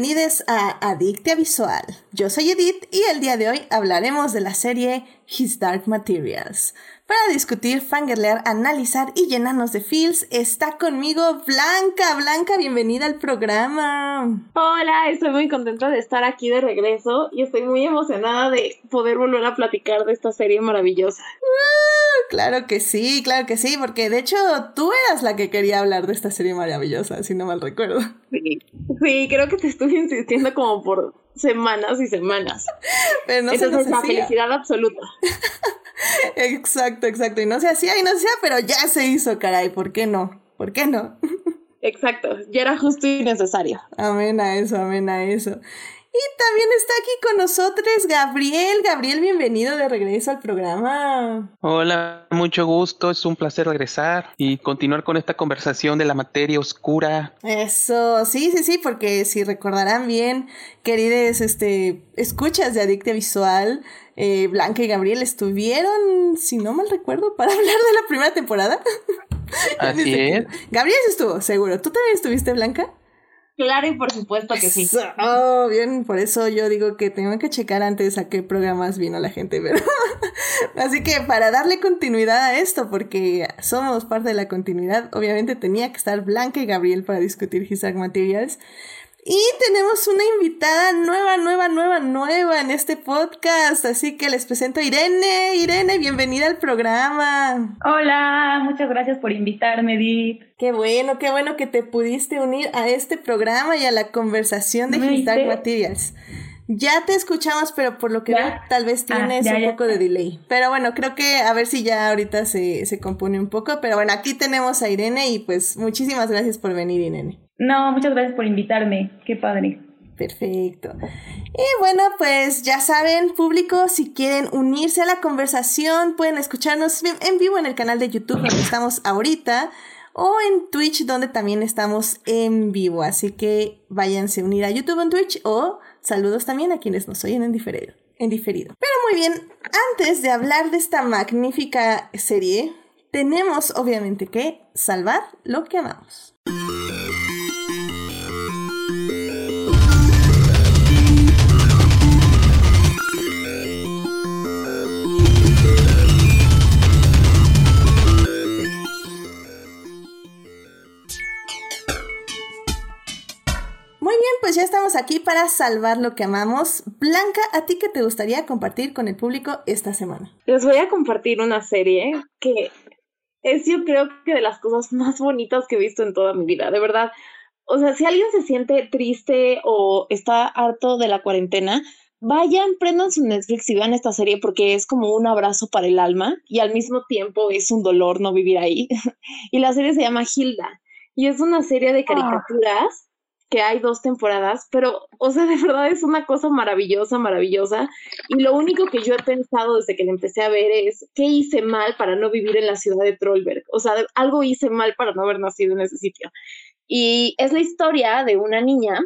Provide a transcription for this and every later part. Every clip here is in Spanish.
Bienvenidos a Adictia Visual. Yo soy Edith y el día de hoy hablaremos de la serie His Dark Materials. Para discutir, fangirlear, analizar y llenarnos de feels, está conmigo Blanca. Blanca, bienvenida al programa. Hola, estoy muy contenta de estar aquí de regreso y estoy muy emocionada de poder volver a platicar de esta serie maravillosa. Uh, claro que sí, claro que sí, porque de hecho tú eras la que quería hablar de esta serie maravillosa, si no mal recuerdo. Sí, sí creo que te estuve insistiendo como por semanas y semanas. Pero no Entonces, se la felicidad absoluta. exacto, exacto. Y no se hacía y no se hacía, pero ya se hizo, caray. ¿Por qué no? ¿Por qué no? Exacto, ya era justo y necesario. Amén a eso, amén a eso. Y también está aquí con nosotros Gabriel. Gabriel, bienvenido de regreso al programa. Hola, mucho gusto. Es un placer regresar y continuar con esta conversación de la materia oscura. Eso, sí, sí, sí, porque si recordarán bien, queridos este, escuchas de Adicta Visual, eh, Blanca y Gabriel estuvieron, si no mal recuerdo, para hablar de la primera temporada. Así es. Gabriel estuvo, seguro. ¿Tú también estuviste, Blanca? Claro y por supuesto que sí. Oh, bien, por eso yo digo que tengo que checar antes a qué programas vino la gente, pero así que para darle continuidad a esto, porque somos parte de la continuidad, obviamente tenía que estar Blanca y Gabriel para discutir His Materials. Y tenemos una invitada nueva, nueva, nueva, nueva en este podcast. Así que les presento a Irene. Irene, bienvenida al programa. Hola, muchas gracias por invitarme, Edith. Qué bueno, qué bueno que te pudiste unir a este programa y a la conversación de His Materials. Ya te escuchamos, pero por lo que veo, tal vez ah, tienes un poco de delay. Pero bueno, creo que a ver si ya ahorita se, se compone un poco. Pero bueno, aquí tenemos a Irene y pues muchísimas gracias por venir, Irene. No, muchas gracias por invitarme. Qué padre. Perfecto. Y bueno, pues ya saben, público, si quieren unirse a la conversación, pueden escucharnos en vivo en el canal de YouTube donde estamos ahorita o en Twitch donde también estamos en vivo. Así que váyanse a unir a YouTube en Twitch o saludos también a quienes nos oyen en diferido. En diferido. Pero muy bien, antes de hablar de esta magnífica serie, tenemos obviamente que salvar lo que amamos. Pues ya estamos aquí para salvar lo que amamos. Blanca, ¿a ti qué te gustaría compartir con el público esta semana? Les voy a compartir una serie que es yo creo que de las cosas más bonitas que he visto en toda mi vida, de verdad. O sea, si alguien se siente triste o está harto de la cuarentena, vayan, prendan su Netflix y vean esta serie porque es como un abrazo para el alma y al mismo tiempo es un dolor no vivir ahí. y la serie se llama Hilda y es una serie de ah. caricaturas que hay dos temporadas, pero, o sea, de verdad es una cosa maravillosa, maravillosa. Y lo único que yo he pensado desde que la empecé a ver es, ¿qué hice mal para no vivir en la ciudad de Trollberg? O sea, algo hice mal para no haber nacido en ese sitio. Y es la historia de una niña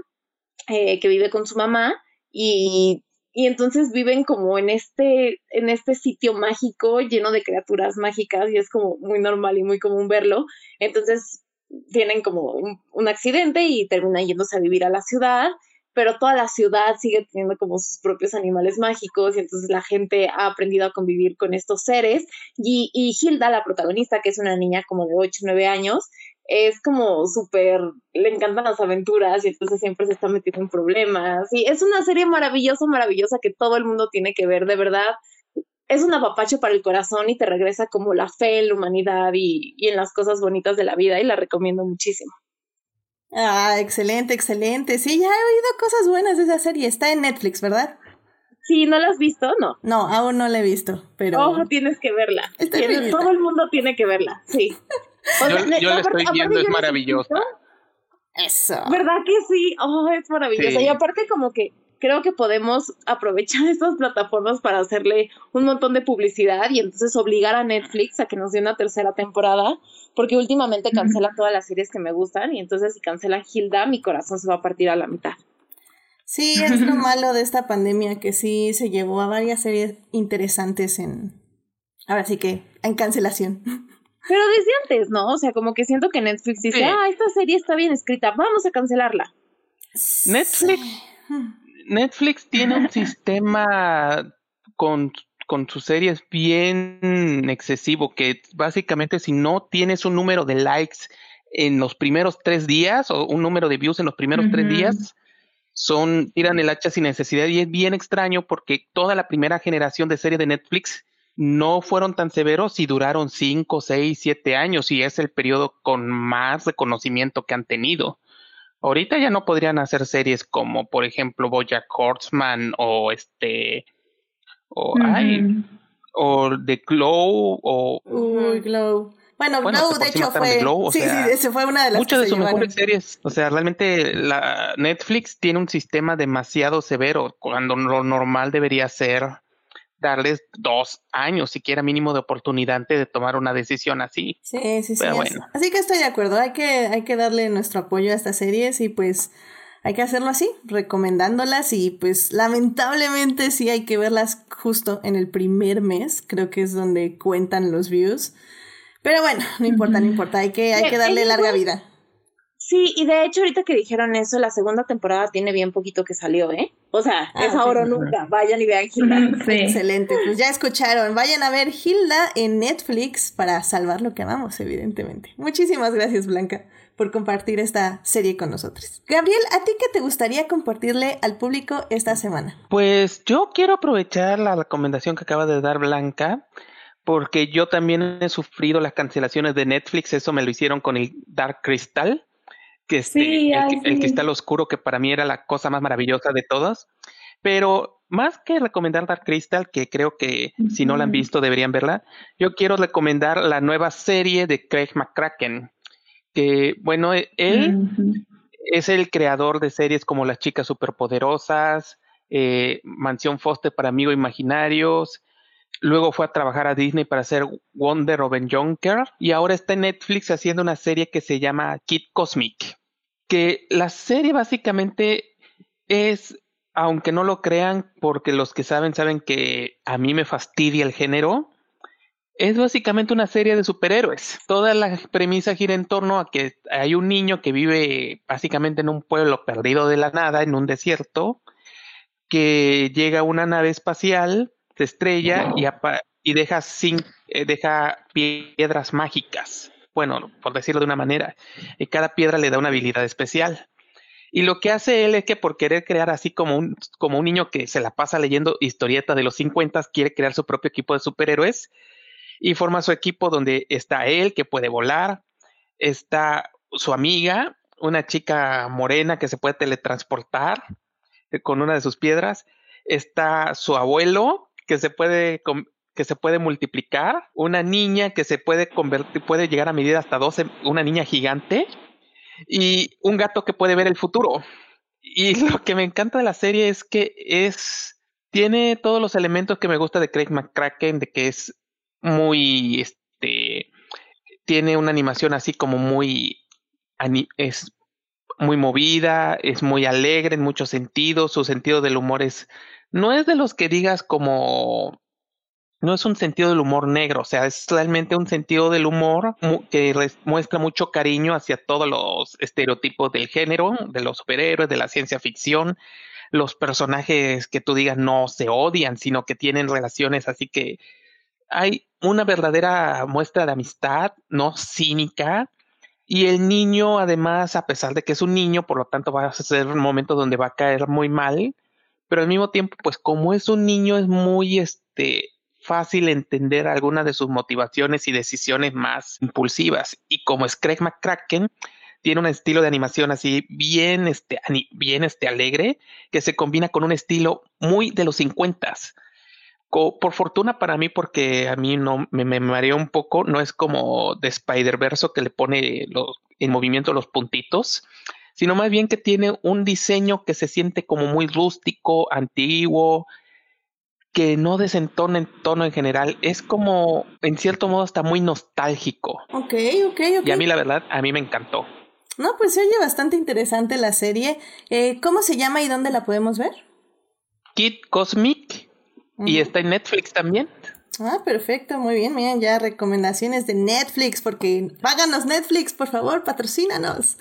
eh, que vive con su mamá y, y entonces viven como en este, en este sitio mágico lleno de criaturas mágicas y es como muy normal y muy común verlo. Entonces tienen como un, accidente y terminan yéndose a vivir a la ciudad, pero toda la ciudad sigue teniendo como sus propios animales mágicos y entonces la gente ha aprendido a convivir con estos seres. Y, y Hilda, la protagonista, que es una niña como de 8 o 9 años, es como súper, le encantan las aventuras y entonces siempre se está metiendo en problemas. Y es una serie maravillosa, maravillosa que todo el mundo tiene que ver, de verdad es un apapacho para el corazón y te regresa como la fe en la humanidad y, en las cosas bonitas de la vida y la recomiendo muchísimo. Ah, excelente, excelente. Sí, ya he oído cosas buenas de esa serie. Está en Netflix, ¿verdad? Sí, ¿no la has visto? No. No, aún no la he visto, pero... Ojo, tienes que verla. todo el mundo tiene que verla, sí. yo, la estoy viendo, es maravillosa. Eso. ¿Verdad que sí? Oh, es maravillosa. Y aparte como que creo que podemos aprovechar estas plataformas para hacerle un montón de publicidad y entonces obligar a Netflix a que nos dé una tercera temporada, porque últimamente cancela todas las series que me gustan y entonces si cancela Hilda, mi corazón se va a partir a la mitad. Sí, es lo malo de esta pandemia que sí se llevó a varias series interesantes en... Ahora sí que en cancelación. Pero desde antes, ¿no? O sea, como que siento que Netflix dice, ah, esta serie está bien escrita, vamos a cancelarla. Netflix, Netflix tiene un sistema con, con sus series bien excesivo, que básicamente si no tienes un número de likes en los primeros tres días o un número de views en los primeros tres días, son, tiran el hacha sin necesidad y es bien extraño porque toda la primera generación de series de Netflix no fueron tan severos y duraron cinco, seis, siete años y es el periodo con más reconocimiento que han tenido. Ahorita ya no podrían hacer series como, por ejemplo, Bojack Horseman o este, o, o The Glow o... Uy, Glow. Bueno, Glow, de hecho, fue. sí, sí, ese fue una de las Muchas de sus mejores series. O sea, realmente la Netflix tiene un sistema demasiado severo cuando lo normal debería ser darles dos años, siquiera mínimo de oportunidad de tomar una decisión así. Sí, sí, sí. Así que estoy de acuerdo. Hay que, hay que darle nuestro apoyo a estas series y pues hay que hacerlo así, recomendándolas y pues lamentablemente sí hay que verlas justo en el primer mes. Creo que es donde cuentan los views. Pero bueno, no importa, no importa, hay que, hay que darle larga vida. Sí, y de hecho ahorita que dijeron eso, la segunda temporada tiene bien poquito que salió, ¿eh? O sea, ah, es ahora o nunca, vayan y vean Hilda. Excelente, pues ya escucharon, vayan a ver Hilda en Netflix para salvar lo que amamos, evidentemente. Muchísimas gracias, Blanca, por compartir esta serie con nosotros. Gabriel, ¿a ti qué te gustaría compartirle al público esta semana? Pues yo quiero aprovechar la recomendación que acaba de dar Blanca porque yo también he sufrido las cancelaciones de Netflix, eso me lo hicieron con el Dark Crystal, que este, el, cristal oscuro que para mí era la cosa más maravillosa de todas. Pero más que recomendar Dark Crystal, que creo que si no la han visto deberían verla, yo quiero recomendar la nueva serie de Craig McCracken, que bueno, e, él es el creador de series como Las chicas superpoderosas, eh, Mansión Foster para amigos imaginarios, Luego fue a trabajar a Disney para hacer Wonder Robin Junker y ahora está en Netflix haciendo una serie que se llama Kid Cosmic. Que la serie básicamente es, aunque no lo crean, porque los que saben saben que a mí me fastidia el género, es básicamente una serie de superhéroes. Toda la premisa gira en torno a que hay un niño que vive básicamente en un pueblo perdido de la nada, en un desierto, que llega a una nave espacial se estrella y, y deja, sin, eh, deja piedras mágicas. Bueno, por decirlo de una manera, y cada piedra le da una habilidad especial. Y lo que hace él es que por querer crear así como un, como un niño que se la pasa leyendo historieta de los 50, quiere crear su propio equipo de superhéroes y forma su equipo donde está él que puede volar, está su amiga, una chica morena que se puede teletransportar eh, con una de sus piedras, está su abuelo que se puede que se puede multiplicar, una niña que se puede convertir, puede llegar a medir hasta 12, una niña gigante, y un gato que puede ver el futuro. Y lo que me encanta de la serie es que es, tiene todos los elementos que me gusta de Craig McCracken, de que es muy, este, tiene una animación así como muy, es muy movida, es muy alegre en muchos sentidos, su sentido del humor es no es de los que digas como no es un sentido del humor negro, o sea, es realmente un sentido del humor que muestra mucho cariño hacia todos los estereotipos del género, de los superhéroes, de la ciencia ficción, los personajes que tú digas no se odian, sino que tienen relaciones así que hay una verdadera muestra de amistad, no cínica, y el niño además, a pesar de que es un niño, por lo tanto va a ser un momento donde va a caer muy mal, pero al mismo tiempo, pues como es un niño, es muy este, fácil entender algunas de sus motivaciones y decisiones más impulsivas. Y como es Craig McCracken, tiene un estilo de animación así bien, este, bien este, alegre, que se combina con un estilo muy de los 50 por fortuna para mí, porque a mí no me, me mareó un poco, no es como de Spider-Verse que le pone en movimiento los puntitos, sino más bien que tiene un diseño que se siente como muy rústico, antiguo, que no desentona en tono en general. Es como, en cierto modo, está muy nostálgico. Ok, ok, ok. Y a mí, la verdad, a mí me encantó. No, pues se oye bastante interesante la serie. Eh, ¿Cómo se llama y dónde la podemos ver? Kid Cosmic. Y está en Netflix también. Ah, perfecto, muy bien. Miren, ya recomendaciones de Netflix, porque páganos Netflix, por favor, patrocínanos.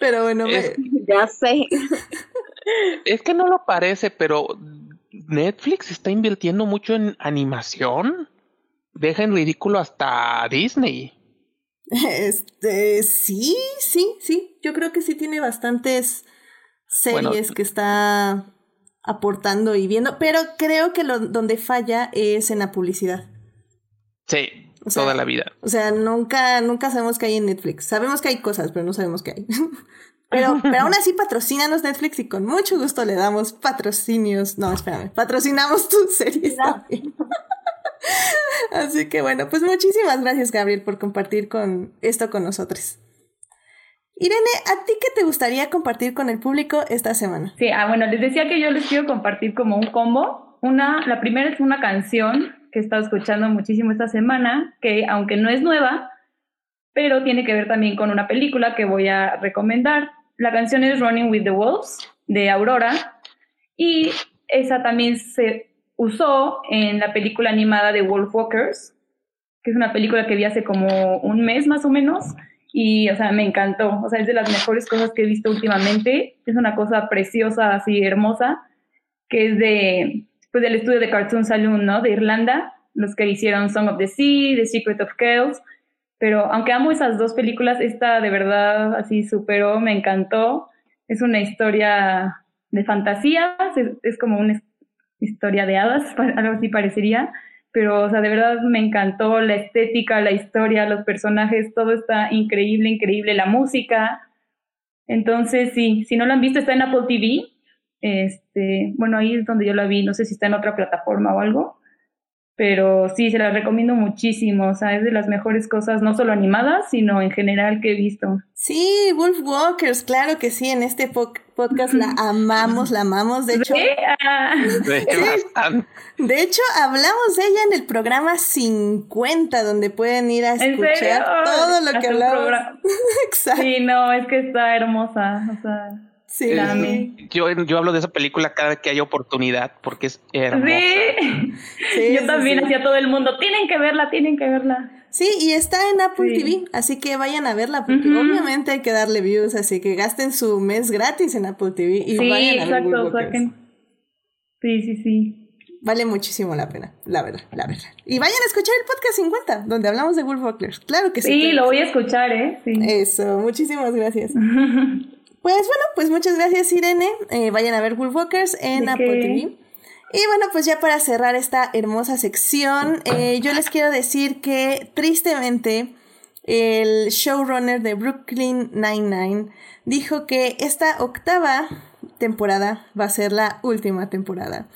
Pero bueno, ya sé. Es que no lo parece, pero Netflix está invirtiendo mucho en animación. Deja en ridículo hasta Disney. Este, sí, sí, sí. Yo creo que sí tiene bastantes series que está aportando y viendo, pero creo que lo donde falla es en la publicidad. Sí, toda la vida. O sea, nunca, nunca sabemos qué hay en Netflix. Sabemos que hay cosas, pero no sabemos qué hay. pero, pero aún así patrocínanos Netflix y con mucho gusto le damos patrocinios. No, espérame, patrocinamos tus series Así que bueno, pues muchísimas gracias Gabriel por compartir con esto con nosotros. Irene, ¿a ti qué te gustaría compartir con el público esta semana? Sí, ah, bueno, les decía que yo les quiero compartir como un combo. Una, la primera es una canción que he estado escuchando muchísimo esta semana, que aunque no es nueva, pero tiene que ver también con una película que voy a recomendar. La canción es Running with the Wolves de Aurora y esa también se usó en la película animada de Wolfwalkers, que es una película que vi hace como un mes más o menos y, o sea, me encantó. O sea, es de las mejores cosas que he visto últimamente. Es una cosa preciosa, así hermosa, que es de, pues, del estudio de Cartoon Saloon, ¿no? De Irlanda, los que hicieron Song of the Sea, The Secret of Kells. Pero aunque amo esas dos películas, esta de verdad así superó, me encantó. Es una historia de fantasía, es, como una historia de hadas, algo así parecería pero, o sea, de verdad me encantó la estética, la historia, los personajes, todo está increíble, increíble, la música. Entonces, sí, si no lo han visto, está en Apple TV. Este, bueno, ahí es donde yo la vi, no sé si está en otra plataforma o algo, pero sí, se las recomiendo muchísimo, o sea, es de las mejores cosas, no solo animadas, sino en general que he visto. Sí, Wolf Walkers, claro que sí, en este podcast la amamos, la amamos, de hecho. De hecho, hablamos de ella en el programa 50, donde pueden ir a escuchar todo lo que hablamos. Exacto. Sí, no, es que está hermosa, o sea... Sí. Yo, yo hablo de esa película cada vez que hay oportunidad porque es hermosa. Sí, yo también hacía todo el mundo, tienen que verla, tienen que verla. Sí, y está en Apple TV, así que vayan a verla porque obviamente hay que darle views, así que gasten su mes gratis en Apple TV y vayan a exacto, saquen. Sí, sí, sí. Vale muchísimo la pena, la verdad, la verdad. Y vayan a escuchar el podcast 50, donde hablamos de Wolf Claro que sí. Sí, lo voy a escuchar, ¿eh? Sí. Eso, muchísimas gracias. Pues bueno, pues muchas gracias Irene. Eh, vayan a ver Wolfwalkers en Apple TV. Y bueno, pues ya para cerrar esta hermosa sección, eh, yo les quiero decir que tristemente el showrunner de Brooklyn Nine-Nine dijo que esta octava temporada va a ser la última temporada.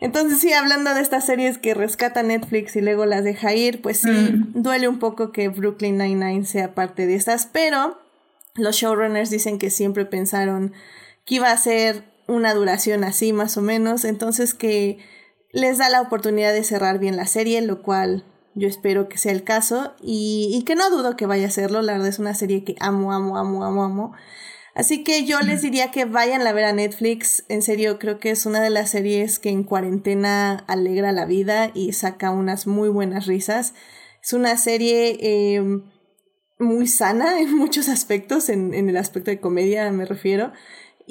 Entonces sí, hablando de estas series que rescata Netflix y luego las deja ir, pues sí, mm. duele un poco que Brooklyn Nine-Nine sea parte de estas, pero los showrunners dicen que siempre pensaron que iba a ser una duración así más o menos, entonces que les da la oportunidad de cerrar bien la serie, lo cual yo espero que sea el caso. Y, que no dudo que vaya a serlo, la verdad es una serie que amo, amo, amo, amo, amo. Así que yo les diría que vayan a ver a Netflix, en serio creo que es una de las series que en cuarentena alegra la vida y saca unas muy buenas risas. Es una serie... Eh, muy sana en muchos aspectos, en, el aspecto de comedia me refiero,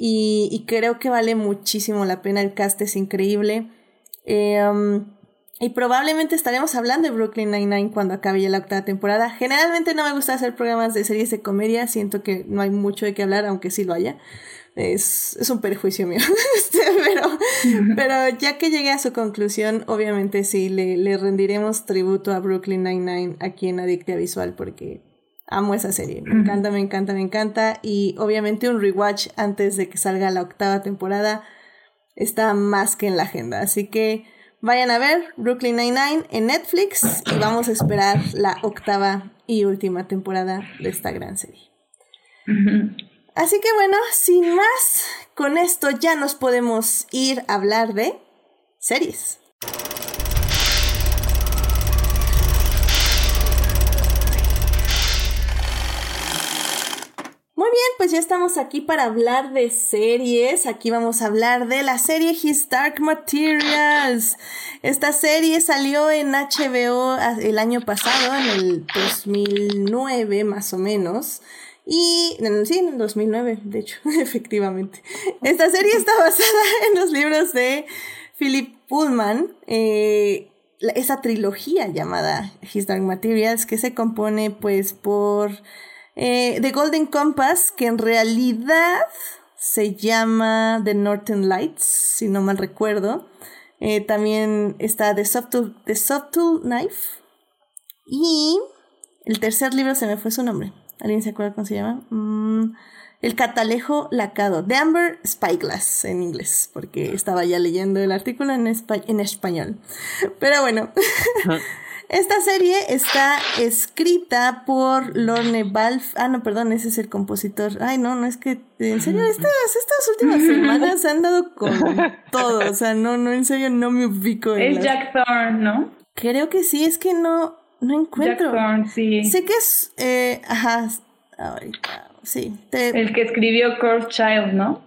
y, creo que vale muchísimo la pena, el cast es increíble. Em, y probablemente estaremos hablando de Brooklyn Nine-Nine cuando acabe ya la octava temporada. Generalmente no me gusta hacer programas de series de comedia, siento que no hay mucho de qué hablar, aunque sí lo haya. Es, un perjuicio mío. Este, pero, pero ya que llegué a su conclusión, obviamente sí, le, le rendiremos tributo a Brooklyn Nine-Nine aquí en Adictia Visual porque Amo esa serie, me encanta, me encanta, me encanta. Y obviamente un rewatch antes de que salga la octava temporada está más que en la agenda. Así que vayan a ver Brooklyn Nine-Nine en Netflix y vamos a esperar la octava y última temporada de esta gran serie. Así que bueno, sin más, con esto ya nos podemos ir a hablar de series. Pues ya estamos aquí para hablar de series. Aquí vamos a hablar de la serie His Dark Materials. Esta serie salió en HBO el año pasado, en el 2009 más o menos. Y sí, en el 2009, de hecho, efectivamente. Esta serie está basada en los libros de Philip Pullman, eh, esa trilogía llamada His Dark Materials, que se compone pues por eh, The Golden Compass, que en realidad se llama The Northern Lights, si no mal recuerdo. Eh, también está The Subtle, The Subtle Knife. Y el tercer libro se me fue su nombre. ¿Alguien se acuerda cómo se llama? Mm, el catalejo lacado. The Amber Spyglass en inglés, porque estaba ya leyendo el artículo en, en español. Pero bueno. Esta serie está escrita por Lorne Balf. Ah, no, perdón, ese es el compositor. Ay, no, no es que. En serio, estas, estas últimas semanas se han dado con todo. O sea, no, no, en serio, no me ubico. En es Jack Thorne, ¿no? Creo que sí, es que no, no encuentro. Jack Thorne, sí. Sé que es. Eh, ajá, ahorita, sí. El que escribió Curse Child, ¿no?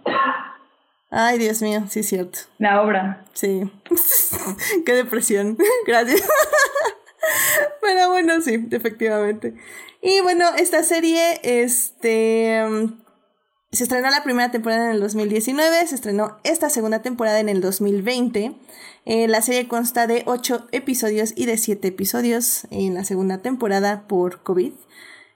Ay, Dios mío, sí es cierto. La obra. Sí. Qué depresión. Gracias. Pero bueno, sí, efectivamente. Y bueno, esta serie, este... Se estrenó la primera temporada en el 2019, se estrenó esta segunda temporada en el 2020. Eh, la serie consta de 8 episodios y de 7 episodios en la segunda temporada por COVID.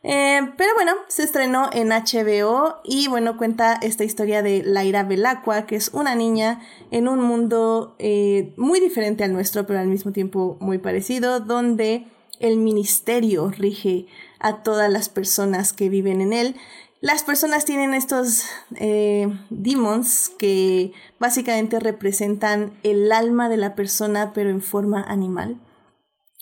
Eh, pero bueno, se estrenó en HBO y bueno, cuenta esta historia de Laira Belacqua, que es una niña en un mundo eh, muy diferente al nuestro, pero al mismo tiempo muy parecido, donde el ministerio rige a todas las personas que viven en él. Las personas tienen estos eh, demons que básicamente representan el alma de la persona, pero en forma animal.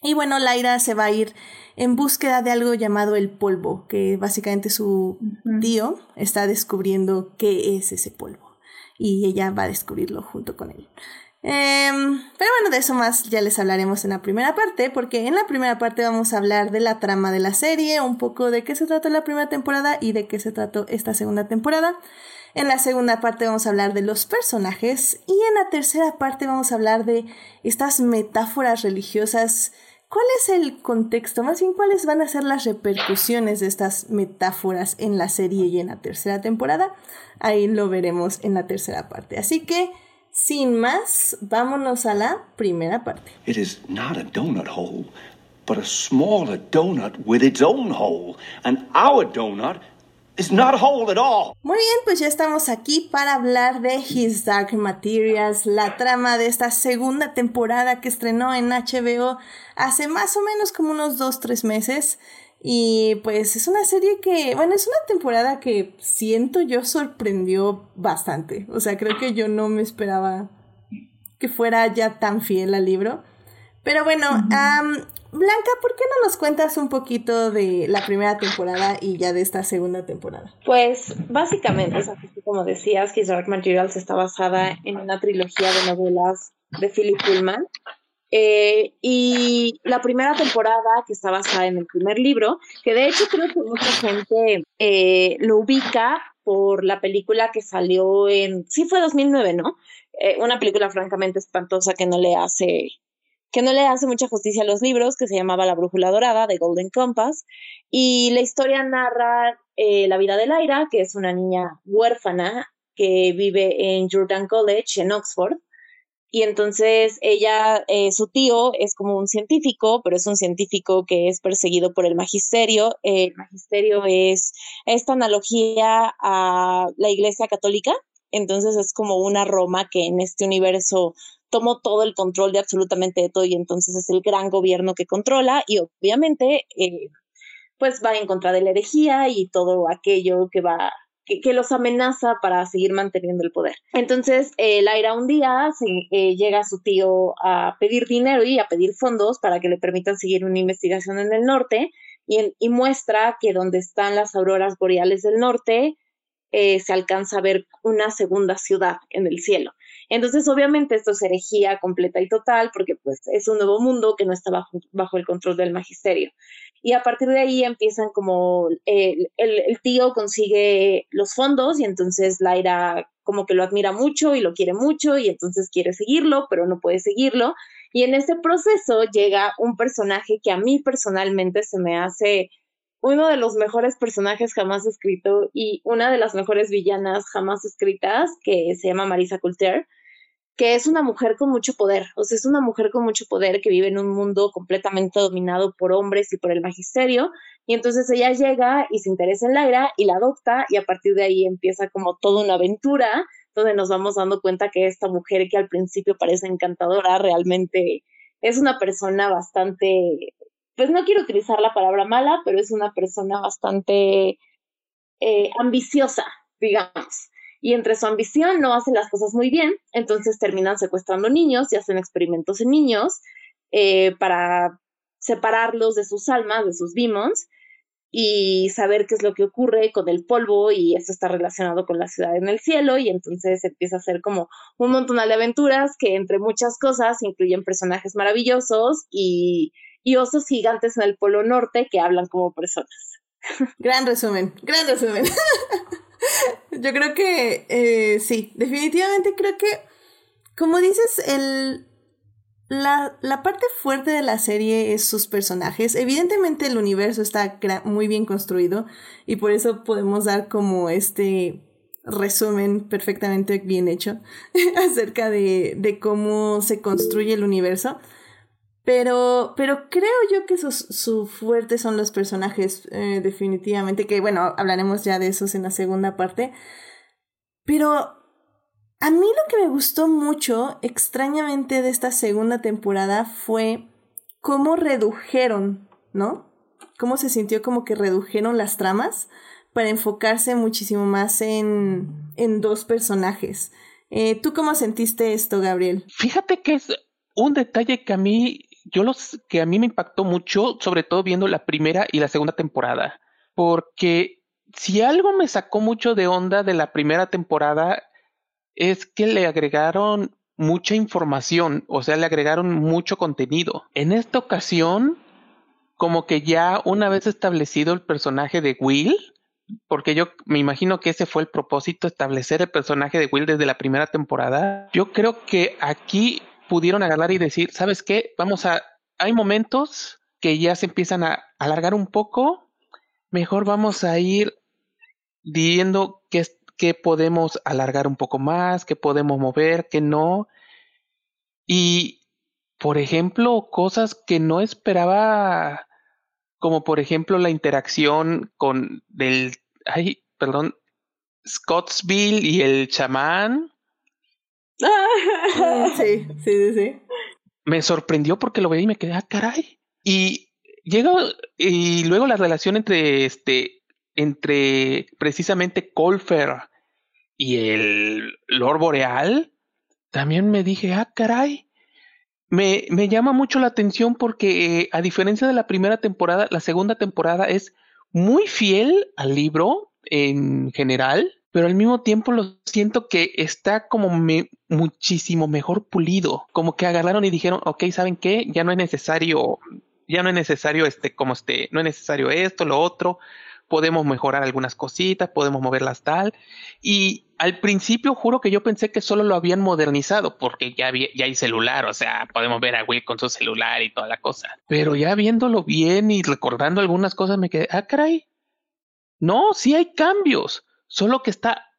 Y bueno, Laira se va a ir en búsqueda de algo llamado el polvo, que básicamente su tío está descubriendo qué es ese polvo. Y ella va a descubrirlo junto con él. Em, pero bueno, de eso más ya les hablaremos en la primera parte, porque en la primera parte vamos a hablar de la trama de la serie, un poco de qué se trató la primera temporada y de qué se trató esta segunda temporada. En la segunda parte vamos a hablar de los personajes y en la tercera parte vamos a hablar de estas metáforas religiosas ¿Cuál es el contexto? Más bien, ¿cuáles van a ser las repercusiones de estas metáforas en la serie y en la tercera temporada? Ahí lo veremos en la tercera parte. Así que, sin más, vámonos a la primera parte. It is not a donut hole, but a smaller donut with its own hole. And our donut not at all. Muy bien, pues ya estamos aquí para hablar de His Dark Materials, la trama de esta segunda temporada que estrenó en HBO hace más o menos como unos 2-3 meses. Y pues es una serie que, bueno, es una temporada que siento yo sorprendió bastante. O sea, creo que yo no me esperaba que fuera ya tan fiel al libro. Pero bueno, Blanca, ¿por qué no nos cuentas un poquito de la primera temporada y ya de esta segunda temporada? Pues básicamente, como decías, His Dark Materials está basada en una trilogía de novelas de Philip Pullman. Eh, y la primera temporada, que está basada en el primer libro, que de hecho creo que mucha gente eh, lo ubica por la película que salió en, sí fue 2009, ¿no? Eh, una película francamente espantosa que no le hace que no le hace mucha justicia a los libros, que se llamaba La Brújula Dorada, de Golden Compass, y la historia narra eh, la vida de Lyra, que es una niña huérfana que vive en Jordan College, en Oxford, y entonces ella, eh, su tío es como un científico, pero es un científico que es perseguido por el magisterio. El magisterio es esta analogía a la Iglesia Católica, entonces es como una Roma que en este universo tomó todo el control de absolutamente de todo y entonces es el gran gobierno que controla y obviamente eh, pues va en contra de la herejía y todo aquello que va que, los amenaza para seguir manteniendo el poder. Entonces, eh, Laira un día eh, llega a su tío a pedir dinero y a pedir fondos para que le permitan seguir una investigación en el norte y, y muestra que donde están las auroras boreales del norte se alcanza a ver una segunda ciudad en el cielo. Entonces, obviamente, esto es herejía completa y total, porque pues es un nuevo mundo que no está bajo, bajo el control del magisterio. Y a partir de ahí empiezan como el, tío consigue los fondos y entonces Laira como que lo admira mucho y lo quiere mucho y entonces quiere seguirlo, pero no puede seguirlo. Y en ese proceso llega un personaje que a mí personalmente se me hace uno de los mejores personajes jamás escrito y una de las mejores villanas jamás escritas, que se llama Marisa Coulter, que es una mujer con mucho poder, o sea, es una mujer con mucho poder que vive en un mundo completamente dominado por hombres y por el magisterio, y entonces ella llega y se interesa en Lyra y la adopta, y a partir de ahí empieza como toda una aventura, donde nos vamos dando cuenta que esta mujer que al principio parece encantadora, realmente es una persona bastante, pues no quiero utilizar la palabra mala, pero es una persona bastante eh, ambiciosa, digamos y entre su ambición no hace las cosas muy bien, entonces terminan secuestrando niños y hacen experimentos en niños eh, para separarlos de sus almas, de sus demons, y saber qué es lo que ocurre con el polvo y esto está relacionado con la ciudad en el cielo y entonces empieza a ser como un montón de aventuras que entre muchas cosas incluyen personajes maravillosos y, y osos gigantes en el polo norte que hablan como personas. Gran resumen, gran resumen. Yo creo que eh, sí, definitivamente creo que, como dices, el, la, la, parte fuerte de la serie es sus personajes. Evidentemente el universo está muy bien construido y por eso podemos dar como este resumen perfectamente bien hecho acerca de, de cómo se construye el universo. Pero, pero creo yo que sus, su fuerte son los personajes, eh, definitivamente, que bueno, hablaremos ya de esos en la segunda parte. Pero a mí lo que me gustó mucho, extrañamente, de esta segunda temporada fue cómo redujeron, ¿no? Cómo se sintió como que redujeron las tramas para enfocarse muchísimo más en, en dos personajes. Eh, ¿Tú cómo sentiste esto, Gabriel? Fíjate que es un detalle que a mí yo los que a mí me impactó mucho, sobre todo viendo la primera y la segunda temporada, porque si algo me sacó mucho de onda de la primera temporada es que le agregaron mucha información, o sea, le agregaron mucho contenido. En esta ocasión, como que ya una vez establecido el personaje de Will, porque yo me imagino que ese fue el propósito, establecer el personaje de Will desde la primera temporada, yo creo que aquí pudieron agarrar y decir, ¿sabes qué? Vamos a, hay momentos que ya se empiezan a alargar un poco, mejor vamos a ir viendo qué, qué podemos alargar un poco más, qué podemos mover, qué no. Y, por ejemplo, cosas que no esperaba, como por ejemplo la interacción con del, ay, perdón, Scottsville y el chamán, sí, sí, sí, Me sorprendió porque lo veía y me quedé, ah, caray. Y llega, y luego la relación entre este, entre precisamente Colfer y el Lord Boreal, también me dije, ah, caray. Me, me llama mucho la atención porque, a diferencia de la primera temporada, la segunda temporada es muy fiel al libro en general pero al mismo tiempo lo siento que está como muchísimo mejor pulido, como que agarraron y dijeron, ok, ¿saben qué? Ya no es necesario, ya no es necesario este, como este, no es necesario esto, lo otro, podemos mejorar algunas cositas, podemos moverlas tal, y al principio juro que yo pensé que solo lo habían modernizado, porque ya, ya hay celular, o sea, podemos ver a Will con su celular y toda la cosa, pero ya viéndolo bien y recordando algunas cosas me quedé, ah, caray, no, sí hay cambios solo que está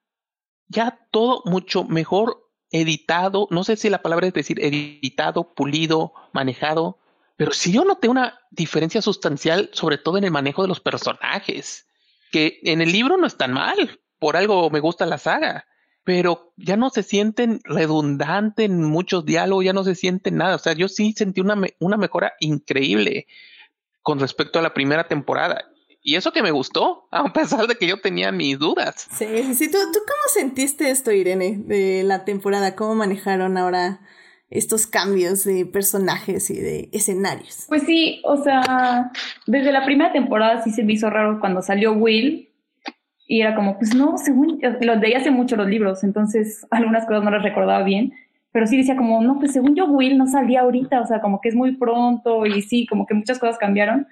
ya todo mucho mejor editado, no sé si la palabra es decir editado, pulido, manejado, pero sí yo noté una diferencia sustancial, sobre todo en el manejo de los personajes, que en el libro no están mal, por algo me gusta la saga, pero ya no se sienten redundantes en muchos diálogos, ya no se sienten nada, o sea, yo sí sentí una, una mejora increíble con respecto a la primera temporada. Y eso que me gustó, a pesar de que yo tenía mis dudas. Sí, sí, sí. ¿Tú, ¿Tú cómo sentiste esto, Irene, de la temporada? ¿Cómo manejaron ahora estos cambios de personajes y de escenarios? Pues sí, o sea, desde la primera temporada sí se me hizo raro cuando salió Will. Y era como, pues no, según, los leí hace mucho los libros, entonces algunas cosas no las recordaba bien pero sí decía como, no, pues según yo Will no salía ahorita, o sea, como que es muy pronto y sí, como que muchas cosas cambiaron.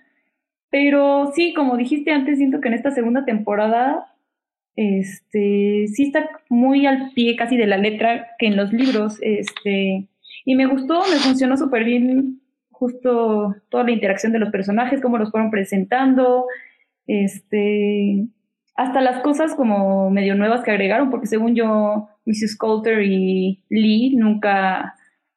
Pero sí, como dijiste antes, siento que en esta segunda temporada este sí está muy al pie casi de la letra que en los libros. Este, y me gustó, me funcionó súper bien justo toda la interacción de los personajes, cómo los fueron presentando. Este, hasta las cosas como medio nuevas que agregaron, porque según yo, Mrs. Coulter y Lee nunca,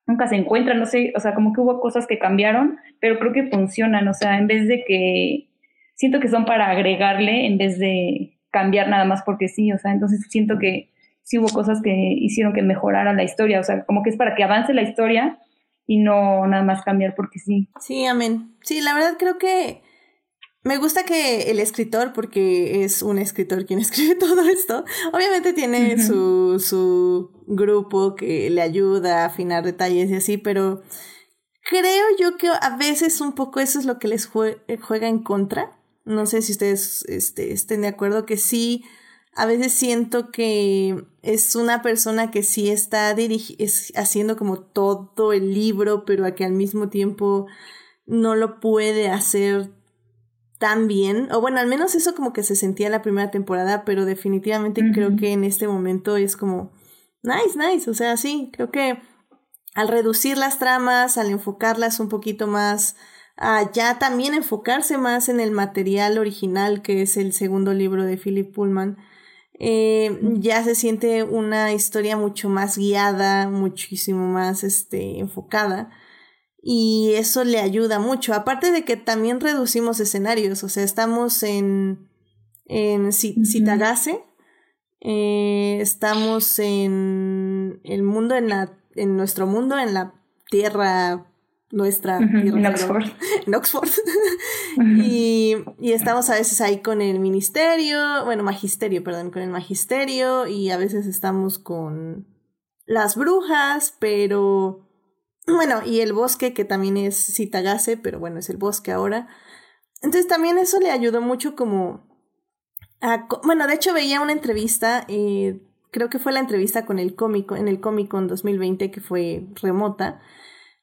nunca se encuentran, no sé, o sea, como que hubo cosas que cambiaron, pero creo que funcionan, o sea, en vez de que siento que son para agregarle en vez de cambiar nada más porque sí, o sea, entonces siento que sí hubo cosas que hicieron que mejorara la historia, o sea, como que es para que avance la historia y no nada más cambiar porque sí. Sí, amén. Sí, la verdad creo que me gusta que el escritor, porque es un escritor quien escribe todo esto, obviamente tiene su, su grupo que le ayuda a afinar detalles y así, pero creo yo que a veces un poco eso es lo que les juega en contra. No sé si ustedes este, estén de acuerdo que sí, a veces siento que es una persona que sí está haciendo como todo el libro, pero a que al mismo tiempo no lo puede hacer tan bien, o bueno, al menos eso como que se sentía en la primera temporada, pero definitivamente creo que en este momento es como, nice, nice, o sea, sí, creo que al reducir las tramas, al enfocarlas un poquito más, a ya también enfocarse más en el material original, que es el segundo libro de Philip Pullman, eh, ya se siente una historia mucho más guiada, muchísimo más este, enfocada y eso le ayuda mucho. Aparte de que también reducimos escenarios, o sea, estamos en, en Citagase, eh, estamos en el mundo, en, la, en nuestro mundo, en la tierra nuestra en Oxford. En Oxford. y, y, estamos a veces ahí con el ministerio, bueno, magisterio, perdón, con el magisterio, y a veces estamos con las brujas, pero bueno, y el bosque, que también es Citagase, pero bueno, es el bosque ahora. Entonces también eso le ayudó mucho como... A, bueno, de hecho veía una entrevista, eh, creo que fue la entrevista con el cómico, en el cómico en 2020, que fue remota,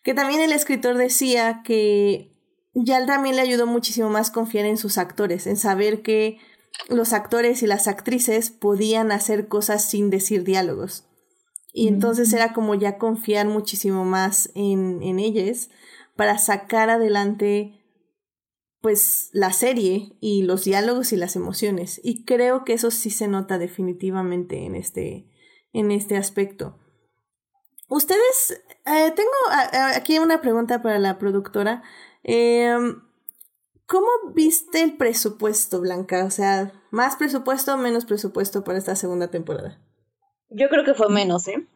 que también el escritor decía que ya también le ayudó muchísimo más confiar en sus actores, en saber que los actores y las actrices podían hacer cosas sin decir diálogos. Y entonces era como ya confiar muchísimo más en, en ellas para sacar adelante pues la serie y los diálogos y las emociones. Y creo que eso sí se nota definitivamente en este, en este aspecto. Ustedes, eh, tengo aquí una pregunta para la productora. Em, ¿Cómo viste el presupuesto, Blanca? O sea, ¿más presupuesto o menos presupuesto para esta segunda temporada? Yo creo que fue menos, ¿eh?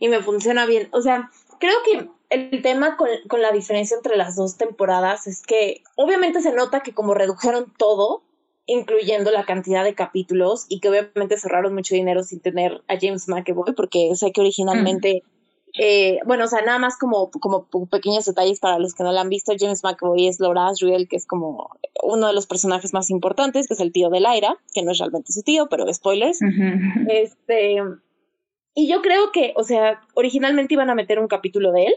Y me funciona bien. O sea, creo que el tema con, con la diferencia entre las dos temporadas es que obviamente se nota que como redujeron todo, incluyendo la cantidad de capítulos y que obviamente cerraron mucho dinero sin tener a James McAvoy, porque sé que originalmente, eh, bueno, o sea, nada más como, como pequeños detalles para los que no la han visto, James McAvoy es Laura Asriel, que es como uno de los personajes más importantes, que es el tío de Lyra, que no es realmente su tío, pero spoilers. Este, y yo creo que, o sea, originalmente iban a meter un capítulo de él,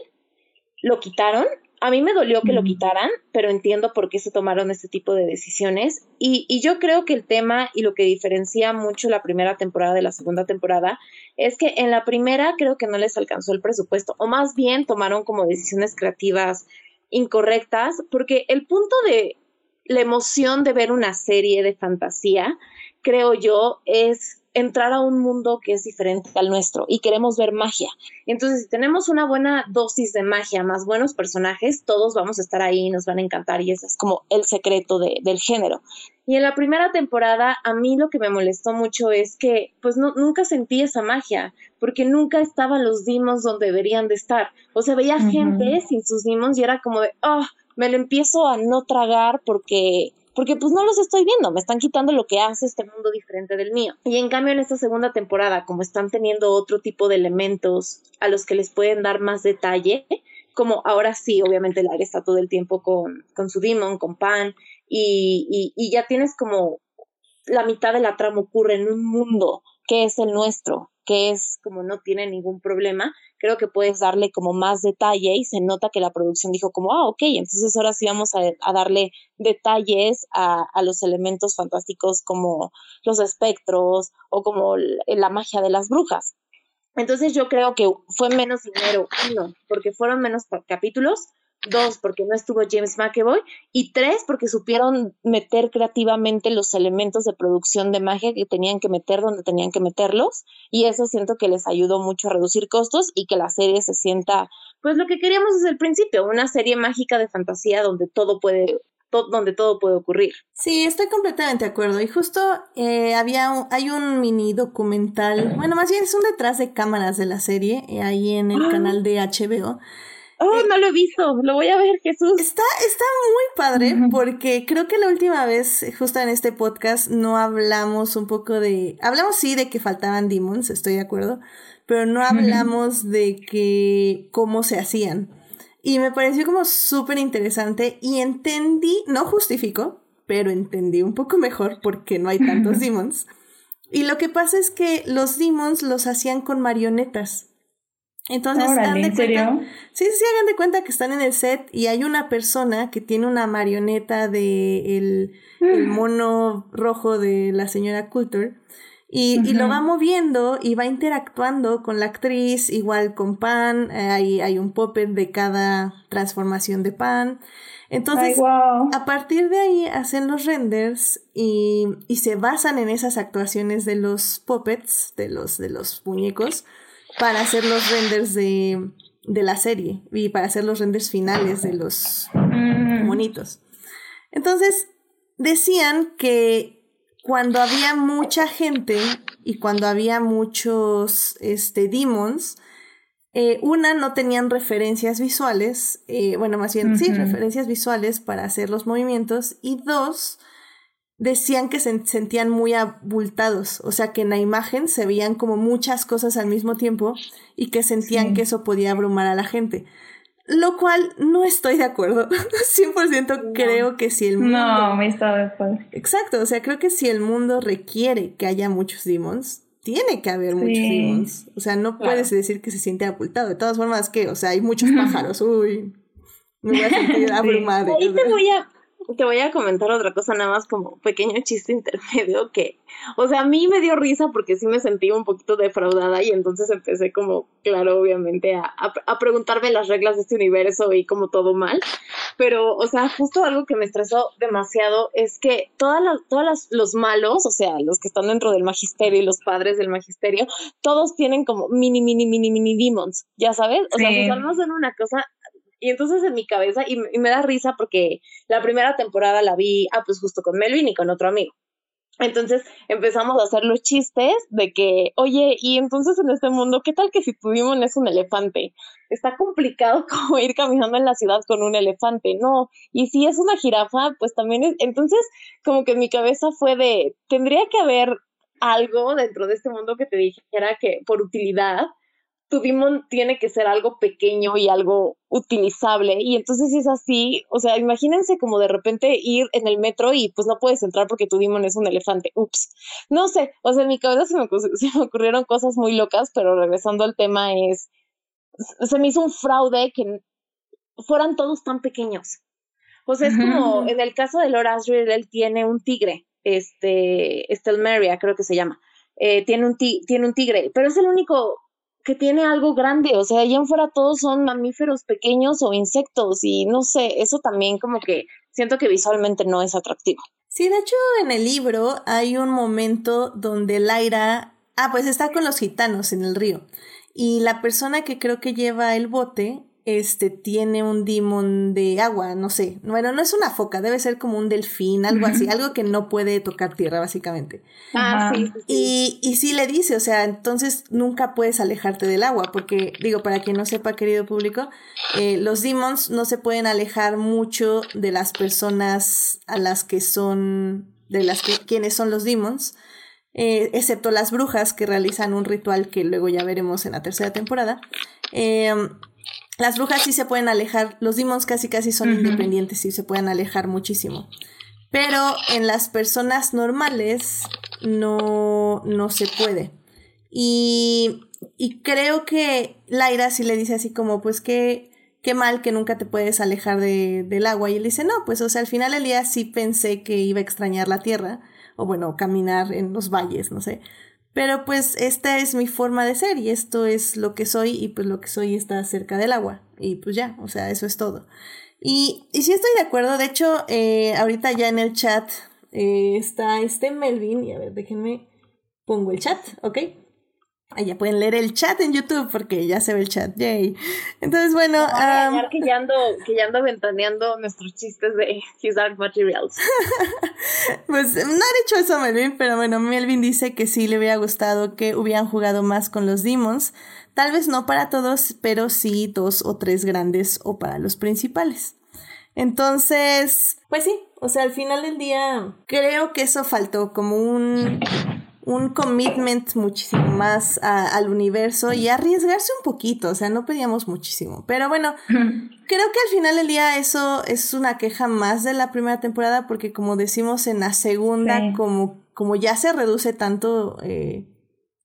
lo quitaron. A mí me dolió que lo quitaran, pero entiendo por qué se tomaron este tipo de decisiones. Y, y yo creo que el tema y lo que diferencia mucho la primera temporada de la segunda temporada es que en la primera creo que no les alcanzó el presupuesto, o más bien tomaron como decisiones creativas incorrectas, porque el punto de la emoción de ver una serie de fantasía, creo yo, es entrar a un mundo que es diferente al nuestro y queremos ver magia. Entonces, si tenemos una buena dosis de magia, más buenos personajes, todos vamos a estar ahí y nos van a encantar y ese es como el secreto del género. Y en la primera temporada, a mí lo que me molestó mucho es que, pues, no, nunca sentí esa magia, porque nunca estaban los demons donde deberían de estar. O sea, veía gente sin sus demons y era como de, oh, me lo empiezo a no tragar porque porque pues no los estoy viendo, me están quitando lo que hace este mundo diferente del mío. Y en cambio en esta segunda temporada, como están teniendo otro tipo de elementos a los que les pueden dar más detalle, como ahora sí, obviamente Larry está todo el tiempo con, con su demon, con Pan, y, y ya tienes como la mitad de la trama ocurre en un mundo que es el nuestro, que es como no tiene ningún problema, creo que puedes darle como más detalle y se nota que la producción dijo como, ah, ok, entonces ahora sí vamos a, darle detalles a, a, los elementos fantásticos como los espectros o como la magia de las brujas. Entonces yo creo que fue menos dinero, uno, porque fueron menos capítulos, dos, porque no estuvo James McAvoy, y tres, porque supieron meter creativamente los elementos de producción de magia que tenían que meter donde tenían que meterlos, y eso siento que les ayudó mucho a reducir costos y que la serie se sienta, pues lo que queríamos desde el principio, una serie mágica de fantasía donde todo puede donde todo puede ocurrir. Sí, estoy completamente de acuerdo. Y justo eh, había hay un mini documental, bueno, más bien es un detrás de cámaras de la serie, eh, ahí en el ah. canal de HBO, Oh, no lo he visto, lo voy a ver, Jesús. Está, está muy padre porque creo que la última vez, justo en este podcast, no hablamos un poco de. Hablamos sí de que faltaban demons, estoy de acuerdo, pero no hablamos de que cómo se hacían. Y me pareció como súper interesante y entendí, no justifico, pero entendí un poco mejor porque no hay tantos demons. Y lo que pasa es que los demons los hacían con marionetas. Entonces, Órale, ¿en serio? sí, sí, hagan de cuenta que están en el set y hay una persona que tiene una marioneta de el, el mono rojo de la señora Coulter y, y, lo va moviendo y va interactuando con la actriz, igual con Pan, eh, hay, hay un puppet de cada transformación de Pan. Entonces, a partir de ahí hacen los renders y, y se basan en esas actuaciones de los puppets, de los, de los muñecos, para hacer los renders de, de la serie y para hacer los renders finales de los mm. monitos. Entonces, decían que cuando había mucha gente y cuando había muchos este, demons, eh, una, no tenían referencias visuales, eh, bueno, más bien, sí, referencias visuales para hacer los movimientos, y dos, decían que se sentían muy abultados, o sea que en la imagen se veían como muchas cosas al mismo tiempo y que sentían que eso podía abrumar a la gente. Lo cual no estoy de acuerdo. 100% creo que si el mundo... No, me está de acuerdo. Exacto, o sea, creo que si el mundo requiere que haya muchos demons, tiene que haber muchos demons. O sea, no puedes decir que se siente abultado. De todas formas, que, o sea, hay muchos pájaros. Uy, me voy a sentir abrumada. Ahí te voy a te voy a comentar otra cosa, nada más como pequeño chiste intermedio que, o sea, a mí me dio risa porque sí me sentí un poquito defraudada y entonces empecé como, claro, obviamente a, a, preguntarme las reglas de este universo y como todo mal. Pero, o sea, justo algo que me estresó demasiado es que todas las, todas los malos, o sea, los que están dentro del magisterio y los padres del magisterio, todos tienen como mini, mini, mini, mini demons, ya sabes? O sea, sus almas son una cosa y entonces en mi cabeza, y, me da risa porque la primera temporada la vi, ah, pues justo con Melvin y con otro amigo. Entonces empezamos a hacer los chistes de que, oye, y entonces en este mundo, ¿qué tal que si tu demon es un elefante? Está complicado como ir caminando en la ciudad con un elefante, no. Y si es una jirafa, pues también es. Entonces, como que mi cabeza fue de, tendría que haber algo dentro de este mundo que te dijera que por utilidad tu demon tiene que ser algo pequeño y algo utilizable. Y entonces es así, o sea, imagínense como de repente ir en el metro y pues no puedes entrar porque tu demon es un elefante. Ups. No sé, o sea, en mi cabeza se me, se me ocurrieron cosas muy locas, pero regresando al tema es, se me hizo un fraude que fueran todos tan pequeños. O sea, es como en el caso de Lord Asriel, él tiene un tigre, este, Estelmeria creo que se llama. Eh, tiene, un tiene un tigre, pero es el único que tiene algo grande, o sea, allá en fuera todos son mamíferos pequeños o insectos y no sé, eso también como que siento que visualmente no es atractivo. Sí, de hecho en el libro hay un momento donde Laira, ah, pues está con los gitanos en el río y la persona que creo que lleva el bote este tiene un demon de agua, no sé. Bueno, no es una foca, debe ser como un delfín, algo así, algo que no puede tocar tierra, básicamente. Ah, sí, Y, y sí le dice, o sea, entonces nunca puedes alejarte del agua, porque, digo, para quien no sepa, querido público, eh, los demons no se pueden alejar mucho de las personas a las que son, de las que, quienes son los demons. Eh, excepto las brujas que realizan un ritual que luego ya veremos en la tercera temporada. Eh, las brujas sí se pueden alejar, los demons casi casi son independientes y se pueden alejar muchísimo. Pero en las personas normales no, no se puede. Y, y creo que Laira sí le dice así como, pues qué, qué mal que nunca te puedes alejar de, del agua. Y él dice, no, pues o sea, al final del día sí pensé que iba a extrañar la tierra, o bueno, caminar en los valles, no sé. Pero pues esta es mi forma de ser y esto es lo que soy y pues lo que soy está cerca del agua y pues ya, o sea, eso es todo. Y, y sí estoy de acuerdo, de hecho, eh, ahorita ya en el chat eh, está este Melvin y a ver, déjenme, pongo el chat, ¿ok? Ahí ya pueden leer el chat en YouTube porque ya se ve el chat, yay. Entonces, bueno. que, ya ando, que ya ando ventaneando nuestros chistes de His Dark Materials. pues no ha dicho eso Melvin, pero bueno, Melvin dice que sí le hubiera gustado que hubieran jugado más con los Demons. Tal vez no para todos, pero sí dos o tres grandes o para los principales. Entonces, pues sí, o sea, al final del día creo que eso faltó como un un commitment muchísimo más al universo y arriesgarse un poquito, o sea, no pedíamos muchísimo. Pero bueno, creo que al final del día eso es una queja más de la primera temporada porque como decimos en la segunda, como, como ya se reduce tanto eh,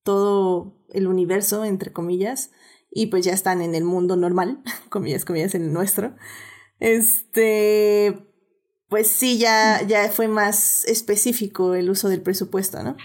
todo el universo, entre comillas, y pues ya están en el mundo normal, comillas, comillas, en el nuestro, este, pues sí, ya, ya fue más específico el uso del presupuesto, ¿no?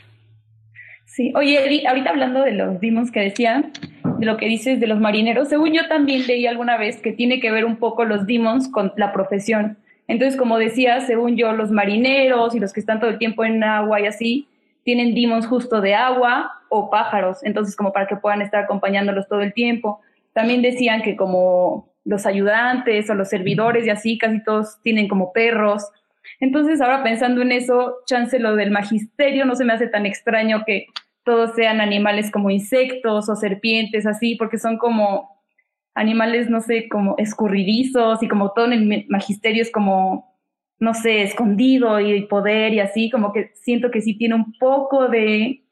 Sí, oye, ahorita hablando de los demons que decía, de lo que dices de los marineros, según yo también leí alguna vez que tiene que ver un poco los demons con la profesión. Entonces, como decía, según yo, los marineros y los que están todo el tiempo en agua y así, tienen demons justo de agua o pájaros, entonces como para que puedan estar acompañándolos todo el tiempo. También decían que como los ayudantes o los servidores y así, casi todos tienen como perros. Entonces, ahora pensando en eso, chance lo del magisterio no se me hace tan extraño que todos sean animales como insectos o serpientes, así, porque son como animales, no sé, como escurridizos y como todo en el magisterio es como, no sé, escondido y poder y así, como que siento que sí tiene un poco de,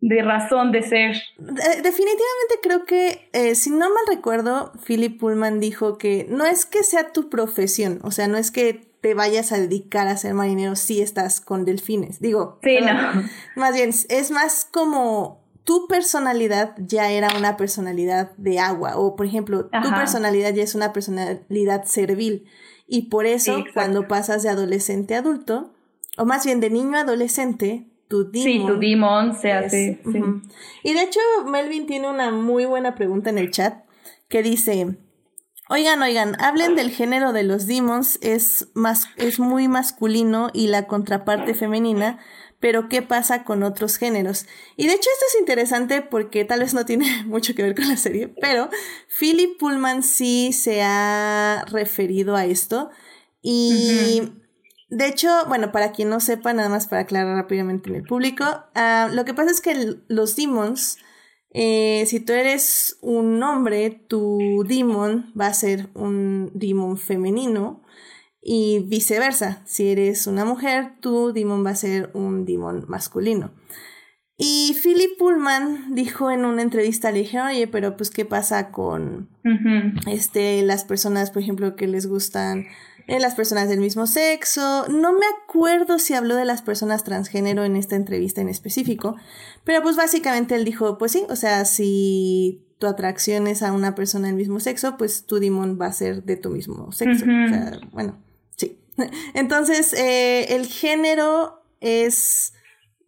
de razón de ser. Definitivamente creo que, eh, si no mal recuerdo, Philip Pullman dijo que no es que sea tu profesión, o sea, no es que te vayas a dedicar a ser marinero si estás con delfines. Digo, sí, no. más bien, es más como tu personalidad ya era una personalidad de agua, o por ejemplo, tu personalidad ya es una personalidad servil. Y por eso, cuando pasas de adolescente a adulto, o más bien de niño a adolescente, tu demon. Sí, tu demon se hace. Y de hecho, Melvin tiene una muy buena pregunta en el chat que dice: Oigan, oigan, hablen del género de los demons, es, más, es muy masculino y la contraparte femenina, pero ¿qué pasa con otros géneros? Y de hecho esto es interesante porque tal vez no tiene mucho que ver con la serie, pero Philip Pullman sí se ha referido a esto y... De hecho, bueno, para quien no sepa, nada más para aclarar rápidamente en el público, ah, lo que pasa es que los demons eh, si tú eres un hombre, tu demon va a ser un demon femenino y viceversa. Si eres una mujer, tu demon va a ser un demon masculino. Y Philip Pullman dijo en una entrevista, le dije, oye, pero pues qué pasa con este, las personas, por ejemplo, que les gustan eh, las personas del mismo sexo. No me acuerdo si habló de las personas transgénero en esta entrevista en específico, pero pues básicamente él dijo, pues sí, o sea, si tu atracción es a una persona del mismo sexo, pues tu demon va a ser de tu mismo sexo. O sea, bueno, sí. Entonces, eh, el género es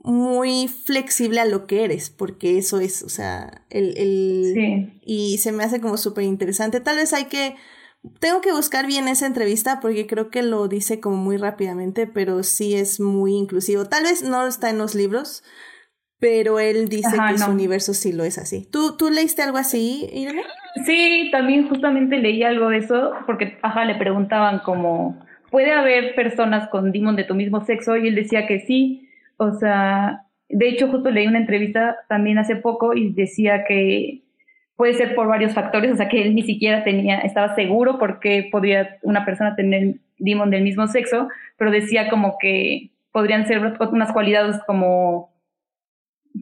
muy flexible a lo que eres, porque eso es, o sea, el... el sí. Y se me hace como súper interesante. Tal vez hay que tengo que buscar bien esa entrevista porque creo que lo dice como muy rápidamente, pero sí es muy inclusivo. Tal vez no está en los libros, pero él dice que su universo sí lo es así. ¿Tú, ¿Tú leíste algo así, Irene? Sí, también justamente leí algo de eso porque, ajá, le preguntaban como, ¿puede haber personas con demon de tu mismo sexo? Y él decía que sí. O sea, de hecho justo leí una entrevista también hace poco y decía que puede ser por varios factores, o sea que él ni siquiera tenía, estaba seguro porque podría una persona tener demon del mismo sexo, pero decía como que podrían ser unas cualidades como,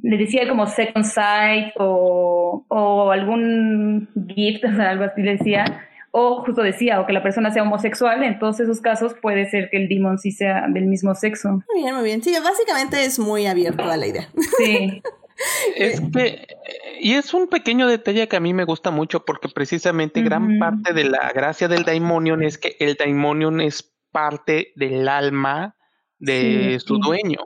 le decía como second sight o, o algún gift, o sea, algo así le decía, o justo decía, o que la persona sea homosexual, en todos esos casos puede ser que el demon sí sea del mismo sexo. Muy bien, muy bien. Sí, básicamente es muy abierto a la idea. Sí. Es que, y es un pequeño detalle que a mí me gusta mucho porque precisamente gran parte de la gracia del Daimonion es que el Daimonion es parte del alma de su dueño.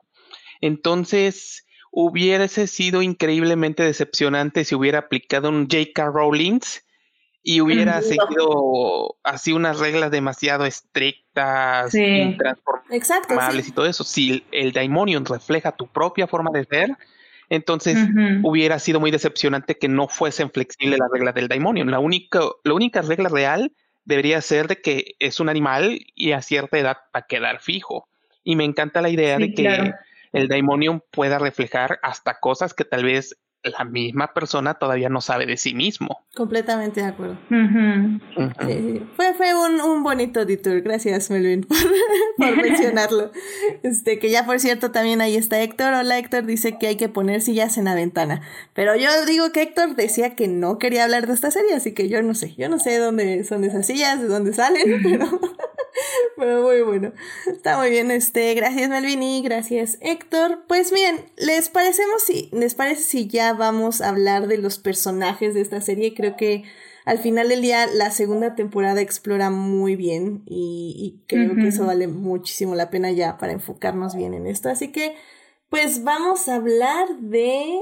Entonces, hubiese sido increíblemente decepcionante si hubiera aplicado un J.K. Rowling y hubiera seguido así unas reglas demasiado estrictas, Sí. intransformables y todo eso. Si el Daimonion refleja tu propia forma de ser, entonces hubiera sido muy decepcionante que no fuesen flexibles las reglas del Daimonion. La única, la única regla real debería ser de que es un animal y a cierta edad va a quedar fijo. Y me encanta la idea Sí, de que claro. el Daimonium pueda reflejar hasta cosas que tal vez la misma persona todavía no sabe de sí mismo. Completamente de acuerdo. Fue, fue un, un bonito detour. Gracias, Melvin, por, por mencionarlo. Este, que ya por cierto, también ahí está Héctor. Hola, Héctor dice que hay que poner sillas en la ventana. Pero yo digo que Héctor decía que no quería hablar de esta serie, así que yo no sé. Yo no sé dónde son esas sillas, de dónde salen, pero, pero muy bueno. Está muy bien, este, gracias Melvin y gracias Héctor. Pues bien, ¿les parecemos si, les parece si ya vamos a hablar de los personajes de esta serie? Creo que al final del día la segunda temporada explora muy bien y, y creo que eso vale muchísimo la pena ya para enfocarnos bien en esto. Así que, pues vamos a hablar de...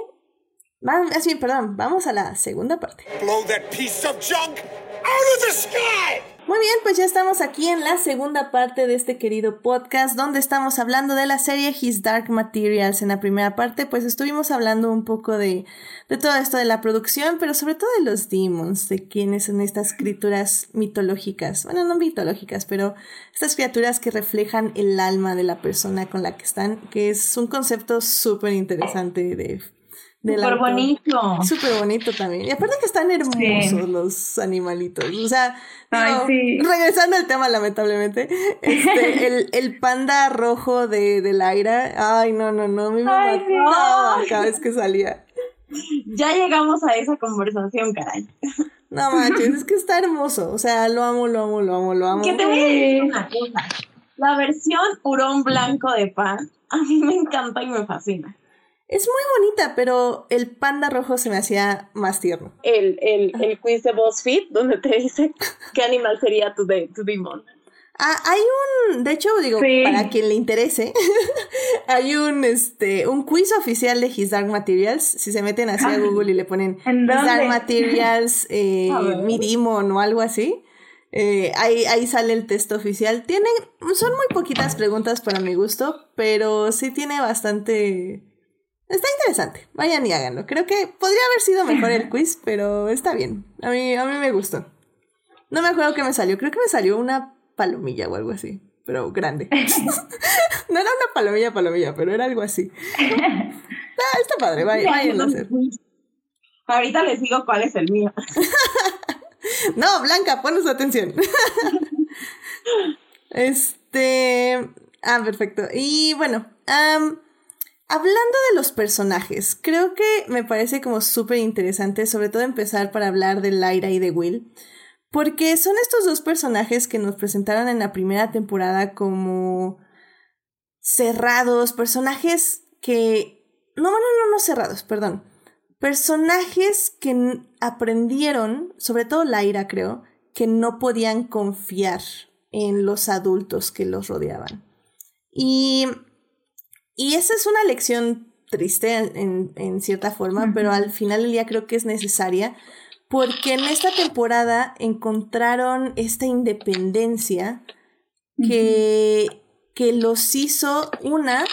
Más bien, perdón, vamos a la segunda parte. Blow that piece of junk out of the sky! Muy bien, pues ya estamos aquí en la segunda parte de este querido podcast donde estamos hablando de la serie His Dark Materials. En la primera parte pues estuvimos hablando un poco de, de todo esto de la producción, pero sobre todo de los demons, de quiénes son estas criaturas mitológicas. Bueno, no mitológicas, pero estas criaturas que reflejan el alma de la persona con la que están, que es un concepto súper interesante de... del Súper bonito. Súper bonito también. Y aparte que están hermosos Sí. los animalitos. O sea, Ay, digo, sí. regresando al tema, lamentablemente. Este, el, el panda rojo de, de Laira. Ay, no, no, no. Me Ay, mataba Ay. cada vez que salía. Ya llegamos a esa conversación, caray. No manches, es que está hermoso. O sea, lo amo, lo amo, lo amo, lo amo. Que te voy a decir una cosa. La versión hurón blanco de pan a mí me encanta y me fascina. Es muy bonita, pero el panda rojo se me hacía más tierno. El, el, el quiz de BuzzFeed donde te dice qué animal sería tu, de, tu demon. Ah, hay un, de hecho, digo, Sí. para quien le interese, hay un, este, un quiz oficial de His Dark Materials. Si se meten así a Google y le ponen ¿En His Dark? Materials, eh, mi demon o algo así. eh, ahí, ahí sale el texto oficial. Tiene, son muy poquitas preguntas para mi gusto, pero sí tiene bastante... Está interesante. Vayan y háganlo. Creo que podría haber sido mejor el quiz, pero está bien. A mí, a mí me gustó. No me acuerdo qué me salió. Creo que me salió una palomilla o algo así. Pero grande. no era una palomilla, palomilla, pero era algo así. Ah, está padre. Vay, váyanlo a hacer. Ahorita les digo cuál es el mío. No, Blanca, ponos atención. este. Ah, perfecto. Y bueno, am, hablando de los personajes, creo que me parece como súper interesante, sobre todo empezar para hablar de Lyra y de Will. Porque son estos dos personajes que nos presentaron en la primera temporada como cerrados, personajes que... No, no, no, no cerrados, perdón. Personajes que aprendieron, sobre todo Lyra creo, que no podían confiar en los adultos que los rodeaban. Y, y esa es una lección triste en, en- cierta forma, pero al final del día creo que es necesaria porque en esta temporada encontraron esta independencia que, que los hizo, una,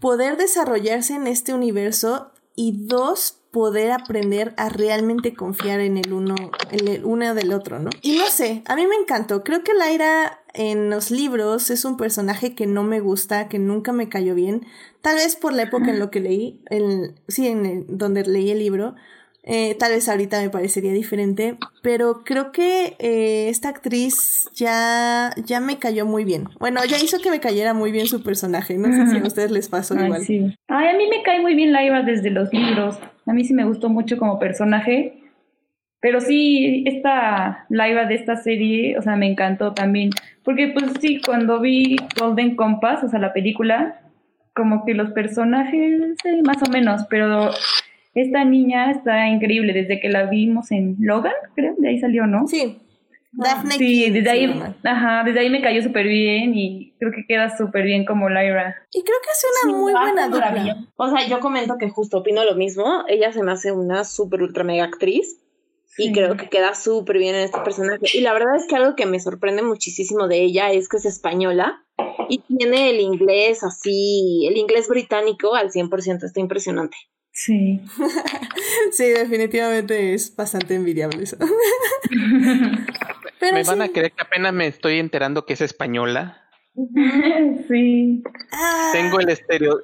poder desarrollarse en este universo y dos, poder aprender a realmente confiar en el uno, en el uno del otro, ¿no? Y no sé, a mí me encantó. Creo que Laira en los libros es un personaje que no me gusta, que nunca me cayó bien. Tal vez por la época en lo que leí, en, sí, en el- donde leí el libro. Eh, tal vez ahorita me parecería diferente, pero creo que eh, esta actriz ya, ya me cayó muy bien. Bueno, ya hizo que me cayera muy bien su personaje. No sé si a ustedes les pasó Ay, igual. sí. Ay, a mí me cae muy bien Laira desde los libros. A mí sí me gustó mucho como personaje. Pero sí, esta Laira de esta serie, o sea, me encantó también. Porque pues sí, cuando vi Golden Compass, o sea, la película, como que los personajes, sí, más o menos, pero esta niña está increíble desde que la vimos en Logan, creo, de ahí salió, ¿no? Sí, Daphne sí, desde ahí, ajá, desde ahí me cayó súper bien y creo que queda súper bien como Lyra. Y creo que es una muy buena dupla. O sea, yo comento que justo opino lo mismo. Ella se me hace una súper ultra mega actriz. Y creo que queda súper bien en este personaje. Y la verdad es que algo que me sorprende muchísimo de ella es que es española y tiene el inglés así, el inglés británico al 100%. Está impresionante. Sí. sí, definitivamente es bastante envidiable eso. ¿Me van a creer que apenas me estoy enterando que es española? sí. Tengo el estereo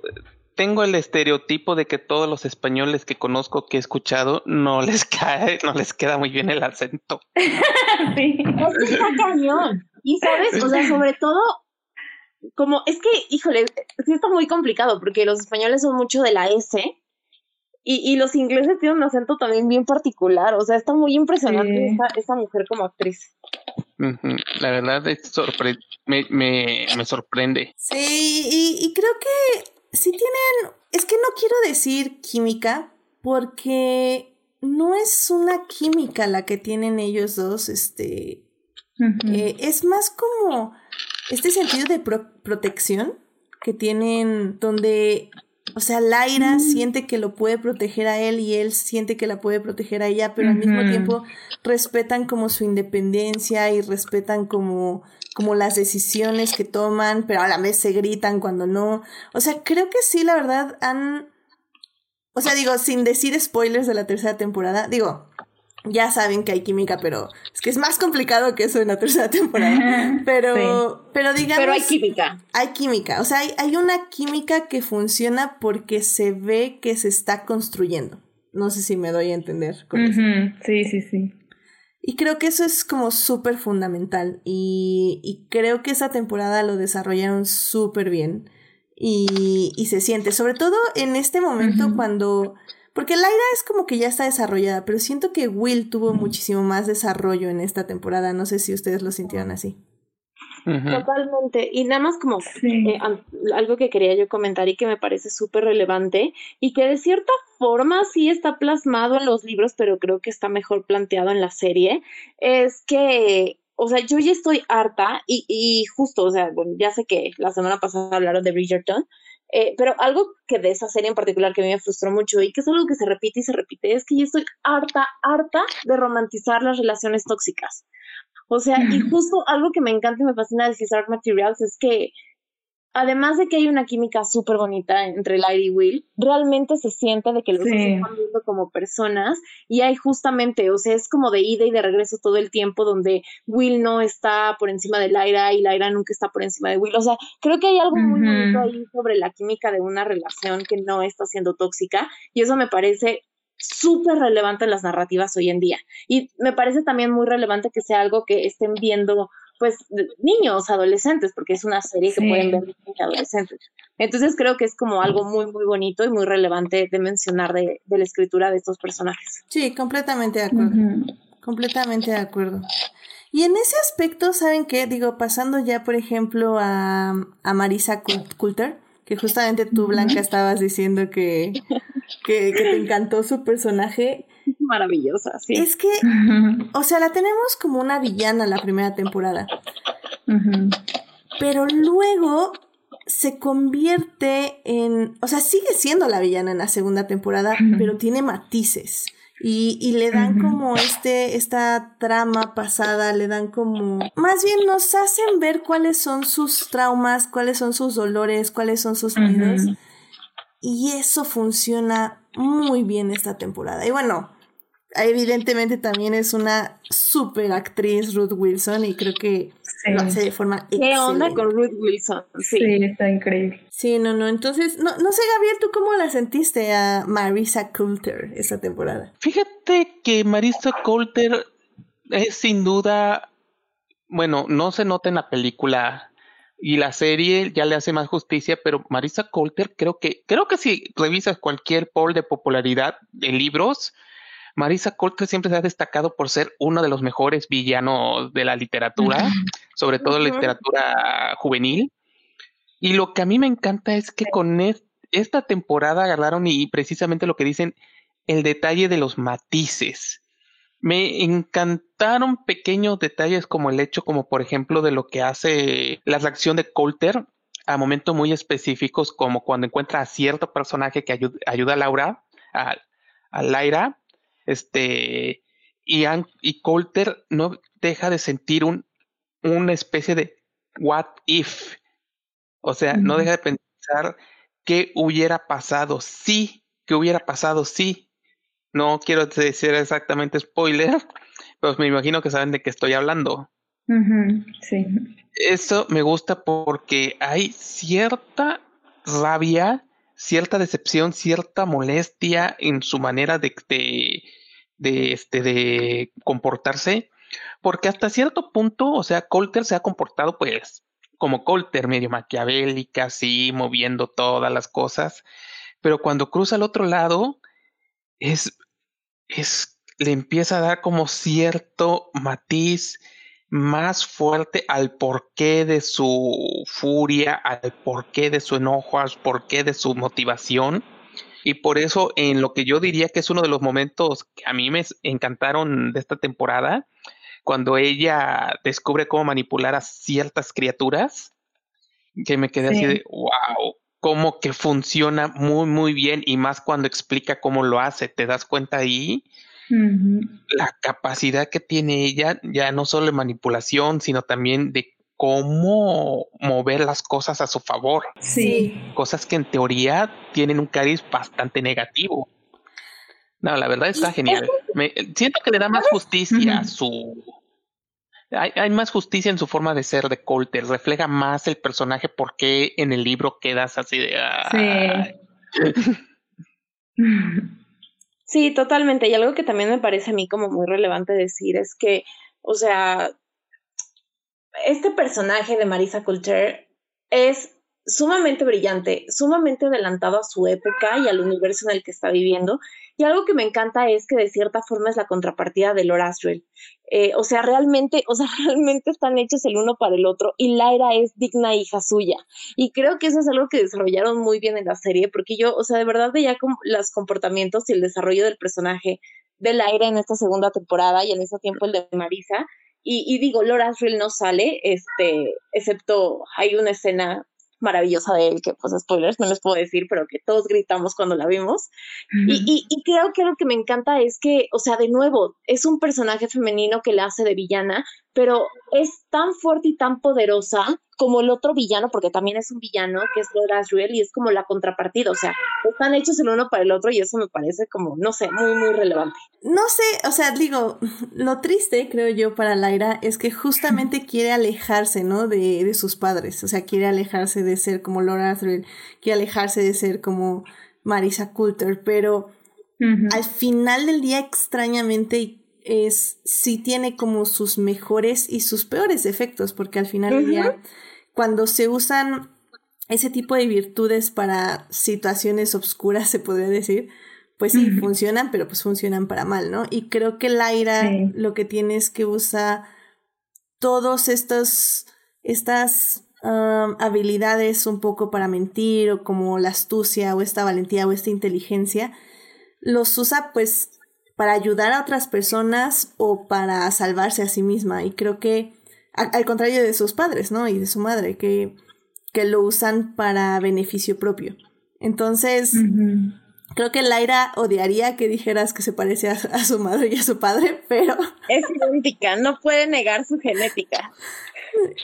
tengo el estereotipo de que todos los españoles que conozco que he escuchado no les cae, no les queda muy bien el acento. sí. Es que está cañón. Y sabes, o sea, sobre todo, como, es que, híjole, sí está muy complicado porque los españoles son mucho de la S y, y los ingleses tienen un acento también bien particular. O sea, está muy impresionante esta, esta, mujer como actriz. La verdad es me, me, me sorprende. Sí, y, y creo que sí tienen, es que no quiero decir química, porque no es una química la que tienen ellos dos, este, eh, es más como este sentido de protección que tienen, donde, o sea, Laira mm. siente que lo puede proteger a él y él siente que la puede proteger a ella, pero al mismo tiempo respetan como su independencia y respetan como como las decisiones que toman, pero a la vez se gritan cuando no. O sea, creo que sí, la verdad, han... O sea, digo, sin decir spoilers de la tercera temporada, digo, ya saben que hay química, pero es que es más complicado que eso en la tercera temporada. Pero, pero digamos... Pero hay química. Hay química, o sea, hay, hay una química que funciona porque se ve que se está construyendo. No sé si me doy a entender con eso. Sí, sí, sí. Y creo que eso es como súper fundamental y, y, creo que esa temporada lo desarrollaron súper bien y, y, se siente, sobre todo en este momento cuando, porque Laira es como que ya está desarrollada, pero siento que Will tuvo muchísimo más desarrollo en esta temporada, no sé si ustedes lo sintieron así. Totalmente. Y nada más como eh, algo que quería yo comentar y que me parece súper relevante y que de cierta forma sí está plasmado en los libros, pero creo que está mejor planteado en la serie, es que, o sea, yo ya estoy harta y, y justo, o sea, bueno, ya sé que la semana pasada hablaron de Bridgerton, eh, pero algo que de esa serie en particular que a mí me frustró mucho y que es algo que se repite y se repite es que yo estoy harta, harta de romantizar las relaciones tóxicas. O sea, y justo algo que me encanta y me fascina de His Art Materials es que además de que hay una química súper bonita entre Light y Will, realmente se siente de que los están viendo como personas y hay justamente, o sea, es como de ida y de regreso todo el tiempo donde Will no está por encima de Lyra y Lyra nunca está por encima de Will. O sea, creo que hay algo muy bonito ahí sobre la química de una relación que no está siendo tóxica y eso me parece súper relevante en las narrativas hoy en día. Y me parece también muy relevante que sea algo que estén viendo pues niños, adolescentes, porque es una serie que pueden ver niños adolescentes. Entonces creo que es como algo muy, muy bonito y muy relevante de mencionar de, la escritura de estos personajes. Sí, completamente de acuerdo. Completamente de acuerdo. Y en ese aspecto, ¿saben qué? Digo, pasando ya, por ejemplo, a, a Marisa Coulter, que justamente tú, Blanca, estabas diciendo que, que, te encantó su personaje. Maravillosa, sí. Es que, o sea, la tenemos como una villana la primera temporada. Pero luego se convierte en, o sea, sigue siendo la villana en la segunda temporada, pero tiene matices. Y, y le dan como este, esta trama pasada, le dan como, más bien nos hacen ver cuáles son sus traumas, cuáles son sus dolores, cuáles son sus miedos. Y eso funciona muy bien esta temporada. Y bueno, evidentemente también es una super actriz Ruth Wilson y creo que lo hace de forma ¿Qué onda con Ruth Wilson? Sí. está increíble. Sí, no, no. Entonces, no, no sé, Gabriel, ¿tú cómo la sentiste a Marisa Coulter esta temporada? Fíjate que Marisa Coulter es sin duda, bueno, no se nota en la película y la serie ya le hace más justicia, pero Marisa Coulter creo que, creo que si revisas cualquier poll de popularidad de libros, Marisa Coulter siempre se ha destacado por ser uno de los mejores villanos de la literatura, sobre todo la literatura juvenil. Y lo que a mí me encanta es que con esta temporada agarraron y precisamente lo que dicen, el detalle de los matices. Me encantaron pequeños detalles como el hecho, como por ejemplo, de lo que hace la reacción de Coulter a momentos muy específicos, como cuando encuentra a cierto personaje que ayuda, a Laura, a, a Lyra, este, y, y Coulter no deja de sentir un, una especie de what if. O sea, no deja de pensar qué hubiera pasado si, qué hubiera pasado si. No quiero decir exactamente spoiler, pero me imagino que saben de qué estoy hablando. sí. Eso me gusta porque hay cierta rabia, cierta decepción, cierta molestia en su manera de, de, de, este, de comportarse, porque hasta cierto punto, o sea, Colter se ha comportado pues como Colter, medio maquiavélica, así, moviendo todas las cosas, pero cuando cruza al otro lado, es, es, le empieza a dar como cierto matiz, más fuerte al porqué de su furia, al porqué de su enojo, al porqué de su motivación. Y por eso, en lo que yo diría que es uno de los momentos que a mí me encantaron de esta temporada, cuando ella descubre cómo manipular a ciertas criaturas, que me quedé así de, wow, cómo que funciona muy, muy bien y más cuando explica cómo lo hace, te das cuenta ahí la capacidad que tiene ella, ya no solo de manipulación, sino también de cómo mover las cosas a su favor. Sí. Cosas que en teoría tienen un cariz bastante negativo. No, la verdad está genial. Me, siento que le da más justicia a su. Hay, hay, más justicia en su forma de ser de Colter. Refleja más el personaje porque en el libro quedas así de. Sí. Sí, totalmente. Y algo que también me parece a mí como muy relevante decir es que, o sea, este personaje de Marisa Coulter es sumamente brillante, sumamente adelantado a su época y al universo en el que está viviendo. Y algo que me encanta es que de cierta forma es la contrapartida de Laura Asriel. Eh, o sea, realmente, o sea, realmente están hechos el uno para el otro y Lyra es digna hija suya. Y creo que eso es algo que desarrollaron muy bien en la serie, porque yo, o sea, de verdad veía como los comportamientos y el desarrollo del personaje de Lyra en esta segunda temporada y al mismo tiempo el de Marisa. Y, y digo, Laura Asriel no sale, este, excepto hay una escena maravillosa de él, que pues spoilers no les puedo decir, pero que todos gritamos cuando la vimos. y, y, creo que lo que me encanta es que, o sea, de nuevo, es un personaje femenino que la hace de villana, pero es tan fuerte y tan poderosa como el otro villano, porque también es un villano, que es Lord Asriel, y es como la contrapartida, o sea, están hechos el uno para el otro y eso me parece como, no sé, muy, muy relevante. No sé, o sea, digo, lo triste, creo yo, para Lyra es que justamente quiere alejarse, ¿no? De, de sus padres, o sea, quiere alejarse de ser como Lord Asriel, quiere alejarse de ser como Marisa Coulter, pero al final del día, extrañamente, es sí tiene como sus mejores y sus peores efectos, porque al final del día, cuando se usan ese tipo de virtudes para situaciones obscuras, se podría decir, pues sí, funcionan, pero pues funcionan para mal, ¿no? Y creo que Laira lo que tiene es que usa todos estos, estas habilidades un poco para mentir, o como la astucia, o esta valentía, o esta inteligencia, los usa pues para ayudar a otras personas o para salvarse a sí misma. Y creo que, al, contrario de sus padres, ¿no? Y de su madre, que, que lo usan para beneficio propio. Entonces, creo que Laira odiaría que dijeras que se parece a, su madre y a su padre, pero... Es idéntica, no puede negar su genética.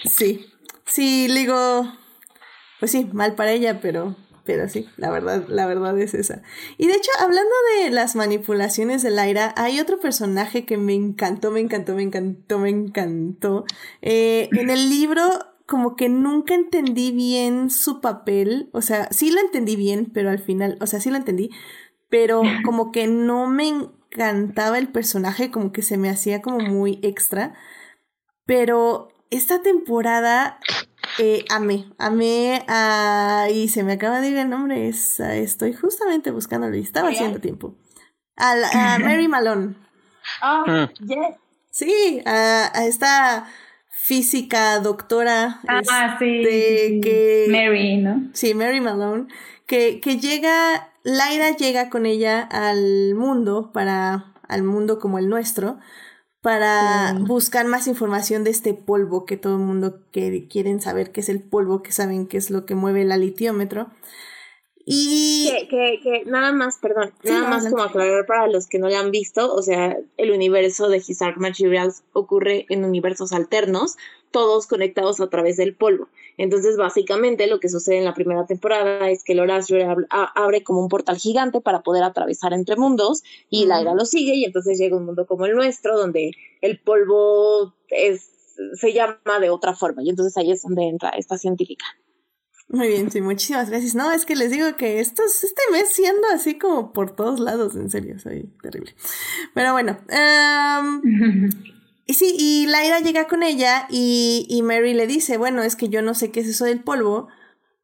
Sí, sí, digo, pues sí, mal para ella, pero pero sí, la verdad, la verdad es esa. Y de hecho, hablando de las manipulaciones de Lyra, hay otro personaje que me encantó, me encantó, me encantó, me encantó. Eh, en el libro, como que nunca entendí bien su papel. O sea, sí lo entendí bien, pero al final, o sea, sí lo entendí. Pero como que no me encantaba el personaje, como que se me hacía como muy extra. Pero esta temporada eh, amé, amé a... Y se me acaba de ir el nombre, es, estoy justamente buscándolo y estaba haciendo tiempo. A, a Mary Malone. Ah, yes. Sí, a, esta física doctora. Ah, sí, Que, Mary, ¿no? Sí, Mary Malone. Que, que llega, Laira llega con ella al mundo para al mundo como el nuestro para buscar más información de este polvo que todo el mundo que quieren saber qué es el polvo, que saben qué es lo que mueve el alitiómetro. Y... Que, que, que nada más, perdón, nada más como aclarar para los que no lo han visto, o sea, el universo de His Dark Materials ocurre en universos alternos, todos conectados a través del polvo. Entonces, básicamente, lo que sucede en la primera temporada es que el Horacio abre como un portal gigante para poder atravesar entre mundos y la era lo sigue y entonces llega un mundo como el nuestro, donde el polvo es, se llama de otra forma y entonces ahí es donde entra esta científica. Muy bien, sí, muchísimas gracias. No, es que les digo que esto, este mes siendo así como por todos lados, en serio, soy terrible. Pero bueno, y sí, y Laira llega con ella y, y Mary le dice, bueno, es que yo no sé qué es eso del polvo,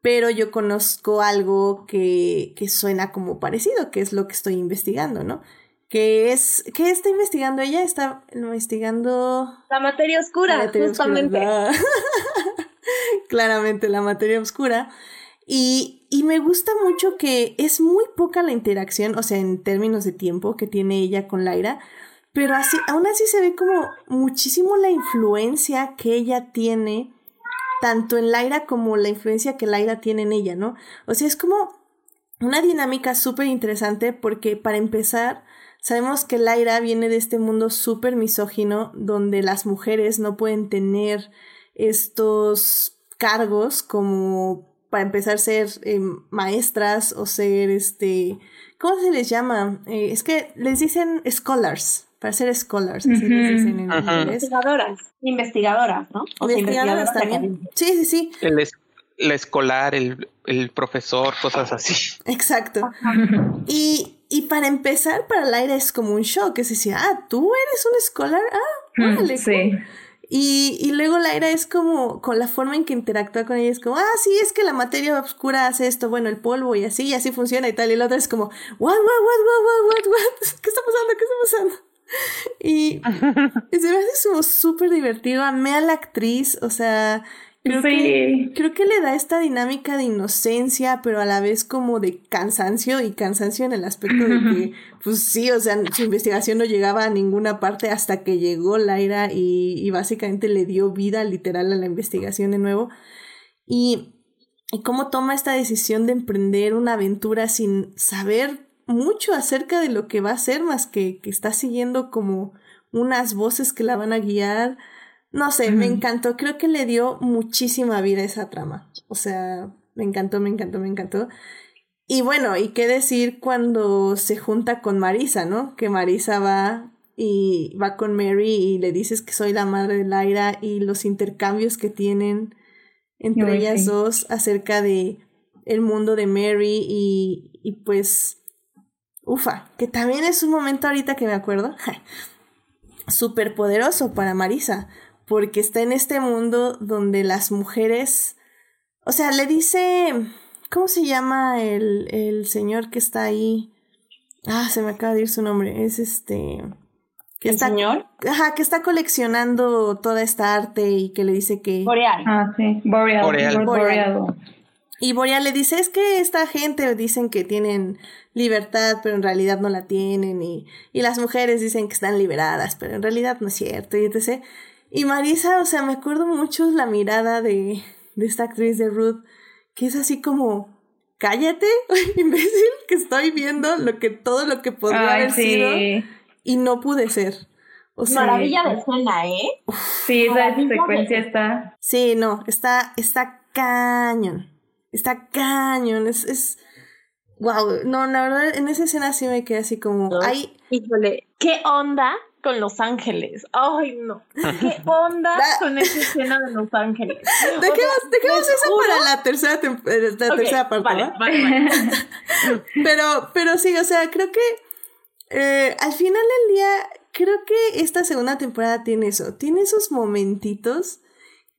pero yo conozco algo que, que suena como parecido, que es lo que estoy investigando, ¿no? que es ¿qué está investigando ella? Está investigando la materia oscura, justamente. claramente la materia oscura. Y, y, me gusta mucho que es muy poca la interacción, o sea, en términos de tiempo que tiene ella con Laira, pero así, aún así se ve como muchísimo la influencia que ella tiene, tanto en Laira como la influencia que Laira tiene en ella, ¿no? O sea, es como una dinámica súper interesante porque para empezar, sabemos que Laira viene de este mundo súper misógino donde las mujeres no pueden tener estos cargos como para empezar ser eh, maestras o ser este ¿cómo se les llama? Eh, es que les dicen scholars para ser scholars así les dicen en investigadoras investigadoras ¿no? investigadoras, también. sí sí sí. El, el escolar el, el profesor cosas así. Exacto. Y y para empezar, para el aire es como un shock, es decir, ah, tú eres un escolar, ah, mm, vale. sí. Y, y luego Laira es como, con la forma en que interactúa con ella, es como, ah, sí, es que la materia oscura hace esto, bueno, el polvo y así, y así funciona y tal. Y la otra es como, what, what, what, what, what, what, what, ¿qué está pasando? ¿Qué está pasando? Y, y se me hace súper divertido. Amé a la actriz, o sea, Creo, que, creo que le da esta dinámica de inocencia, pero a la vez como de cansancio y cansancio en el aspecto de que, pues sí, o sea, su investigación no llegaba a ninguna parte hasta que llegó Laira y, y básicamente le dio vida literal a la investigación de nuevo. Y, y cómo toma esta decisión de emprender una aventura sin saber mucho acerca de lo que va a hacer, más que, que está siguiendo como unas voces que la van a guiar no sé, me encantó. Creo que le dio muchísima vida a esa trama. O sea, me encantó, me encantó, me encantó. Y bueno, y qué decir cuando se junta con Marisa, ¿no? Que Marisa va y va con Mary y le dices que soy la madre de Laira y los intercambios que tienen entre ellas dos acerca de el mundo de Mary y, y pues ufa, que también es un momento ahorita que me acuerdo súper poderoso para Marisa, porque está en este mundo donde las mujeres, o sea, le dice, ¿cómo se llama el, el señor que está ahí? Ah, se me acaba de ir su nombre, es este... Que ¿El señor? Ajá, que está coleccionando toda esta arte y que le dice que... Boreal. Ah, sí, Boreal. Boreal. Boreal. Y Boreal le dice, es que esta gente dicen que tienen libertad, pero en realidad no la tienen, y, y las mujeres dicen que están liberadas, pero en realidad no es cierto, y etc. Y Marisa, o sea, me acuerdo mucho la mirada de, de esta actriz de Ruth, que es así como, cállate, imbécil, que estoy viendo lo que, todo lo que podría haber sido y no pude ser. O sea, Maravilla de escena, ¿eh? Sí, esa secuencia está. Sí, no, está, está cañón. Está cañón. Es, es. Wow. No, la verdad, en esa escena sí me quedé así como. Ay. Híjole, ¿qué onda con Los Ángeles. Ay, no. ¿Qué onda con esa escena de Los Ángeles? Dejemos, eso para la tercera, eh, la tercera parte. Vale, vale, pero, pero sí, o sea, creo que eh, al final del día, creo que esta segunda temporada tiene eso. Tiene esos momentitos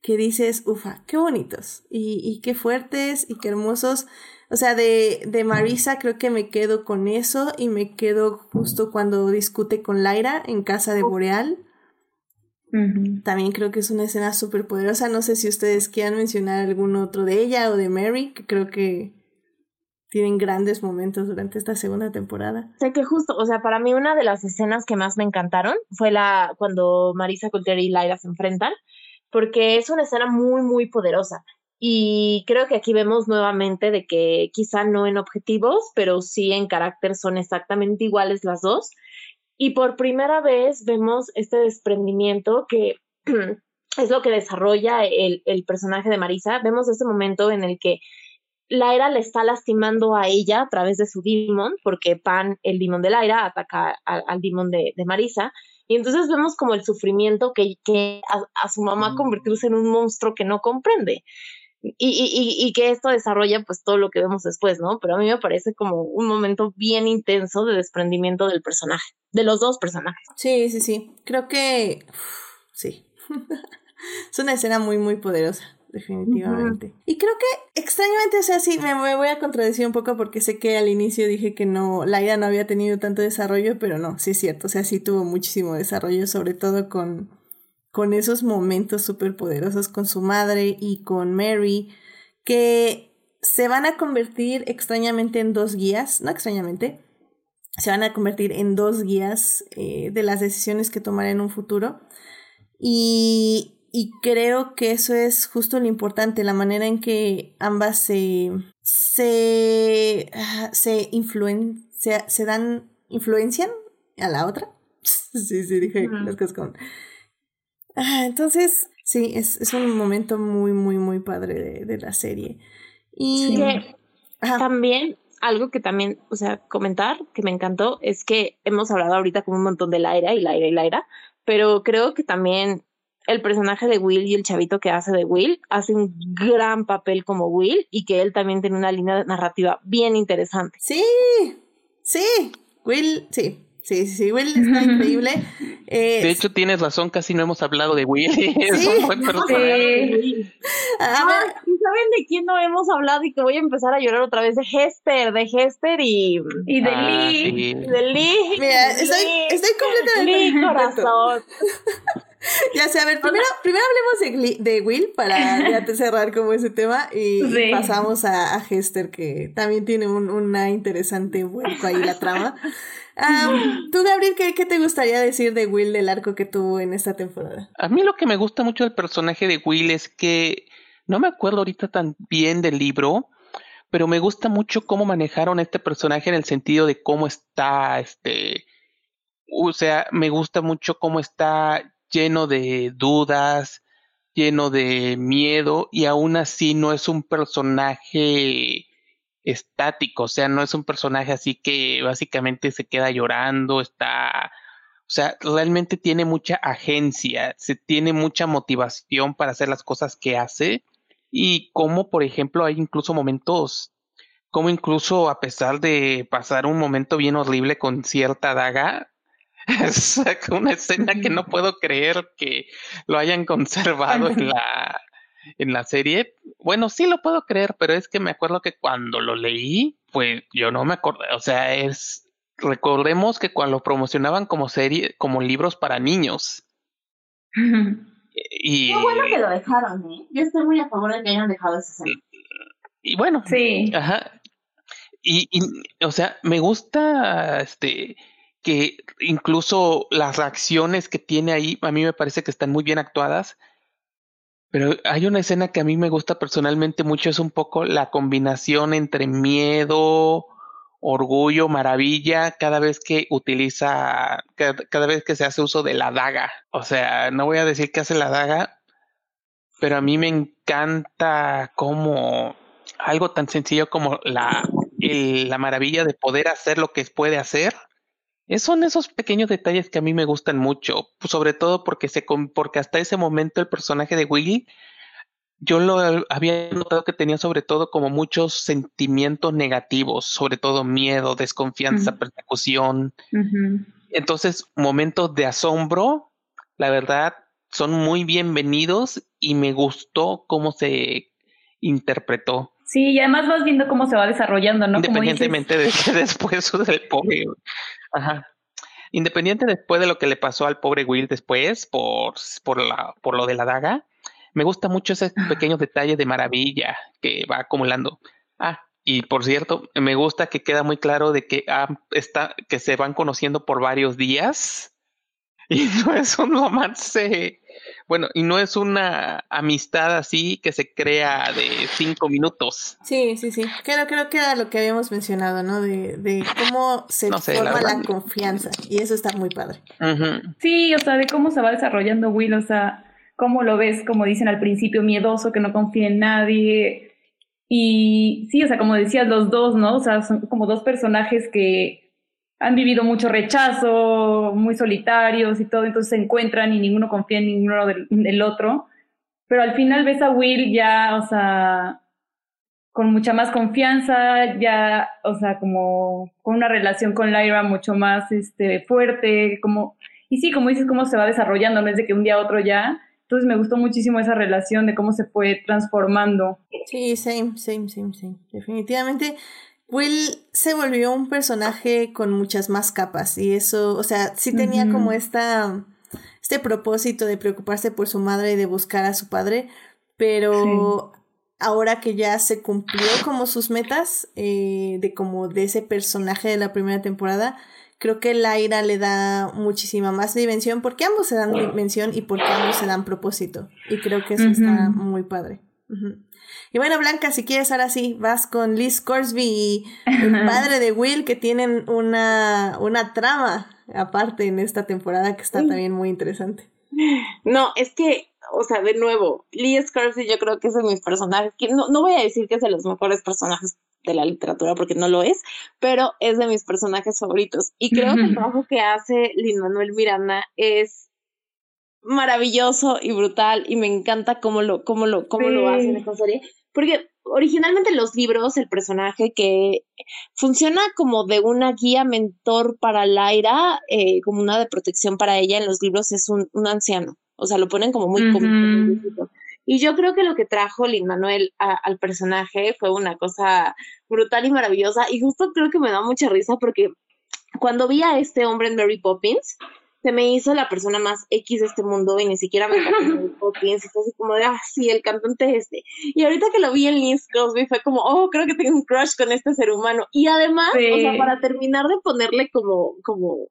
que dices, ufa, qué bonitos y, y qué fuertes y qué hermosos. O sea, de, de Marisa creo que me quedo con eso y me quedo justo cuando discute con Laira en casa de Boreal. También creo que es una escena súper poderosa. No sé si ustedes quieran mencionar algún otro de ella o de Mary, que creo que tienen grandes momentos durante esta segunda temporada. Sé que justo, o sea, para mí una de las escenas que más me encantaron fue la cuando Marisa Coulter y Lyra se enfrentan, porque es una escena muy, muy poderosa. Y creo que aquí vemos nuevamente de que quizá no en objetivos, pero sí en carácter son exactamente iguales las dos. Y por primera vez vemos este desprendimiento que es lo que desarrolla el, el personaje de Marisa. Vemos ese momento en el que Laira le está lastimando a ella a través de su demon, porque Pan, el demon de Laira, ataca al, al demon de, de Marisa. Y entonces vemos como el sufrimiento que, que a, a, su mamá convertirse en un monstruo que no comprende y, y, y, que esto desarrolla pues todo lo que vemos después, ¿no? Pero a mí me parece como un momento bien intenso de desprendimiento del personaje, de los dos personajes. Sí, sí, sí. Creo que sí. es una escena muy, muy poderosa. Definitivamente. Uh -huh. Y creo que extrañamente, o sea, sí, me, me, voy a contradecir un poco porque sé que al inicio dije que no, Laira no había tenido tanto desarrollo, pero no, sí es cierto, o sea, sí tuvo muchísimo desarrollo, sobre todo con, con esos momentos súper poderosos con su madre y con Mary, que se van a convertir extrañamente en dos guías, no extrañamente, se van a convertir en dos guías eh, de las decisiones que tomará en un futuro. Y, y, creo que eso es justo lo importante, la manera en que ambas se, se, se, influen, se, se dan, influencian a la otra. sí, sí, dije las cosas con Ah, entonces, sí, es, es, un momento muy, muy, muy padre de, de la serie. Y que también, algo que también, o sea, comentar que me encantó es que hemos hablado ahorita como un montón de Laira y Laira y Laira, pero creo que también el personaje de Will y el chavito que hace de Will hace un gran papel como Will y que él también tiene una línea narrativa bien interesante. Sí, sí, Will, sí, Sí, sí, Will está increíble. Eh, de hecho, tienes razón, casi no hemos hablado de Will. es un buen personaje. Sí. A ver, ¿saben de quién no hemos hablado y que voy a empezar a llorar otra vez? De Hester, de Hester y, y de ah, Lee. Sí. De Lee. Mira, estoy, estoy completamente. Lee, corazón. ya sé, a ver, primero, primero hablemos de, de Will para ya cerrar como ese tema y sí. pasamos a, a, Hester, que también tiene un, una interesante vuelco ahí la trama. Um, Tú, Gabriel, ¿qué, ¿qué, te gustaría decir de Will del arco que tuvo en esta temporada? A mí lo que me gusta mucho del personaje de Will es que no me acuerdo ahorita tan bien del libro, pero me gusta mucho cómo manejaron este personaje en el sentido de cómo está, este, o sea, me gusta mucho cómo está lleno de dudas, lleno de miedo y aún así no es un personaje estático, o sea, no es un personaje así que básicamente se queda llorando, está, o sea, realmente tiene mucha agencia, se tiene mucha motivación para hacer las cosas que hace y como, por ejemplo, hay incluso momentos, como incluso a pesar de pasar un momento bien horrible con cierta daga, es una escena que no puedo creer que lo hayan conservado en la en la serie. Bueno, sí lo puedo creer, pero es que me acuerdo que cuando lo leí, pues yo no me acordé. O sea, es. Recordemos que cuando lo promocionaban como serie, como libros para niños. y. Qué bueno que lo dejaron, ¿eh? Yo estoy muy a favor de que hayan dejado esa escena. Y, y bueno. Sí. Ajá. Y, y, o sea, me gusta este que incluso las reacciones que tiene ahí, a mí me parece que están muy bien actuadas pero hay una escena que a mí me gusta personalmente mucho, es un poco la combinación entre miedo, orgullo, maravilla, cada vez que utiliza, cada, cada, vez que se hace uso de la daga. O sea, no voy a decir que hace la daga, pero a mí me encanta como algo tan sencillo como la, la maravilla de poder hacer lo que puede hacer son esos pequeños detalles que a mí me gustan mucho, sobre todo porque, se, porque hasta ese momento el personaje de Willy, yo lo había notado que tenía sobre todo como muchos sentimientos negativos, sobre todo miedo, desconfianza, uh -huh. persecución. Uh -huh. Entonces, momentos de asombro, la verdad, son muy bienvenidos y me gustó cómo se interpretó. Sí, y además vas viendo cómo se va desarrollando, ¿no? Independientemente de que después del pobre. Ajá. Independiente después de lo que le pasó al pobre Will después, por, por, la, por lo de la daga, me gusta mucho esos pequeños detalles de maravilla que va acumulando. Ah, Y por cierto, me gusta que queda muy claro de que ah, está, que se van conociendo por varios días. Y no es un romance, bueno, y no es una amistad así que se crea de cinco minutos. Sí, sí, sí. Creo, creo que era lo que habíamos mencionado, ¿no? De, de cómo se forma la, confianza. Y eso está muy padre. Sí, o sea, de cómo se va desarrollando Will, o sea, cómo lo ves, como dicen al principio, miedoso, que no confía en nadie, y sí, o sea, como decías, los dos, ¿no? O sea, son como dos personajes que han vivido mucho rechazo, muy solitarios y todo, entonces se encuentran y ninguno confía en ninguno del, otro. Pero al final ves a Will ya, o sea, con mucha más confianza, ya, o sea, como con una relación con Lyra mucho más este, fuerte, como, y sí, como dices, cómo se va desarrollando, no es de que un día a otro ya, entonces me gustó muchísimo esa relación de cómo se fue transformando. Sí, same, same, same, same. Definitivamente Will se volvió un personaje con muchas más capas y eso, o sea, sí tenía como esta, este propósito de preocuparse por su madre y de buscar a su padre, pero ahora que ya se cumplió como sus metas eh, de como de ese personaje de la primera temporada, creo que Laira le da muchísima más dimensión porque ambos se dan dimensión y porque ambos se dan propósito. Y creo que eso está muy padre. Y bueno, Blanca, si quieres, ahora sí, vas con Liz Corsby y el padre de Will, que tienen una, una trama aparte en esta temporada que está también muy interesante. No, es que, o sea, de nuevo, Liz Corsby yo creo que es de mis personajes, que no, no voy a decir que es de los mejores personajes de la literatura porque no lo es, pero es de mis personajes favoritos. Y creo que el trabajo que hace Lin Manuel Miranda es maravilloso y brutal y me encanta cómo lo, cómo lo, cómo lo hace en esta serie. Porque originalmente en los libros el personaje que funciona como de una guía mentor para Laira, eh, como una de protección para ella en los libros es un, un anciano. O sea, lo ponen como muy cómico. Y yo creo que lo que trajo Lin Manuel al personaje fue una cosa brutal y maravillosa. Y justo creo que me da mucha risa porque cuando vi a este hombre en Mary Poppins, se me hizo la persona más X de este mundo y ni siquiera me encantó Poppins. Fue así como de, ah, sí, el cantante este. Y ahorita que lo vi en Liz Cosby fue como, oh, creo que tengo un crush con este ser humano. Y además, o sea, para terminar de ponerle como, como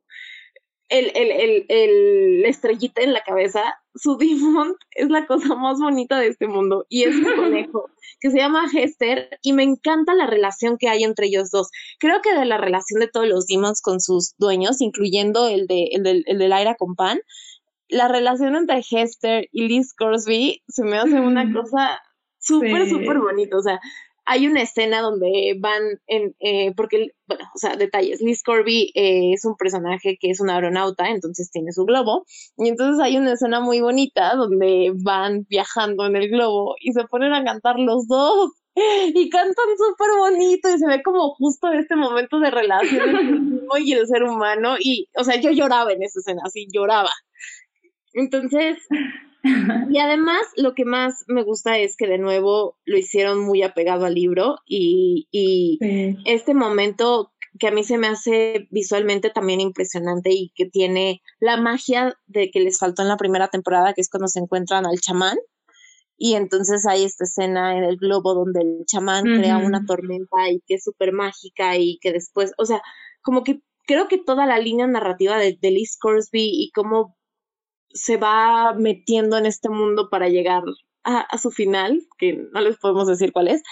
el, el, el, el, estrellita en la cabeza, su default es la cosa más bonita de este mundo y es un conejo que se llama Hester y me encanta la relación que hay entre ellos dos. Creo que de la relación de todos los demons con sus dueños, incluyendo el de el del, el del aire con pan, la relación entre Hester y Liz Crosby se me hace una cosa súper, súper bonita. O sea, hay una escena donde van en, eh, porque, bueno, o sea, detalles, Liz Corby eh, es un personaje que es un aeronauta, entonces tiene su globo, y entonces hay una escena muy bonita donde van viajando en el globo y se ponen a cantar los dos. Y cantan súper bonito y se ve como justo este momento de relación entre el mismo y el ser humano. Y, o sea, yo lloraba en esa escena, así lloraba. Entonces, y además, lo que más me gusta es que de nuevo lo hicieron muy apegado al libro y, este momento que a mí se me hace visualmente también impresionante y que tiene la magia de que les faltó en la primera temporada, que es cuando se encuentran al chamán. Y entonces hay esta escena en el globo donde el chamán crea una tormenta y que es súper mágica y que después, o sea, como que creo que toda la línea narrativa de, de Liz Corsby y cómo se va metiendo en este mundo para llegar a, su final, que no les podemos decir cuál es,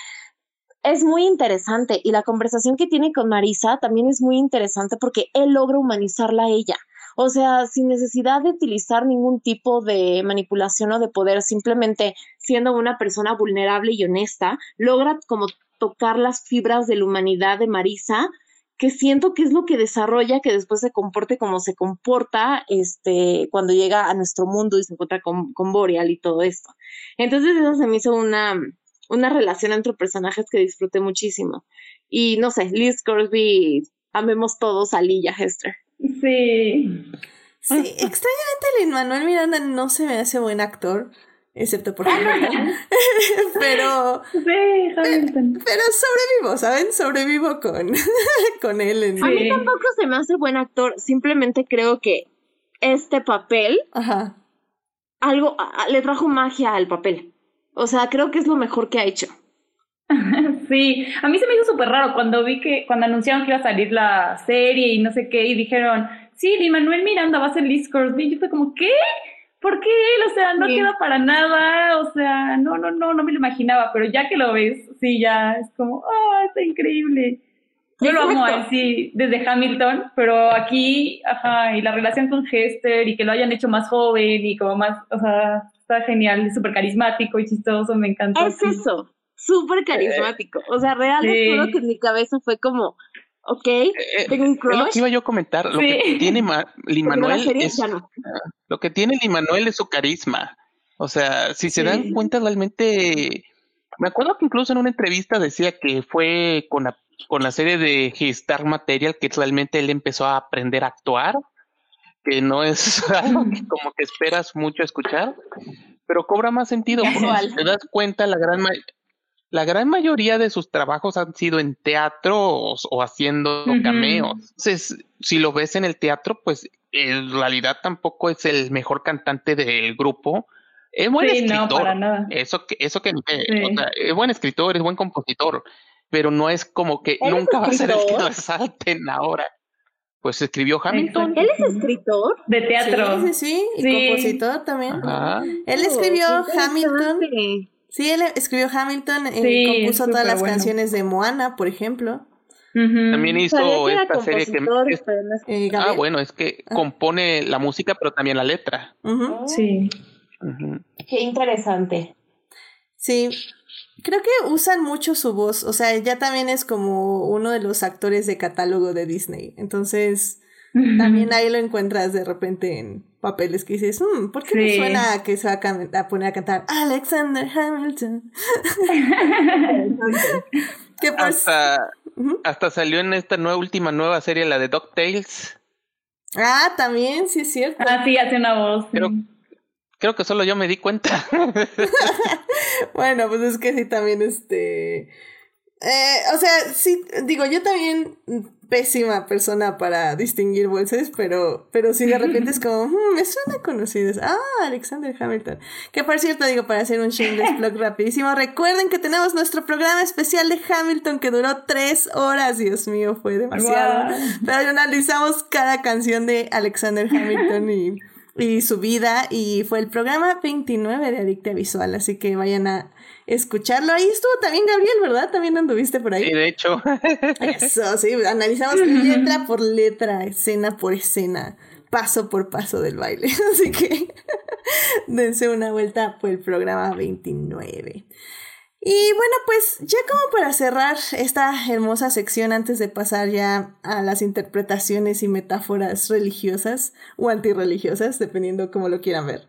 es muy interesante y la conversación que tiene con Marisa también es muy interesante porque él logra humanizarla a ella. O sea, sin necesidad de utilizar ningún tipo de manipulación o de poder, simplemente siendo una persona vulnerable y honesta, logra como tocar las fibras de la humanidad de Marisa que siento que es lo que desarrolla que después se comporte como se comporta este, cuando llega a nuestro mundo y se encuentra con, con Boreal y todo esto. Entonces eso se me hizo una, una relación entre personajes que disfruté muchísimo. Y no sé, Liz Crosby, amemos todos a Lee y a Hester. Sí. Sí, extrañamente Lin Manuel Miranda no se me hace buen actor excepto por Hamilton. pero, sí, Hamilton. pero sobrevivo, ¿saben? Sobrevivo con, con él. En... A mí tampoco se me hace buen actor, simplemente creo que este papel, Ajá. algo, le trajo magia al papel. O sea, creo que es lo mejor que ha hecho. sí, a mí se me hizo súper raro cuando vi que, cuando anunciaron que iba a salir la serie y no sé qué, y dijeron, sí, Lin Manuel Miranda va a ser Liz Crosby, y yo fue como, ¿qué? ¿Por qué él? O sea, no queda para nada, o sea, no, no, no, no me lo imaginaba, pero ya que lo ves, sí, ya es como, ah, está increíble. Yo lo amo así desde Hamilton, pero aquí, ajá, y la relación con Hester y que lo hayan hecho más joven y como más, o sea, está genial, súper carismático y chistoso, me encantó. Es eso, súper carismático. O sea, realmente sí. que en mi cabeza fue como, ok, eh, eh, tengo un crush. Es lo que iba yo a comentar, lo que tiene Limanuel es, lo que tiene Limanuel es su carisma. O sea, si se dan cuenta realmente, me acuerdo que incluso en una entrevista decía que fue con la con la serie de His Dark Material que realmente él empezó a aprender a actuar, que no es algo que como que esperas mucho escuchar, pero cobra más sentido porque te das cuenta la gran la gran mayoría de sus trabajos han sido en teatro o, haciendo cameos. Entonces, si lo ves en el teatro, pues en realidad tampoco es el mejor cantante del grupo. Es buen escritor. Eso que, eso que es buen escritor, es buen compositor pero no es como que nunca va a ser el que resalten ahora. Pues escribió Hamilton. ¿Él es escritor? De teatro. Sí, sí, sí. Y compositor también. Él escribió Hamilton. Sí, él escribió Hamilton y eh, compuso todas las canciones de Moana, por ejemplo. También hizo esta serie que... Eh, ah, bueno, es que ah. compone la música, pero también la letra. Sí. Qué interesante. Sí, Creo que usan mucho su voz, o sea, ya también es como uno de los actores de catálogo de Disney. Entonces, también ahí lo encuentras de repente en papeles que dices, mm, ¿por qué me suena que se va a, poner a cantar Alexander Hamilton? hasta, hasta salió en esta nueva última nueva serie, la de DuckTales. Ah, también, sí es cierto. Ah, sí, hace una voz. Pero, Creo que solo yo me di cuenta. bueno, pues es que sí, también este... Eh, o sea, sí, digo, yo también pésima persona para distinguir voces, pero, pero sí de repente es como, hmm, me suena conocido. Ah, Alexander Hamilton. Que por cierto, digo, para hacer un shameless blog rapidísimo, recuerden que tenemos nuestro programa especial de Hamilton que duró tres horas. Dios mío, fue demasiado. Pero analizamos cada canción de Alexander Hamilton y y su vida y fue el programa 29 de Adicta Visual, así que vayan a escucharlo. Ahí estuvo también Gabriel, ¿verdad? También anduviste por ahí. Sí, de hecho. Eso, sí, analizamos letra por letra, escena por escena, paso por paso del baile, así que dense una vuelta por el programa 29. Y bueno, pues ya como para cerrar esta hermosa sección antes de pasar ya a las interpretaciones y metáforas religiosas o antirreligiosas, dependiendo cómo lo quieran ver,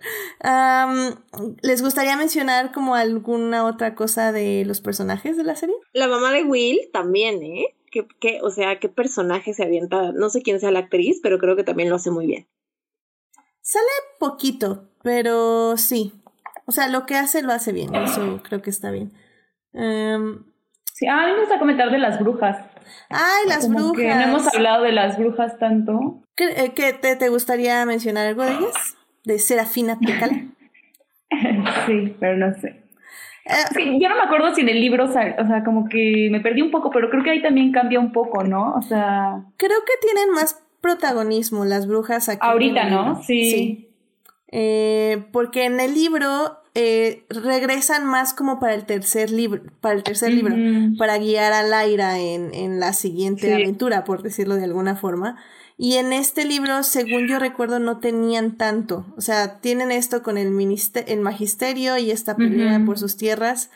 ¿les gustaría mencionar como alguna otra cosa de los personajes de la serie? La mamá de Will también, ¿eh? ¿Qué, o sea, qué personaje se avienta? No sé quién sea la actriz, pero creo que también lo hace muy bien. Sale poquito, pero sí. O sea, lo que hace lo hace bien, eso creo que está bien. Um, sí, ah, a me gusta comentar de las brujas. Ay, las brujas. Que no hemos hablado de las brujas tanto. ¿Qué, eh, te, te, gustaría mencionar algo de ellas? ¿De Serafina Pecala? sí, pero no sé. Eh, yo no me acuerdo si en el libro, o sea, como que me perdí un poco, pero creo que ahí también cambia un poco, ¿no? O sea... Creo que tienen más protagonismo las brujas aquí. Ahorita, ¿no? Sí. sí. Eh, porque en el libro eh, regresan más como para el tercer libro, para el tercer libro, para guiar a Laira en, en la siguiente aventura, por decirlo de alguna forma. Y en este libro, según yo recuerdo, no tenían tanto. O sea, tienen esto con el, el magisterio y esta pelea por sus tierras.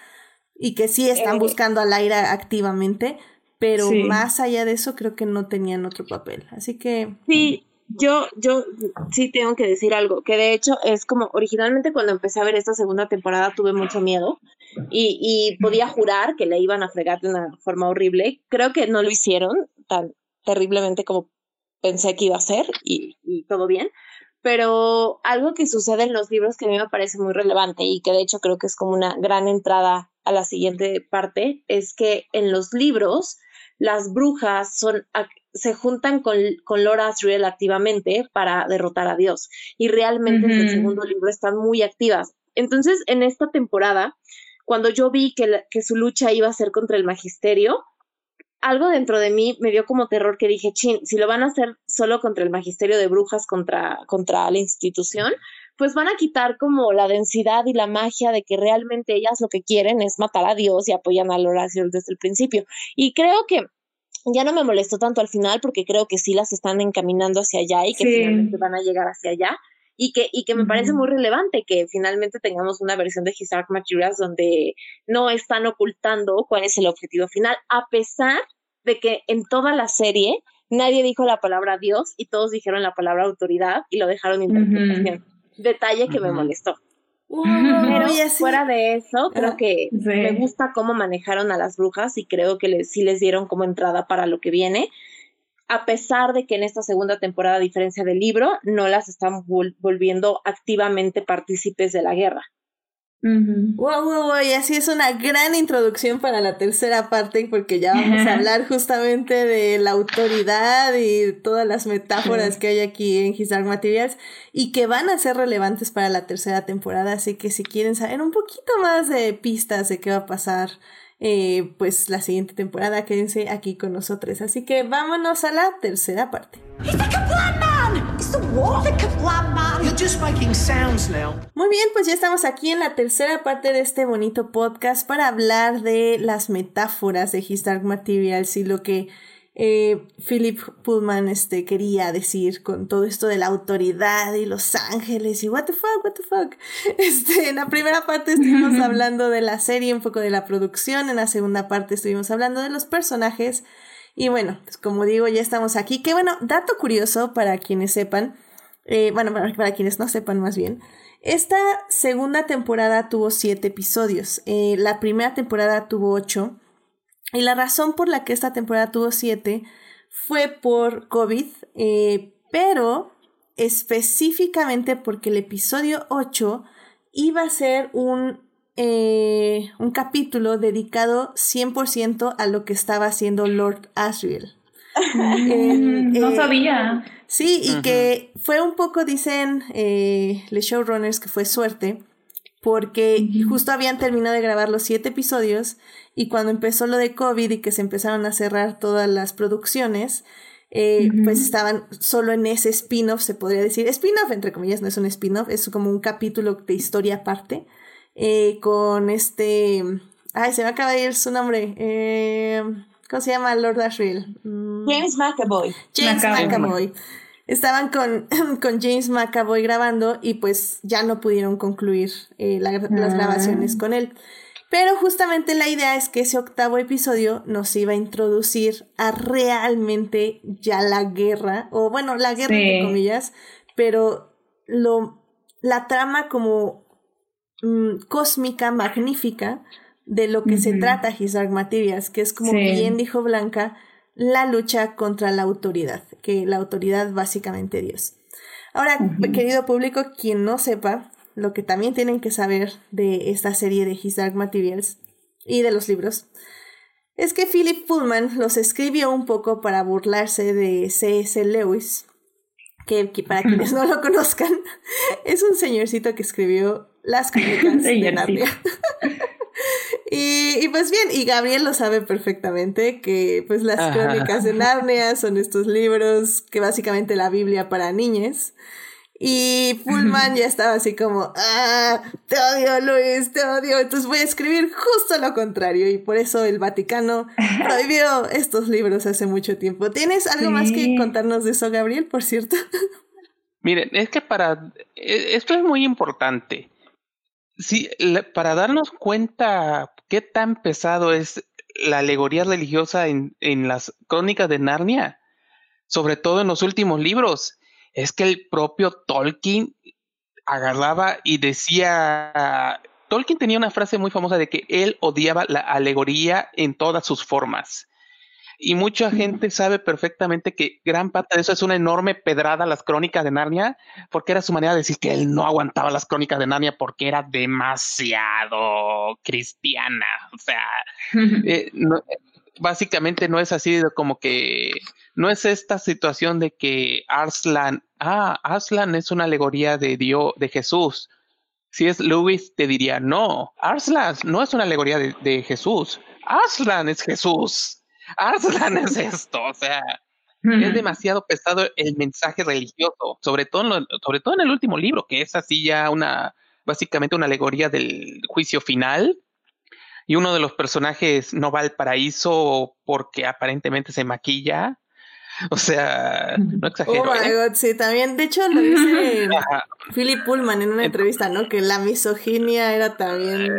Y que sí están eh, buscando a Laira activamente. Pero más allá de eso, creo que no tenían otro papel. Así que. Sí, yo, yo sí tengo que decir algo, que de hecho es como originalmente cuando empecé a ver esta segunda temporada tuve mucho miedo y, y podía jurar que le iban a fregar de una forma horrible. Creo que no lo hicieron tan terriblemente como pensé que iba a ser y, y todo bien. Pero algo que sucede en los libros que a mí me parece muy relevante y que de hecho creo que es como una gran entrada a la siguiente parte es que en los libros las brujas son se juntan con, con Laura Asriel activamente para derrotar a Dios. Y realmente en el segundo libro están muy activas. Entonces, en esta temporada, cuando yo vi que, que su lucha iba a ser contra el magisterio, algo dentro de mí me dio como terror que dije, chin, si lo van a hacer solo contra el magisterio de brujas, contra, contra la institución, pues van a quitar como la densidad y la magia de que realmente ellas lo que quieren es matar a Dios y apoyan al Horacio desde el principio. Y creo que ya no me molestó tanto al final porque creo que sí las están encaminando hacia allá y que finalmente van a llegar hacia allá. Y que, y que me parece muy relevante que finalmente tengamos una versión de His Dark Materials donde no están ocultando cuál es el objetivo final, a pesar de que en toda la serie nadie dijo la palabra Dios y todos dijeron la palabra autoridad y lo dejaron interpretación. Detalle que me molestó. Pero fuera de eso, creo que me gusta cómo manejaron a las brujas y creo que les, sí les dieron como entrada para lo que viene. A pesar de que en esta segunda temporada, a diferencia del libro, no las están volviendo activamente partícipes de la guerra. Wow, wow, wow, y así es una gran introducción para la tercera parte, porque ya vamos a hablar justamente de la autoridad y todas las metáforas que hay aquí en His Dark Materials y que van a ser relevantes para la tercera temporada. Así que si quieren saber un poquito más de pistas de qué va a pasar, eh, pues la siguiente temporada, quédense aquí con nosotros. Así que vámonos a la tercera parte. Muy bien, pues ya estamos aquí en la tercera parte de este bonito podcast para hablar de las metáforas de His Dark Materials y lo que eh, Philip Pullman este, quería decir con todo esto de la autoridad y los ángeles y what the fuck, what the fuck. Este, en la primera parte estuvimos hablando de la serie, un poco de la producción, en la segunda parte estuvimos hablando de los personajes y bueno, pues como digo, ya estamos aquí. Que bueno, dato curioso para quienes sepan, eh, bueno, para, quienes no sepan más bien. Esta segunda temporada tuvo siete episodios. Eh, la primera temporada tuvo ocho. Y la razón por la que esta temporada tuvo siete fue por COVID, eh, pero específicamente porque el episodio 8 iba a ser un eh, un capítulo dedicado 100% a lo que estaba haciendo Lord Asriel. Mm, no eh, sabía. Sí, y que fue un poco, dicen eh, los showrunners, que fue suerte, porque justo habían terminado de grabar los siete episodios y cuando empezó lo de COVID y que se empezaron a cerrar todas las producciones, pues estaban solo en ese spin-off, se podría decir. Spin-off, entre comillas, no es un spin-off, es como un capítulo de historia aparte eh, con este... Ay, se me acaba de ir su nombre. Eh, ¿Cómo se llama Lord Asriel? Mm. James McAvoy. James McAvoy. Estaban con, con, James McAvoy grabando y pues ya no pudieron concluir eh, las ah. grabaciones con él. Pero justamente la idea es que ese octavo episodio nos iba a introducir a realmente ya la guerra, o bueno, la guerra entre comillas, pero lo, la trama como Mm, cósmica, magnífica, de lo que se trata His Dark Materials, que es como bien dijo Blanca, la lucha contra la autoridad, que la autoridad básicamente Dios. Ahora, querido público, quien no sepa, lo que también tienen que saber de esta serie de His Dark Materials y de los libros, es que Philip Pullman los escribió un poco para burlarse de C.S. Lewis, que, para quienes no lo conozcan, es un señorcito que escribió las crónicas de Narnia. y, y, pues bien, y Gabriel lo sabe perfectamente que pues las crónicas de Narnia son estos libros que básicamente la Biblia para niñas. Y Pullman ya estaba así como, ah, te odio Luis, te odio. Entonces voy a escribir justo lo contrario. Y por eso el Vaticano prohibió estos libros hace mucho tiempo. ¿Tienes algo más que contarnos de eso, Gabriel, por cierto? Miren, es que para... E, esto es muy importante. Sí, para darnos cuenta qué tan pesado es la alegoría religiosa en, en las crónicas de Narnia, sobre todo en los últimos libros, es que el propio Tolkien agarraba y decía, Tolkien tenía una frase muy famosa de que él odiaba la alegoría en todas sus formas. Y mucha gente sabe perfectamente que gran parte de eso es una enorme pedrada a las crónicas de Narnia, porque era su manera de decir que él no aguantaba las crónicas de Narnia porque era demasiado cristiana. O sea, eh, básicamente no es así como que no es esta situación de que Arslan, ah, Arslan es una alegoría de Dios, de Jesús. Si es Lewis, te diría, no, Arslan no es una alegoría de, Jesús. Arslan es Jesús. Arslan es esto. O sea, es demasiado pesado el mensaje religioso, sobre todo, en sobre todo en el último libro, que es así ya una, básicamente una alegoría del juicio final. Y uno de los personajes no va al paraíso porque aparentemente se maquilla o sea, no exagero. Oh my ¿eh? god, sí, también. De hecho, lo dice Philip Pullman en una entrevista, ¿no? Que la misoginia era también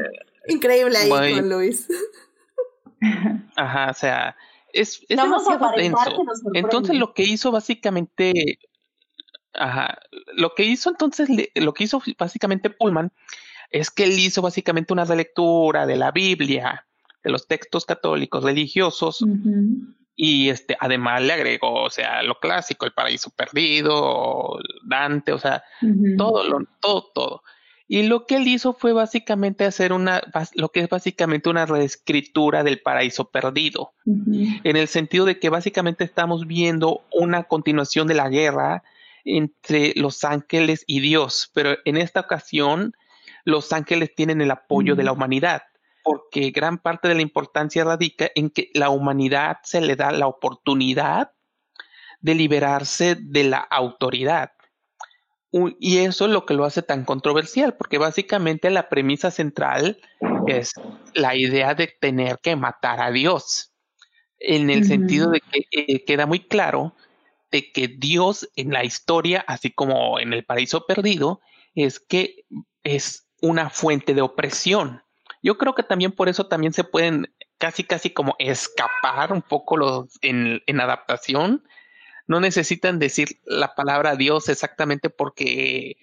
increíble ahí con Luis. Ajá, o sea, es, es demasiado denso. Entonces, lo que hizo básicamente. Ajá, lo que hizo entonces, lo que hizo básicamente Pullman es que él hizo básicamente una relectura de la Biblia, de los textos católicos religiosos. Y este, además le agregó, o sea, lo clásico, el paraíso perdido, Dante, o sea, todo, lo, todo, todo. Y lo que él hizo fue básicamente hacer una, lo que es básicamente una reescritura del paraíso perdido, en el sentido de que básicamente estamos viendo una continuación de la guerra entre los ángeles y Dios, pero en esta ocasión los ángeles tienen el apoyo de la humanidad porque gran parte de la importancia radica en que la humanidad se le da la oportunidad de liberarse de la autoridad. Y eso es lo que lo hace tan controversial, porque básicamente la premisa central es la idea de tener que matar a Dios, en el sentido de que eh, queda muy claro de que Dios en la historia, así como en el paraíso perdido, es que es una fuente de opresión. Yo creo que también por eso también se pueden casi, casi como escapar un poco los en, en adaptación. No necesitan decir la palabra Dios exactamente porque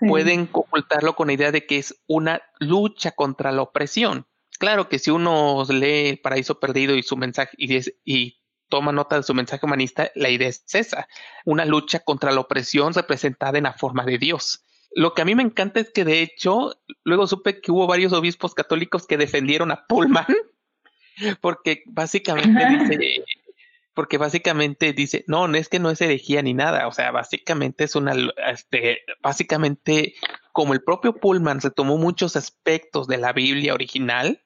pueden ocultarlo con la idea de que es una lucha contra la opresión. Claro que si uno lee El Paraíso Perdido y su mensaje y, y toma nota de su mensaje humanista, la idea es esa, una lucha contra la opresión representada en la forma de Dios. Lo que a mí me encanta es que de hecho, luego supe que hubo varios obispos católicos que defendieron a Pullman, porque básicamente dice, porque básicamente dice, no, no es que no es herejía ni nada, o sea, básicamente es una, este, básicamente como el propio Pullman retomó muchos aspectos de la Biblia original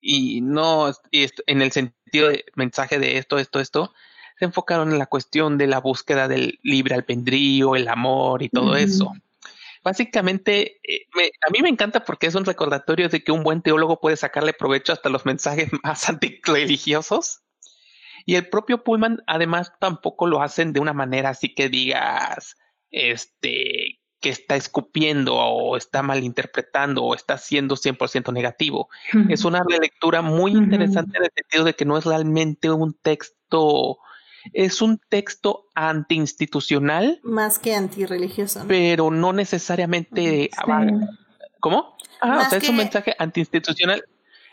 y no, en el sentido de mensaje de esto, esto, esto, se enfocaron en la cuestión de la búsqueda del libre albedrío, el amor y todo eso. Básicamente, eh, a mí me encanta porque es un recordatorio de que un buen teólogo puede sacarle provecho hasta los mensajes más antirreligiosos. Y el propio Pullman, además, tampoco lo hacen de una manera así que digas, este, que está escupiendo o está malinterpretando o está siendo 100% negativo. Es una relectura muy interesante en el sentido de que no es realmente un texto es un texto antiinstitucional. Más que antirreligioso. Pero no necesariamente. ¿Cómo? Ah, o sea, es un mensaje antiinstitucional.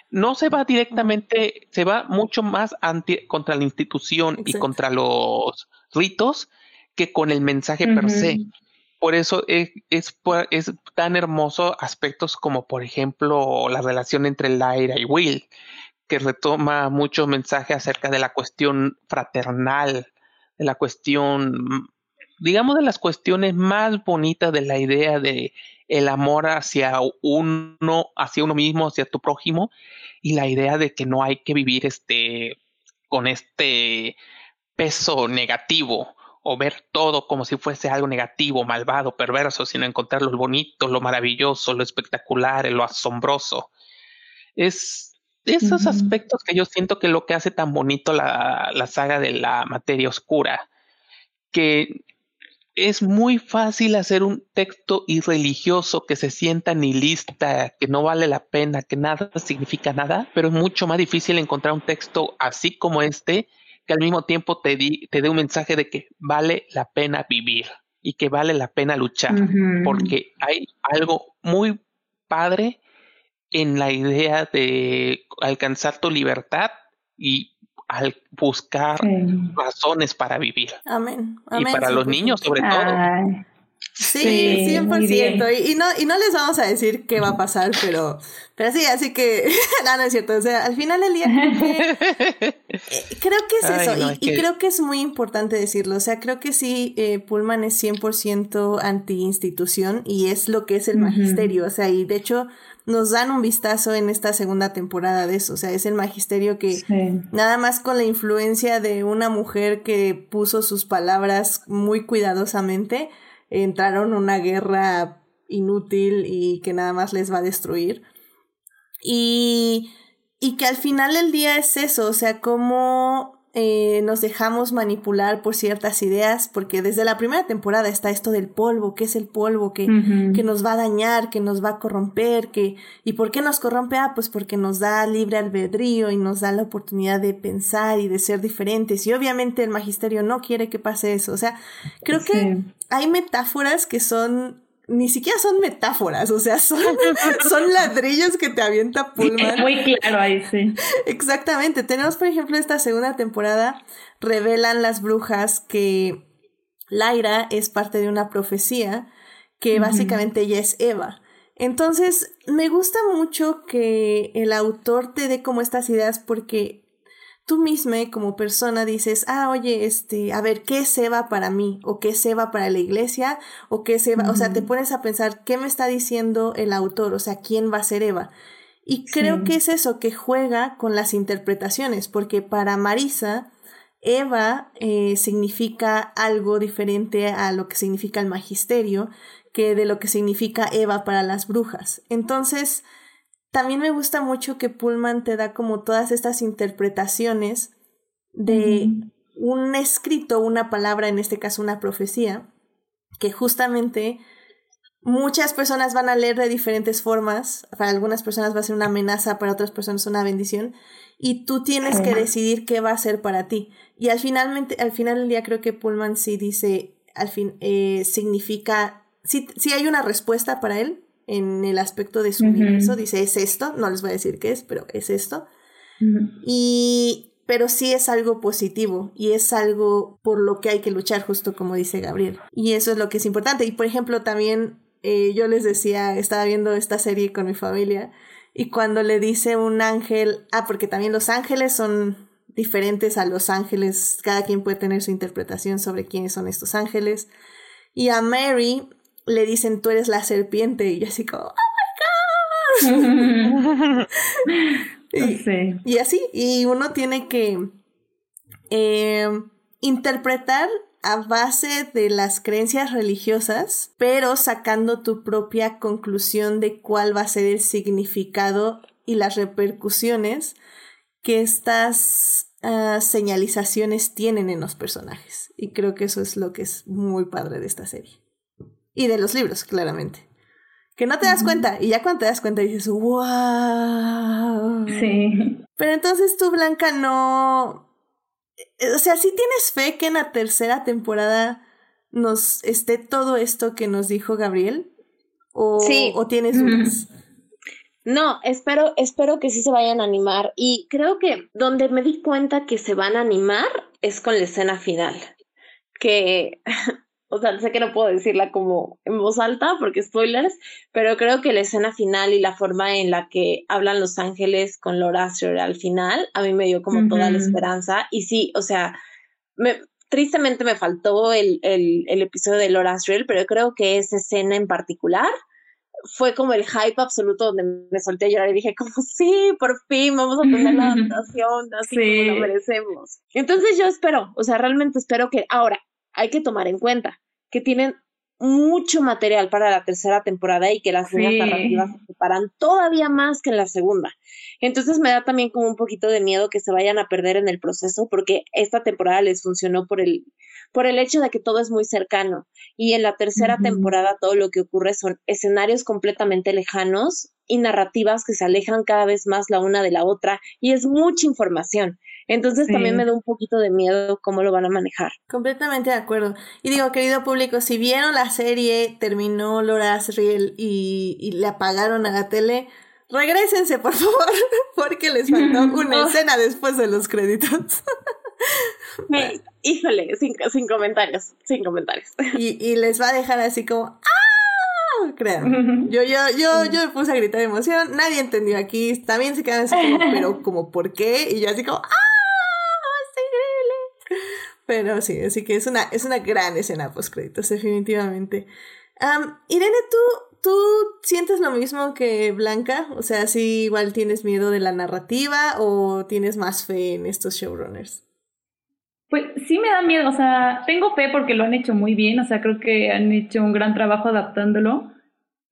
No se va directamente, se va mucho más anti, contra la institución y contra los ritos que con el mensaje per se. Por eso es, es, es, tan hermoso aspectos como, por ejemplo, la relación entre Lyra y Will, que retoma mucho mensaje acerca de la cuestión fraternal, de la cuestión, digamos, de las cuestiones más bonitas de la idea de el amor hacia uno, hacia uno mismo, hacia tu prójimo, y la idea de que no hay que vivir este con este peso negativo o ver todo como si fuese algo negativo, malvado, perverso, sino encontrar lo bonito, lo maravilloso, lo espectacular, lo asombroso. Es esos aspectos que yo siento que lo que hace tan bonito la, la saga de la materia oscura, que es muy fácil hacer un texto irreligioso que se sienta nihilista, que no vale la pena, que nada significa nada, pero es mucho más difícil encontrar un texto así como este que al mismo tiempo te, te dé un mensaje de que vale la pena vivir y que vale la pena luchar, porque hay algo muy padre en la idea de alcanzar tu libertad y al buscar razones para vivir. Amén. y para los niños sobre todo. Sí, 100%. Y, no, y no les vamos a decir qué va a pasar, pero, pero sí, así que, no, no es cierto. O sea, al final del día creo que, es eso. y, creo que es muy importante decirlo. O sea, creo que sí, eh, Pullman es 100% anti-institución y es lo que es el magisterio. O sea, y de hecho nos dan un vistazo en esta segunda temporada de eso. O sea, es el magisterio que nada más con la influencia de una mujer que puso sus palabras muy cuidadosamente entraron en una guerra inútil y que nada más les va a destruir. Y, y que al final del día es eso, o sea, cómo eh, nos dejamos manipular por ciertas ideas, porque desde la primera temporada está esto del polvo, que es el polvo que, que nos va a dañar, que nos va a corromper, que, ¿y por qué nos corrompe? Ah, pues porque nos da libre albedrío y nos da la oportunidad de pensar y de ser diferentes, y obviamente el magisterio no quiere que pase eso, o sea, creo que hay metáforas que son ni siquiera son metáforas, o sea, son, son ladrillos que te avienta Pullman. Muy claro ahí, sí. Exactamente. Tenemos, por ejemplo, esta segunda temporada, revelan las brujas que Laira es parte de una profecía, que básicamente ella es Eva. Entonces, me gusta mucho que el autor te dé como estas ideas porque tú misma como persona dices, ah, oye, este, a ver, ¿qué es Eva para mí? ¿O qué es Eva para la iglesia? ¿O qué es Eva? O sea, te pones a pensar, ¿qué me está diciendo el autor? O sea, ¿quién va a ser Eva? Y creo que es eso, que juega con las interpretaciones, porque para Marisa, Eva eh, significa algo diferente a lo que significa el magisterio, que de lo que significa Eva para las brujas. Entonces, también me gusta mucho que Pullman te da como todas estas interpretaciones de un escrito, una palabra, en este caso una profecía, que justamente muchas personas van a leer de diferentes formas. Para algunas personas va a ser una amenaza, para otras personas una bendición. Y tú tienes que decidir qué va a ser para ti. Y al, finalmente, al final del día creo que Pullman sí dice, al fin, eh, significa, sí, sí hay una respuesta para él, en el aspecto de su universo. Dice, es esto, no les voy a decir qué es, pero es esto. Y, pero sí es algo positivo y es algo por lo que hay que luchar, justo como dice Gabriel. Y eso es lo que es importante. Y por ejemplo, también eh, yo les decía, estaba viendo esta serie con mi familia y cuando le dice un ángel, ah, porque también los ángeles son diferentes a los ángeles, cada quien puede tener su interpretación sobre quiénes son estos ángeles. Y a Mary le dicen, tú eres la serpiente, y yo así como, ¡Oh, my God! y, así, y uno tiene que eh, interpretar a base de las creencias religiosas, pero sacando tu propia conclusión de cuál va a ser el significado y las repercusiones que estas ah, señalizaciones tienen en los personajes. Y creo que eso es lo que es muy padre de esta serie. Y de los libros, claramente. Que no te das cuenta. Y ya cuando te das cuenta dices, wow. Sí. Pero entonces tú, Blanca, no... O sea, ¿sí tienes fe que en la tercera temporada nos esté todo esto que nos dijo Gabriel? ¿O, sí. ¿o tienes dudas? No, espero, espero que sí se vayan a animar. Y creo que donde me di cuenta que se van a animar es con la escena final. Que o sea, sé que no puedo decirla como en voz alta porque spoilers, pero creo que la escena final y la forma en la que hablan los ángeles con Laura al final, a mí me dio como toda la esperanza. Y sí, o sea, me, tristemente me faltó el, el, el episodio de Laura pero creo que esa escena en particular fue como el hype absoluto donde me solté a llorar y dije como sí, por fin vamos a tener la adaptación así como lo merecemos. Entonces yo espero, o sea, realmente espero que ahora hay que tomar en cuenta que tienen mucho material para la tercera temporada y que las líneas narrativas se separan todavía más que en la segunda. Entonces me da también como un poquito de miedo que se vayan a perder en el proceso porque esta temporada les funcionó por el por el hecho de que todo es muy cercano. Y en la tercera temporada todo lo que ocurre son escenarios completamente lejanos y narrativas que se alejan cada vez más la una de la otra y es mucha información. Entonces también me da un poquito de miedo cómo lo van a manejar. Completamente de acuerdo. Y digo, querido público, si vieron la serie, terminó Laura Asriel y, y le apagaron a la tele, regresense por favor, porque les faltó una escena después de los créditos. híjole, sin, sin comentarios, sin comentarios. Y, y les va a dejar así como, ¡ah! Crean. Yo, yo, yo, yo me puse a gritar de emoción, nadie entendió aquí, también se quedan así como, pero como, ¿por qué? Y yo así como, ¡ah! ¡Está increíble! Pero sí, así que es una, es una gran escena post créditos, definitivamente. Um, Irene, ¿tú, ¿tú sientes lo mismo que Blanca? O sea, ¿sí igual tienes miedo de la narrativa o tienes más fe en estos showrunners? Pues sí me da miedo, o sea, tengo fe porque lo han hecho muy bien, o sea, creo que han hecho un gran trabajo adaptándolo,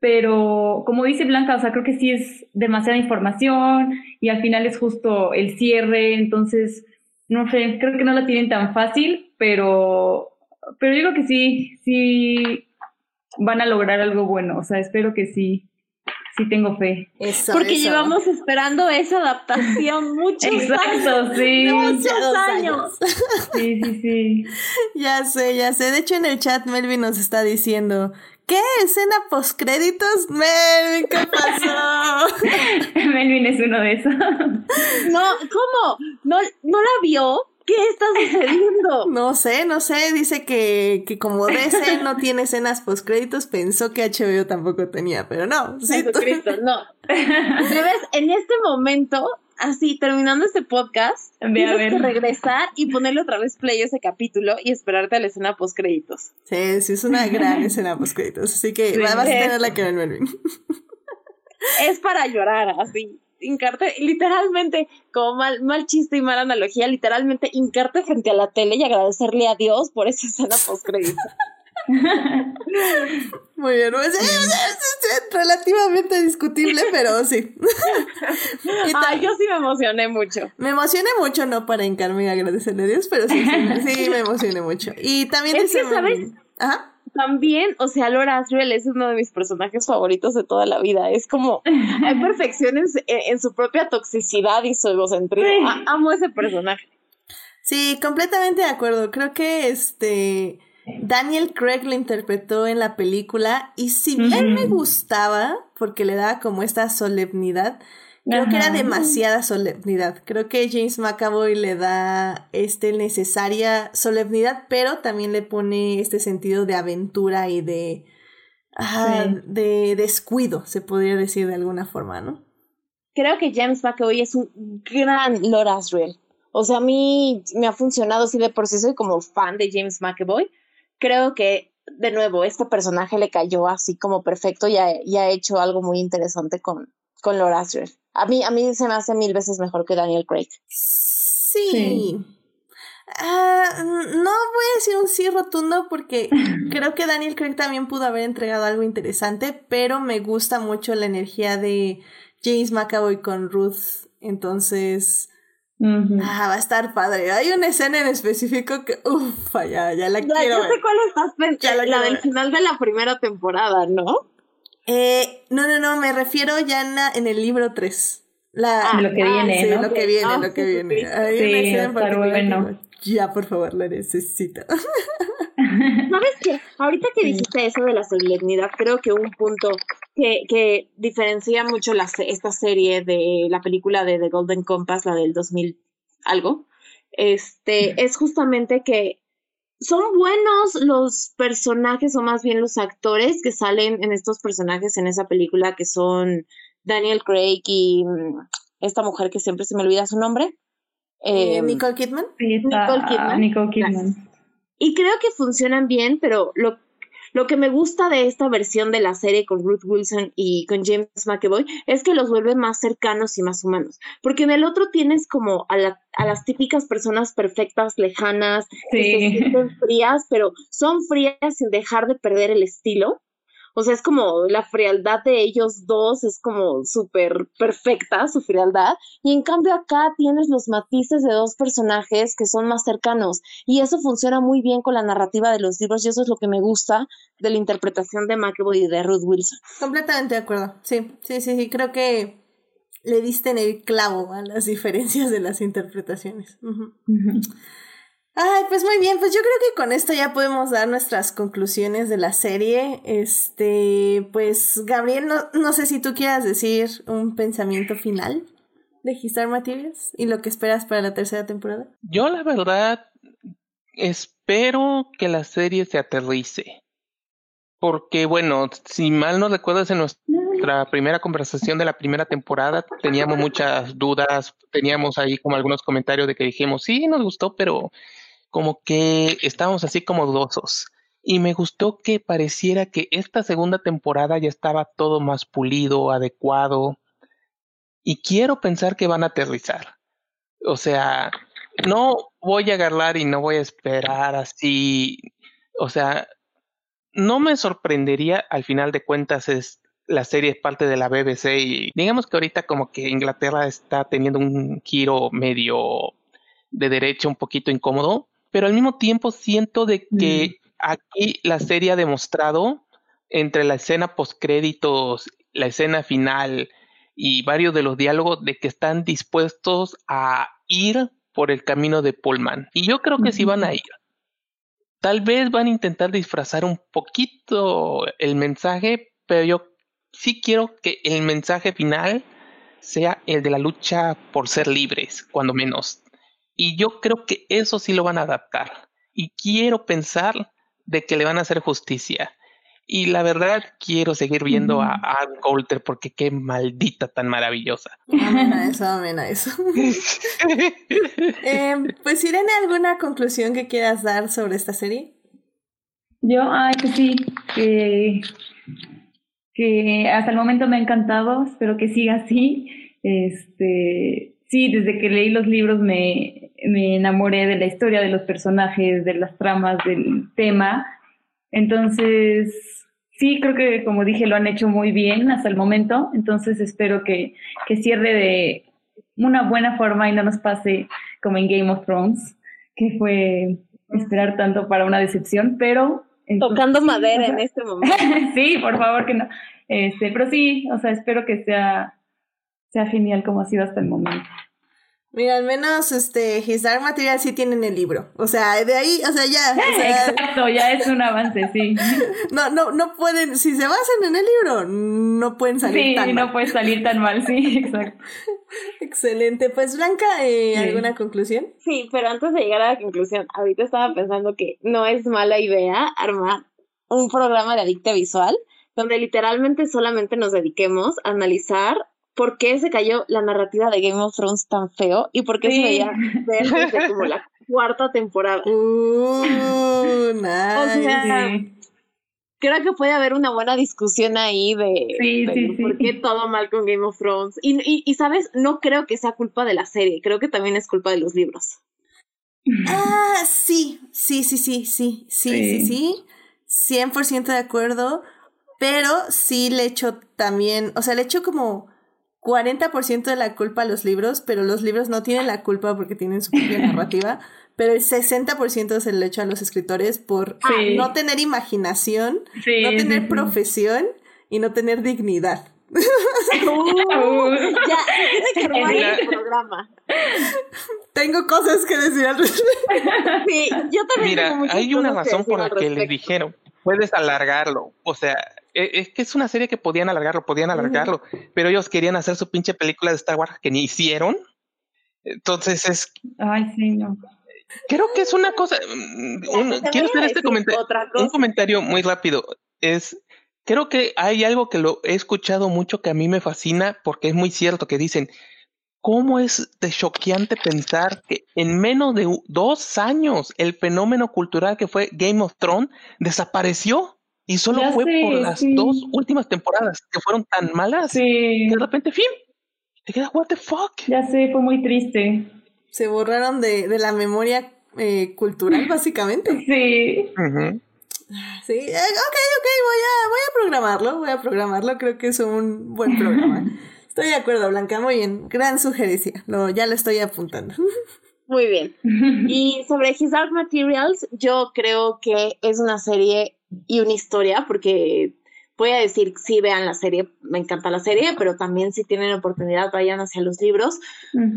pero como dice Blanca, o sea, creo que sí es demasiada información y al final es justo el cierre, entonces, no sé, creo que no la tienen tan fácil, pero, pero yo creo que sí, sí van a lograr algo bueno, o sea, espero que sí, sí tengo fe. Porque llevamos esperando esa adaptación muchos Exacto, años. sí. Muchos años. Sí, sí, sí. Ya sé, ya sé. De hecho, en el chat Melvin nos está diciendo, ¿qué escena postcréditos? Melvin, ¿qué pasó? Melvin es uno de esos. No, ¿cómo? ¿No, ¿No la vio? ¿Qué está sucediendo? No sé, no sé. Dice que, que como DC no tiene escenas postcréditos, pensó que HBO tampoco tenía, pero no. Sí, tú- Jesucristo, no. Debes, en este momento, así, terminando este podcast, Ve a ver. que regresar y ponerle otra vez play a ese capítulo y esperarte a la escena post créditos. sí, sí, es una gran escena postcréditos. Así que Sí. vas a tener la que ver, Melvin. Es para llorar, así. Hincarte, literalmente, como mal, mal chiste y mala analogía, literalmente hincarte frente a la tele y agradecerle a Dios por esa escena post créditos. Muy bien, pues, es, es- es- es relativamente discutible, pero sí. Ay, yo sí me emocioné mucho. Me emocioné mucho, no para hincarme y agradecerle a Dios, pero sí, sí, sí me emocioné mucho. Y también Es que, ¿sabes? Ajá. También, o sea, Laura Asriel es uno de mis personajes favoritos de toda la vida. Es como, hay perfección en, su- en- en su propia toxicidad y su egocentrismo. A- amo ese personaje. Sí, completamente de acuerdo. Creo que este Daniel Craig lo interpretó en la película y si bien me gustaba porque le daba como esta solemnidad, creo que era demasiada solemnidad. Creo que James McAvoy le da este necesaria solemnidad, pero también le pone este sentido de aventura y de ah, Sí. de descuido, se podría decir de alguna forma, ¿no? Creo que James McAvoy es un gran Laura Asriel. O sea, a mí me ha funcionado, sí, de por sí soy como fan de James McAvoy. Creo que, de nuevo, este personaje le cayó así como perfecto y ha, y ha hecho algo muy interesante con, con Laura Asriel. A mí, a mí se me hace mil veces mejor que Daniel Craig. Sí. Sí. Ah, no voy a decir un sí rotundo porque creo que Daniel Craig también pudo haber entregado algo interesante, pero me gusta mucho la energía de James McAvoy con Ruth. Entonces, ah, va a estar padre. Hay una escena en específico que, uff, ya, ya la Ya, quiero yo ver. sé cuál estás Ya pensando, la del final de la primera temporada, ¿no? Eh, no, no, no, me refiero ya en, la- en el libro 3. La, Ah, Lo que viene, sí, ¿no? lo que viene, Ah, lo que sí, viene. sí. Bueno. Ya, por favor, la necesito. ¿Sabes qué? Ahorita que dijiste eso de la solemnidad, creo que un punto que, que diferencia mucho la, se- esta serie de la película de The Golden Compass, la del 2000 algo, este, es justamente que son buenos los personajes, o más bien los actores que salen en estos personajes en esa película, que son Daniel Craig y mm, esta mujer que siempre se me olvida su nombre. Eh, Em, Nicole Kidman. Nicole Kidman. Nicole Kidman. Y creo que funcionan bien, pero lo, lo que me gusta de esta versión de la serie con Ruth Wilson y con James McAvoy es que los vuelve más cercanos y más humanos. Porque en el otro tienes como a, la- a las típicas personas perfectas, lejanas, que se sienten frías, pero son frías sin dejar de perder el estilo. O sea, es como la frialdad de ellos dos, es como súper perfecta su frialdad. Y en cambio acá tienes los matices de dos personajes que son más cercanos. Y eso funciona muy bien con la narrativa de los libros y eso es lo que me gusta de la interpretación de McAvoy y de Ruth Wilson. Completamente de acuerdo. Sí, sí, sí, sí. Creo que le diste en el clavo a las diferencias de las interpretaciones. Ujú. Ay, pues muy bien, pues yo creo que con esto ya podemos dar nuestras conclusiones de la serie. Este, pues Gabriel, no, no sé si tú quieras decir un pensamiento final de Histar Materials y lo que esperas para la tercera temporada. Yo la verdad espero que la serie se aterrice. Porque, bueno, si mal no recuerdas, en nuestra primera conversación de la primera temporada teníamos muchas dudas, teníamos ahí como algunos comentarios de que dijimos, sí, nos gustó, pero como que estábamos así como dudosos. Y me gustó que pareciera que esta segunda temporada ya estaba todo más pulido, adecuado. Y quiero pensar que van a aterrizar. O sea, no voy a agarrar y no voy a esperar así. O sea, no me sorprendería, al final de cuentas, es la serie es parte de la BBC y digamos que ahorita como que Inglaterra está teniendo un giro medio de derecha un poquito incómodo, pero al mismo tiempo siento de que mm. aquí la serie ha demostrado entre la escena post créditos, la escena final y varios de los diálogos de que están dispuestos a ir por el camino de Pullman. Y yo creo que sí van a ir. Tal vez van a intentar disfrazar un poquito el mensaje, pero yo sí quiero que el mensaje final sea el de la lucha por ser libres, cuando menos. Y yo creo que eso sí lo van a adaptar. Y quiero pensar de que le van a hacer justicia. Y la verdad, quiero seguir viendo a Ann Coulter porque qué maldita tan maravillosa. Amén a eso, amén a eso. eh, pues, Irene, ¿alguna conclusión que quieras dar sobre esta serie? Yo, ay, que sí, que, que hasta el momento me ha encantado, espero que siga así. Este, sí, desde que leí los libros me, me enamoré de la historia, de los personajes, de las tramas, del tema. Entonces, sí, creo que como dije, lo han hecho muy bien hasta el momento, entonces espero que, que cierre de una buena forma y no nos pase como en Game of Thrones, que fue esperar tanto para una decepción, pero... Tocando madera en este momento. sí, por favor que no. Este, pero sí, o sea, espero que sea, sea genial como ha sido hasta el momento. Mira, al menos este His Dark Material sí tienen el libro. O sea, de ahí, o sea, ya. Exacto, ya es un avance, sí. No, no, no pueden, si se basan en el libro, no pueden salir tan mal. Sí, no puede salir tan mal, sí, exacto. Excelente. Pues Blanca, eh, ¿alguna conclusión? Sí, pero antes de llegar a la conclusión, ahorita estaba pensando que no es mala idea armar un programa de adicta visual donde literalmente solamente nos dediquemos a analizar por qué se cayó la narrativa de Game of Thrones tan feo y por qué se veía ver desde como la cuarta temporada. Uh, nice. creo que puede haber una buena discusión ahí de, por qué todo mal con Game of Thrones. Y, y, y, sabes, no creo que sea culpa de la serie, creo que también es culpa de los libros. Ah, sí, sí, sí, sí, sí, sí, sí, sí, 100% de acuerdo, pero sí le echo también, o sea, le echo como 40% de la culpa a los libros, pero los libros no tienen la culpa porque tienen su propia narrativa, pero el 60% se le echa a los escritores por no tener imaginación, no tener profesión y no tener dignidad. ya, tiene que el programa. Tengo cosas que decir al respecto. Sí, yo también. Mira, hay una razón por la que le dijeron, puedes alargarlo. O sea, es que es una serie que podían alargarlo, podían alargarlo, pero ellos querían hacer su pinche película de Star Wars que ni hicieron. Entonces es. Ay, sí, no. Creo que es una cosa. Mm, quiero hacer este comentario. Un comentario muy rápido. Es. Creo que hay algo que lo he escuchado mucho que a mí me fascina porque es muy cierto que dicen. ¿Cómo es de choqueante pensar que en menos de dos años el fenómeno cultural que fue Game of Thrones desapareció? Y solo fue por las dos últimas temporadas que fueron tan malas. Sí. de repente, fin. Te quedas, what the fuck. Ya sé, fue muy triste. Se borraron de, de la memoria eh, cultural, básicamente. Sí. Sí, eh, ok, ok, voy a, voy a programarlo, voy a programarlo, creo que es un buen programa. estoy de acuerdo, Blanca, muy bien, gran sugerencia, lo, ya lo estoy apuntando. Muy bien. Y sobre His Dark Materials, yo creo que es una serie y una historia, porque voy a decir, sí vean la serie, me encanta la serie, pero también si tienen oportunidad vayan hacia los libros,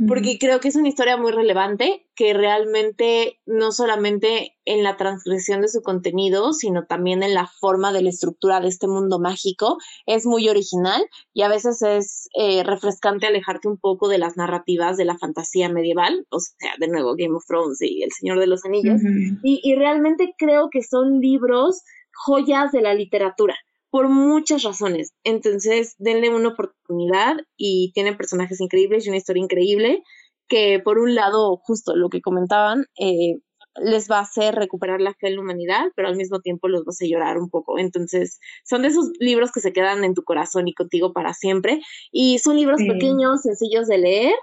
porque creo que es una historia muy relevante que realmente no solamente en la transgresión de su contenido, sino también en la forma de la estructura de este mundo mágico, es muy original y a veces es eh, refrescante alejarte un poco de las narrativas de la fantasía medieval, o sea, de nuevo Game of Thrones y El Señor de los Anillos, y, y realmente creo que son libros joyas de la literatura por muchas razones. Entonces, denle una oportunidad y tiene personajes increíbles y una historia increíble que, por un lado, justo lo que comentaban, eh, les va a hacer recuperar la fe en la humanidad, pero al mismo tiempo los vas a llorar un poco. Entonces, son de esos libros que se quedan en tu corazón y contigo para siempre. Y son libros pequeños, sencillos de leer,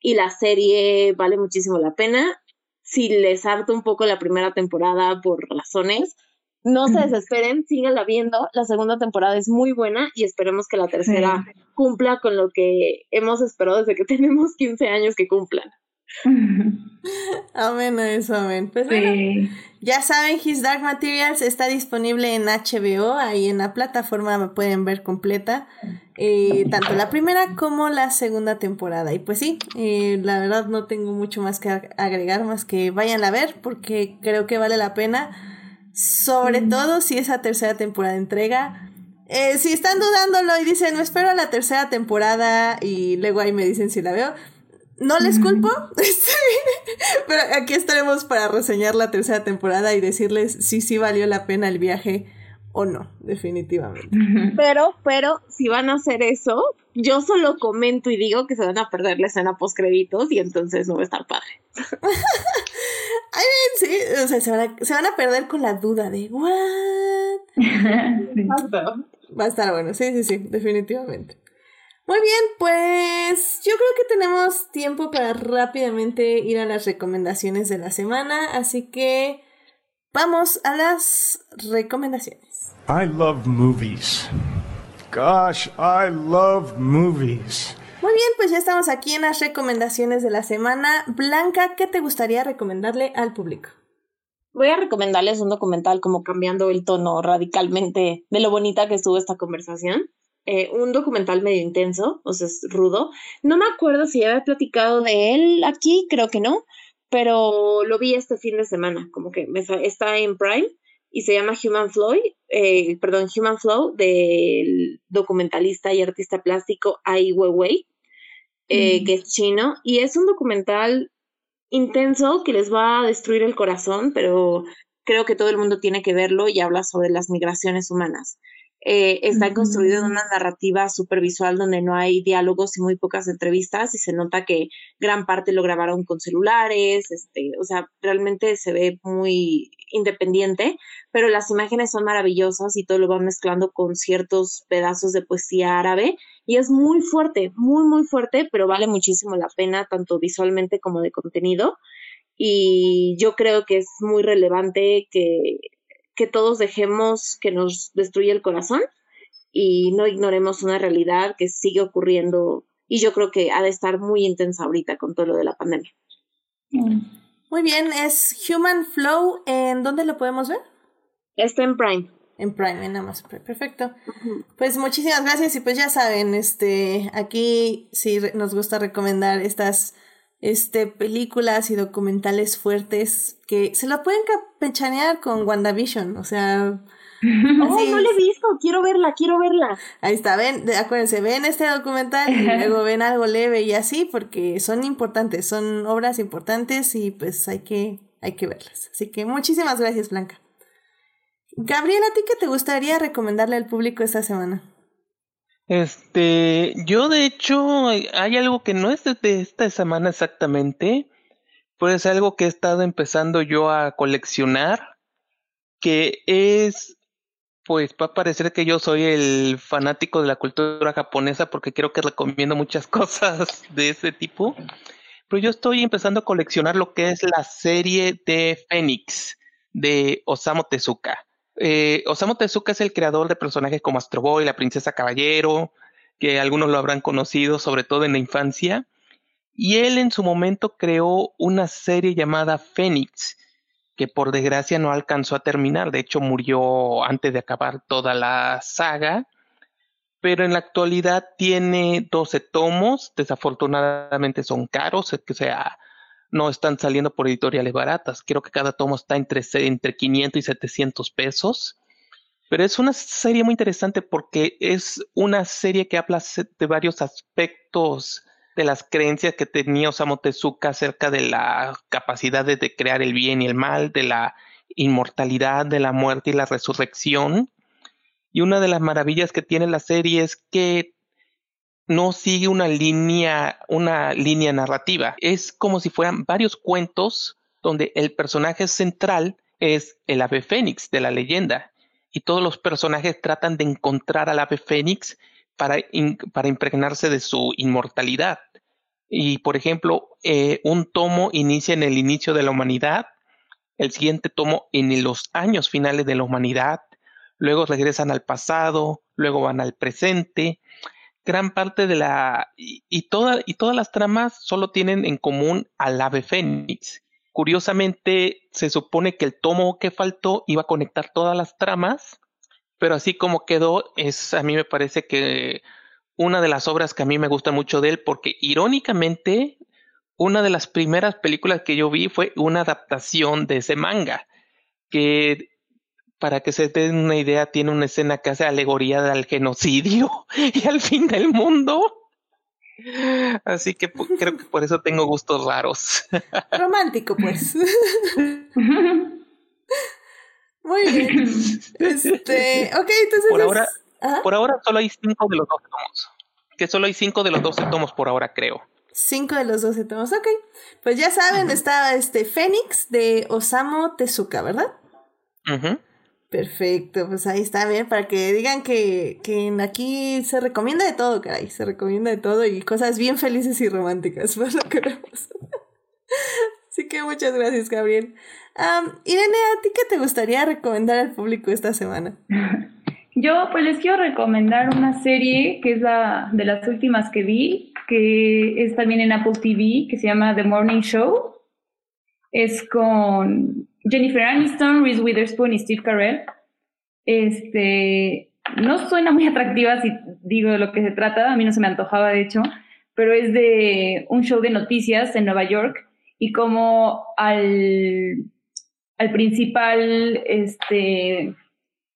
y la serie vale muchísimo la pena. Si les harto un poco la primera temporada por razones, no se desesperen, síganla viendo. La segunda temporada es muy buena y esperemos que la tercera cumpla con lo que hemos esperado desde que tenemos 15 años que cumplan. amén a eso, amén. Pues ya saben, His Dark Materials está disponible en HBO, ahí en la plataforma me pueden ver completa, eh, tanto la primera como la segunda temporada. Y pues sí, eh, la verdad no tengo mucho más que agregar, más que vayan a ver, porque creo que vale la pena sobre todo si esa tercera temporada entrega. Eh, si están dudándolo y dicen, no espero a la tercera temporada y luego ahí me dicen si la veo, no les culpo, pero aquí estaremos para reseñar la tercera temporada y decirles si sí valió la pena el viaje o no, definitivamente. Pero, pero, si van a hacer eso, yo solo comento y digo que se van a perder la escena post créditos y entonces no va a estar padre. Ay, sí, o sea, se van, a, perder con la duda de ¿what? Va a estar bueno, sí, sí, sí, definitivamente. Muy bien, pues yo creo que tenemos tiempo para rápidamente ir a las recomendaciones de la semana, así que vamos a las recomendaciones. I love movies. Gosh, I love movies. Muy bien, pues ya estamos aquí en las recomendaciones de la semana. Blanca, ¿qué te gustaría recomendarle al público? Voy a recomendarles un documental como cambiando el tono radicalmente de lo bonita que estuvo esta conversación. Eh, un documental medio intenso, o sea, es rudo. No me acuerdo si había platicado de él aquí, creo que no, pero lo vi este fin de semana, como que está en Prime y se llama Human Flow, eh, perdón, Human Flow del documentalista y artista plástico Ai Weiwei, eh, que es chino, y es un documental intenso que les va a destruir el corazón, pero creo que todo el mundo tiene que verlo y habla sobre las migraciones humanas. Eh, está construido en una narrativa supervisual donde no hay diálogos y muy pocas entrevistas y se nota que gran parte lo grabaron con celulares, este, o sea, realmente se ve muy independiente, pero las imágenes son maravillosas y todo lo va mezclando con ciertos pedazos de poesía árabe y es muy fuerte, muy, muy fuerte, pero vale muchísimo la pena tanto visualmente como de contenido y yo creo que es muy relevante que que todos dejemos que nos destruya el corazón y no ignoremos una realidad que sigue ocurriendo y yo creo que ha de estar muy intensa ahorita con todo lo de la pandemia. Muy bien, es Human Flow, ¿en dónde lo podemos ver? Está en Prime. En Prime, en Amazon. Perfecto. Pues muchísimas gracias y pues ya saben, este, aquí sí nos gusta recomendar estas este, películas y documentales fuertes que se lo pueden campechanear con WandaVision, o sea... Oh, no lo he visto, quiero verla, quiero verla. Ahí está, ven, acuérdense, ven este documental y luego ven algo leve y así, porque son importantes, son obras importantes y pues hay que, hay que verlas. Así que muchísimas gracias, Blanca. Gabriela, ¿a ti qué te gustaría recomendarle al público esta semana? Este, yo de hecho, hay algo que no es de esta semana exactamente, pero es algo que he estado empezando yo a coleccionar, que es, pues va a parecer que yo soy el fanático de la cultura japonesa porque creo que recomiendo muchas cosas de ese tipo, pero yo estoy empezando a coleccionar lo que es la serie de Fénix de Osamu Tezuka. Eh, Osamu Tezuka es el creador de personajes como Astro Boy, la princesa caballero, que algunos lo habrán conocido, sobre todo en la infancia. Y él en su momento creó una serie llamada Fénix, que por desgracia no alcanzó a terminar. De hecho, murió antes de acabar toda la saga. pero en la actualidad tiene 12 tomos, desafortunadamente son caros, que sea, no están saliendo por editoriales baratas, creo que cada tomo está entre, entre 500 y 700 pesos, pero es una serie muy interesante porque es una serie que habla de varios aspectos de las creencias que tenía Osamu Tezuka acerca de la capacidad de, crear el bien y el mal, de la inmortalidad, de la muerte y la resurrección. Y una de las maravillas que tiene la serie es que no sigue una línea, una línea narrativa. Es como si fueran varios cuentos donde el personaje central es el ave fénix de la leyenda y todos los personajes tratan de encontrar al ave fénix para, para impregnarse de su inmortalidad. Y, por ejemplo, eh, un tomo inicia en el inicio de la humanidad, el siguiente tomo en los años finales de la humanidad, luego regresan al pasado, luego van al presente. Gran parte de la... y, y todas las tramas solo tienen en común al ave fénix. Curiosamente, se supone que el tomo que faltó iba a conectar todas las tramas, pero así como quedó, es a mí me parece que una de las obras que a mí me gusta mucho de él, porque irónicamente, una de las primeras películas que yo vi fue una adaptación de ese manga, que para que se den una idea, tiene una escena que hace alegoría del genocidio y al fin del mundo. Así que creo que por eso tengo gustos raros. Romántico, pues. Muy bien. Este, ok, entonces. Por ahora, por ahora solo hay cinco de los doce tomos. Que solo hay cinco de los doce tomos por ahora, creo. Cinco de los doce tomos, ok. Pues ya saben, está este Fénix de Osamu Tezuka, ¿verdad? Ajá. Perfecto, pues ahí está bien, para que digan que, que aquí se recomienda de todo, caray, se recomienda de todo y cosas bien felices y románticas, por lo que vemos. Así que muchas gracias, Gabriel. Irene, ¿a ti qué te gustaría recomendar al público esta semana? Yo pues les quiero recomendar una serie que es la de las últimas que vi, que es también en Apple TV, que se llama The Morning Show. Es con Jennifer Aniston, Reese Witherspoon y Steve Carell. Este, no suena muy atractiva si digo de lo que se trata, a mí no se me antojaba de hecho, pero es de un show de noticias en Nueva York y como al, al principal este,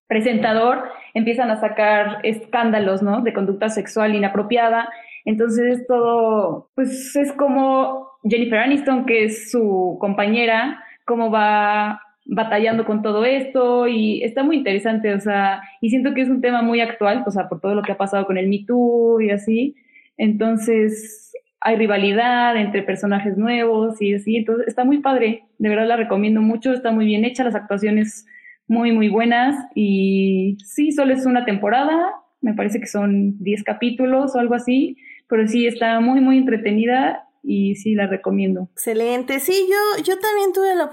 presentador empiezan a sacar escándalos, ¿no? De conducta sexual inapropiada. Entonces todo, pues es como Jennifer Aniston, que es su compañera, cómo va batallando con todo esto y está muy interesante, o sea, y siento que es un tema muy actual, o sea, por todo lo que ha pasado con el Me Too y así, entonces hay rivalidad entre personajes nuevos y así, entonces está muy padre, de verdad la recomiendo mucho, está muy bien hecha, las actuaciones muy, muy buenas y sí, solo es una temporada, me parece que son 10 capítulos o algo así, pero sí está muy, muy entretenida y sí la recomiendo. Excelente, sí, yo, yo también tuve la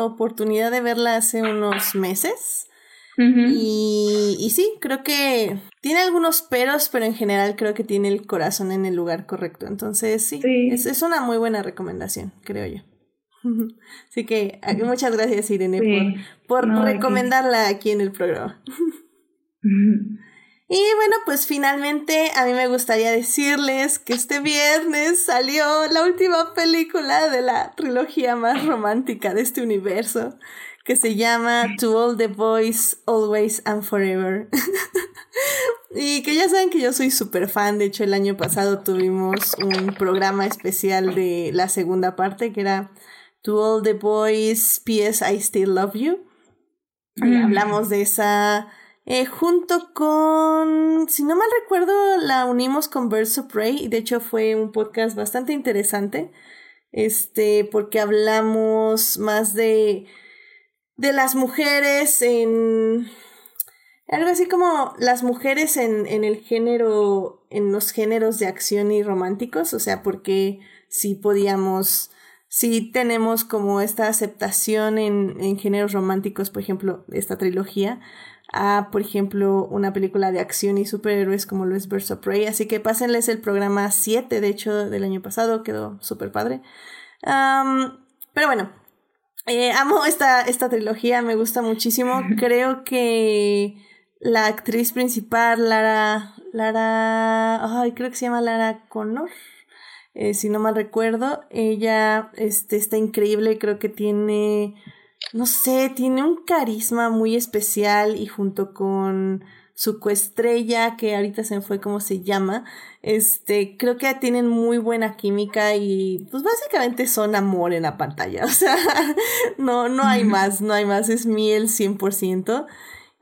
oportunidad de verla hace unos meses. y, y, sí, creo que tiene algunos peros, pero en general creo que tiene el corazón en el lugar correcto. Entonces, sí, Es, es, una muy buena recomendación, creo yo. Así que muchas gracias, Irene, por, por recomendarla aquí en el programa. Y bueno, pues finalmente a mí me gustaría decirles que este viernes salió la última película de la trilogía más romántica de este universo, que se llama To All the Boys, Always and Forever. y que ya saben que yo soy súper fan, de hecho el año pasado tuvimos un programa especial de la segunda parte, que era To All the Boys, P.S. I Still Love You. Y mm. hablamos de esa eh, junto con, si no mal recuerdo, la unimos con Birds of Prey y de hecho fue un podcast bastante interesante, este, porque hablamos más de, de las mujeres en, algo así como las mujeres en, en el género, en los géneros de acción y románticos, o sea, porque si podíamos si tenemos como esta aceptación en, en géneros románticos, por ejemplo, esta trilogía, a, por ejemplo, una película de acción y superhéroes como lo es Birds of Prey. Así que pásenles el programa 7, de hecho, del año pasado, quedó súper padre. pero bueno, eh, amo esta, esta trilogía, me gusta muchísimo. Creo que la actriz principal, Lara, Lara, ay, creo que se llama Lara Connor, eh, si no mal recuerdo, ella este, está increíble, creo que tiene, no sé, tiene un carisma muy especial y junto con su coestrella, que ahorita se me fue cómo se llama, este, creo que tienen muy buena química y pues básicamente son amor en la pantalla, o sea, no, no hay más, no hay más, es miel 100%.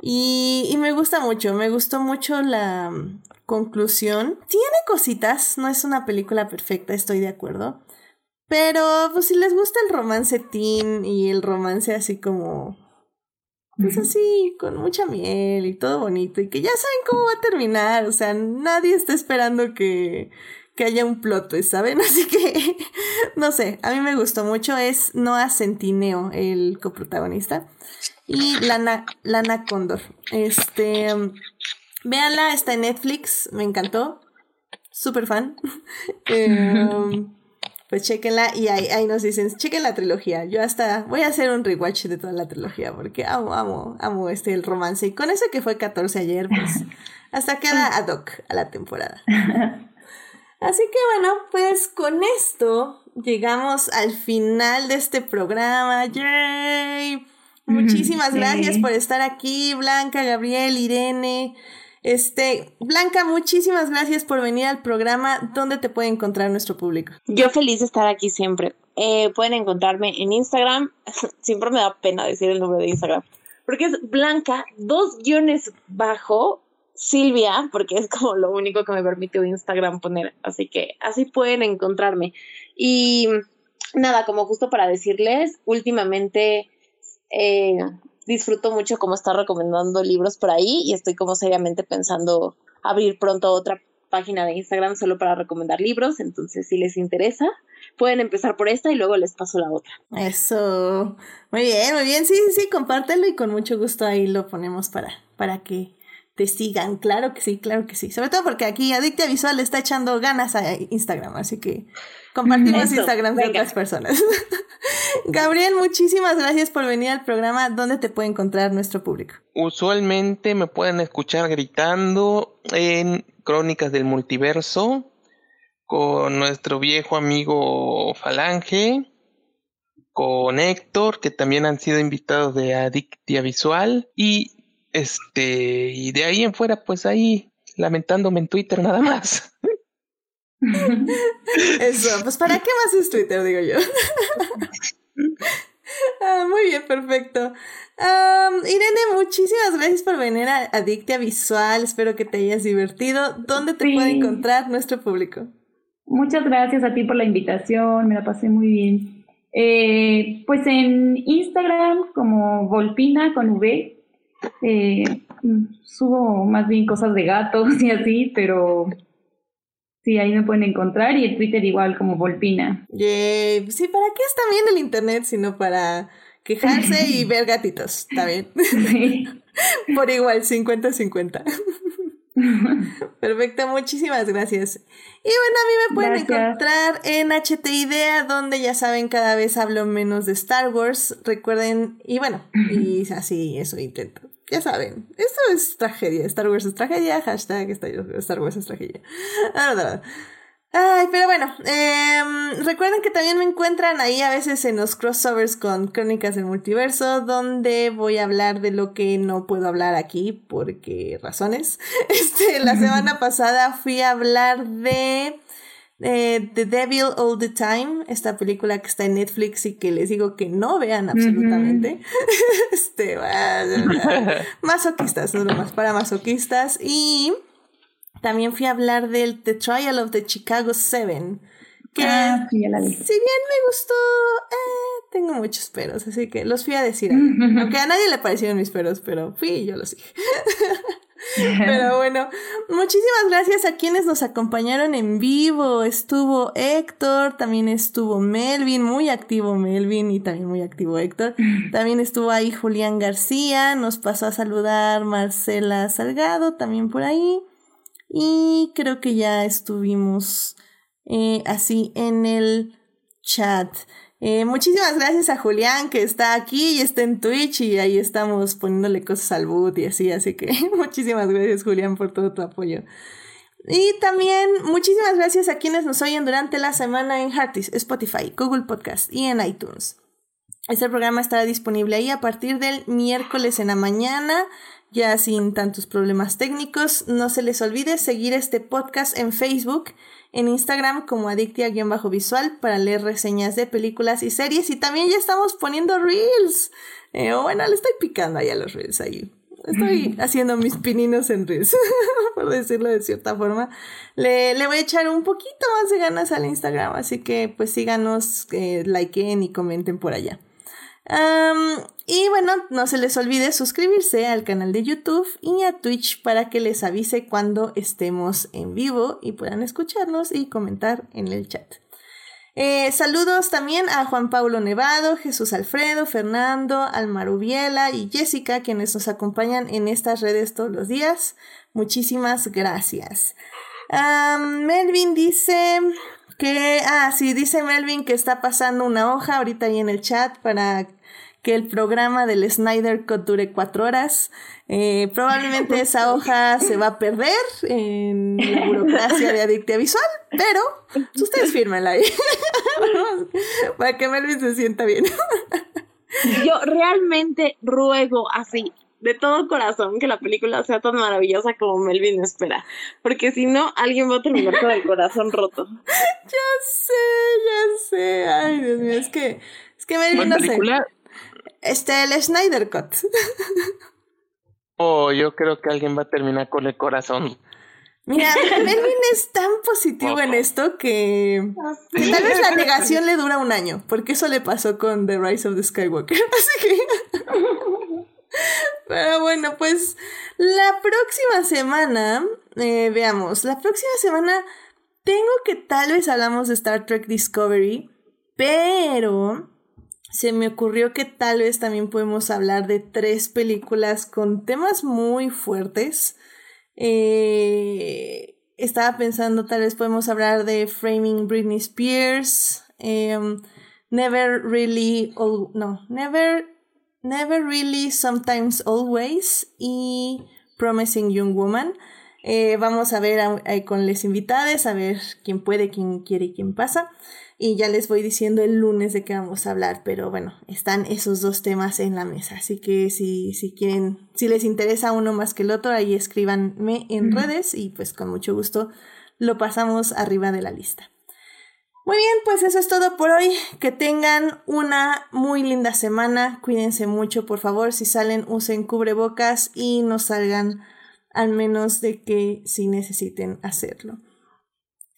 Y, y me gusta mucho, me gustó mucho la conclusión. Tiene cositas, no es una película perfecta, estoy de acuerdo. Pero pues si les gusta el romance teen y el romance así como pues así, con mucha miel y todo bonito, y que ya saben cómo va a terminar, o sea, nadie está esperando que, que haya un plot ¿saben? Así que, no sé, a mí me gustó mucho, es Noah Centineo, el coprotagonista, y Lana, Lana Condor. Este, véanla, está en Netflix, me encantó, súper fan. eh, pues chequenla y ahí, ahí nos dicen, chequen la trilogía. Yo hasta voy a hacer un rewatch de toda la trilogía porque amo, amo, amo este el romance. Y con eso que fue 14 ayer, pues hasta queda ad hoc a la temporada. Así que bueno, pues con esto llegamos al final de este programa. ¡Yay! Muchísimas gracias por estar aquí, Blanca, Gabriel, Irene. Este, Blanca, muchísimas gracias por venir al programa. ¿Dónde te puede encontrar nuestro público? Yo feliz de estar aquí siempre. Eh, pueden encontrarme en Instagram. siempre me da pena decir el nombre de Instagram. Porque es Blanca, dos guiones bajo Silvia, porque es como lo único que me permite Instagram poner. Así que así pueden encontrarme. Y nada, como justo para decirles, últimamente eh, disfruto mucho cómo está recomendando libros por ahí y estoy como seriamente pensando abrir pronto otra página de Instagram solo para recomendar libros, entonces si les interesa, pueden empezar por esta y luego les paso la otra. Eso, muy bien, muy bien, sí, sí, compártelo y con mucho gusto ahí lo ponemos para, para que te sigan, claro que sí, claro que sí, sobre todo porque aquí Adictia Visual está echando ganas a Instagram, así que compartimos Instagram de otras personas. Gabriel, muchísimas gracias por venir al programa. ¿Dónde te puede encontrar nuestro público? Usualmente me pueden escuchar gritando en Crónicas del Multiverso con nuestro viejo amigo Falange, con Héctor, que también han sido invitados de Adictia Visual, y este, y de ahí en fuera, pues ahí lamentándome en Twitter nada más. Eso, pues ¿para qué más es Twitter, digo yo? Ah, muy bien, perfecto. Irene, muchísimas gracias por venir a Adictia Visual. Espero que te hayas divertido. ¿Dónde te puede encontrar nuestro público? Muchas gracias a ti por la invitación. Me la pasé muy bien. Eh, pues en Instagram como Volpina con V. Eh, subo más bien cosas de gatos y así, pero Sí, ahí me pueden encontrar y el Twitter igual como Volpina. Yeah. Sí, ¿para qué está bien el internet sino para quejarse y ver gatitos? Está bien. Por igual, 50-50. Perfecto, muchísimas gracias. Y bueno, a mí me pueden encontrar en HT Idea, donde ya saben, cada vez hablo menos de Star Wars. Recuerden, y bueno, y así, eso intento ya saben, esto es tragedia. Star Wars es tragedia, hashtag Star Wars es tragedia. Ay, pero bueno, em, recuerden que también me encuentran ahí a veces en los crossovers con Crónicas del Multiverso, donde voy a hablar de lo que no puedo hablar aquí, porque razones. Este, la semana pasada fui a hablar de eh, The Devil All the Time, esta película que está en Netflix y que les digo que no vean absolutamente. este, masoquistas, no más para masoquistas. Y también fui a hablar del The Trial of the Chicago Seven. Que ah, si bien me gustó, eh, tengo muchos peros, así que los fui a decir. Aunque a nadie le parecieron mis peros, pero fui y yo los dije. Pero bueno, muchísimas gracias a quienes nos acompañaron en vivo. Estuvo Héctor, también estuvo Melvin, muy activo Melvin y también muy activo Héctor. También estuvo ahí Julián García, nos pasó a saludar Marcela Salgado, también por ahí. Y creo que ya estuvimos eh, así en el chat. Eh, muchísimas gracias a Julián que está aquí y está en Twitch y ahí estamos poniéndole cosas al boot y así, así que muchísimas gracias Julián por todo tu apoyo. Y también muchísimas gracias a quienes nos oyen durante la semana en Heartis, Spotify, Google Podcast y en iTunes. Este programa estará disponible ahí a partir del miércoles en la mañana, ya sin tantos problemas técnicos. No se les olvide seguir este podcast en Facebook en Instagram como Adictia-visual para leer reseñas de películas y series. Y también ya estamos poniendo reels. Eh, bueno, le estoy picando ahí a los reels ahí. Estoy haciendo mis pininos en reels, por decirlo de cierta forma. Le, le, voy a echar un poquito más de ganas al Instagram, así que pues síganos, eh, likeen y comenten por allá y bueno, no se les olvide suscribirse al canal de YouTube y a Twitch para que les avise cuando estemos en vivo y puedan escucharnos y comentar en el chat. Eh, saludos también a Juan Pablo Nevado, Jesús Alfredo, Fernando, Almarubiela y Jessica, quienes nos acompañan en estas redes todos los días. Muchísimas gracias. Melvin dice que, ah, sí, dice Melvin que está pasando una hoja ahorita ahí en el chat para que el programa del Snyder Cut dure cuatro horas. Eh, probablemente esa hoja se va a perder en la burocracia de Adictia Visual, pero ustedes fírmenla ahí para que Melvin se sienta bien. Yo realmente ruego así, de todo corazón, que la película sea tan maravillosa como Melvin espera. Porque si no, alguien va a terminar con el corazón roto. Ya sé, ya sé. Ay, Dios mío, es que, es que Melvin no sé. Este, el Snyder Cut. oh, yo creo que alguien va a terminar con el corazón. Mira, Melvin es tan positivo en esto que, tal vez la negación le dura un año, porque eso le pasó con The Rise of the Skywalker. Así que... Pero bueno, pues la próxima semana, eh, veamos, la próxima semana tengo que tal vez hablamos de Star Trek Discovery, pero se me ocurrió que tal vez también podemos hablar de tres películas con temas muy fuertes. Eh, estaba pensando, tal vez podemos hablar de Framing Britney Spears, em, Never Really, no, Never, Never Really, Sometimes Always y Promising Young Woman. Eh, vamos a ver con les invitados, a ver quién puede, quién quiere y quién pasa y ya les voy diciendo el lunes de qué vamos a hablar, pero bueno, están esos dos temas en la mesa, así que si, si quieren, si les interesa uno más que el otro, ahí escríbanme en redes y pues con mucho gusto lo pasamos arriba de la lista. Muy bien, pues eso es todo por hoy. Que tengan una muy linda semana. Cuídense mucho, por favor. Si salen, usen cubrebocas y no salgan al menos de que si necesiten hacerlo.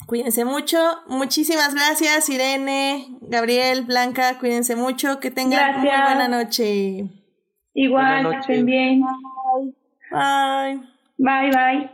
Cuídense mucho. Muchísimas gracias, Irene, Gabriel, Blanca. Cuídense mucho. Que tengan una muy buena noche. Igual, estén bien. Bye. Bye, bye.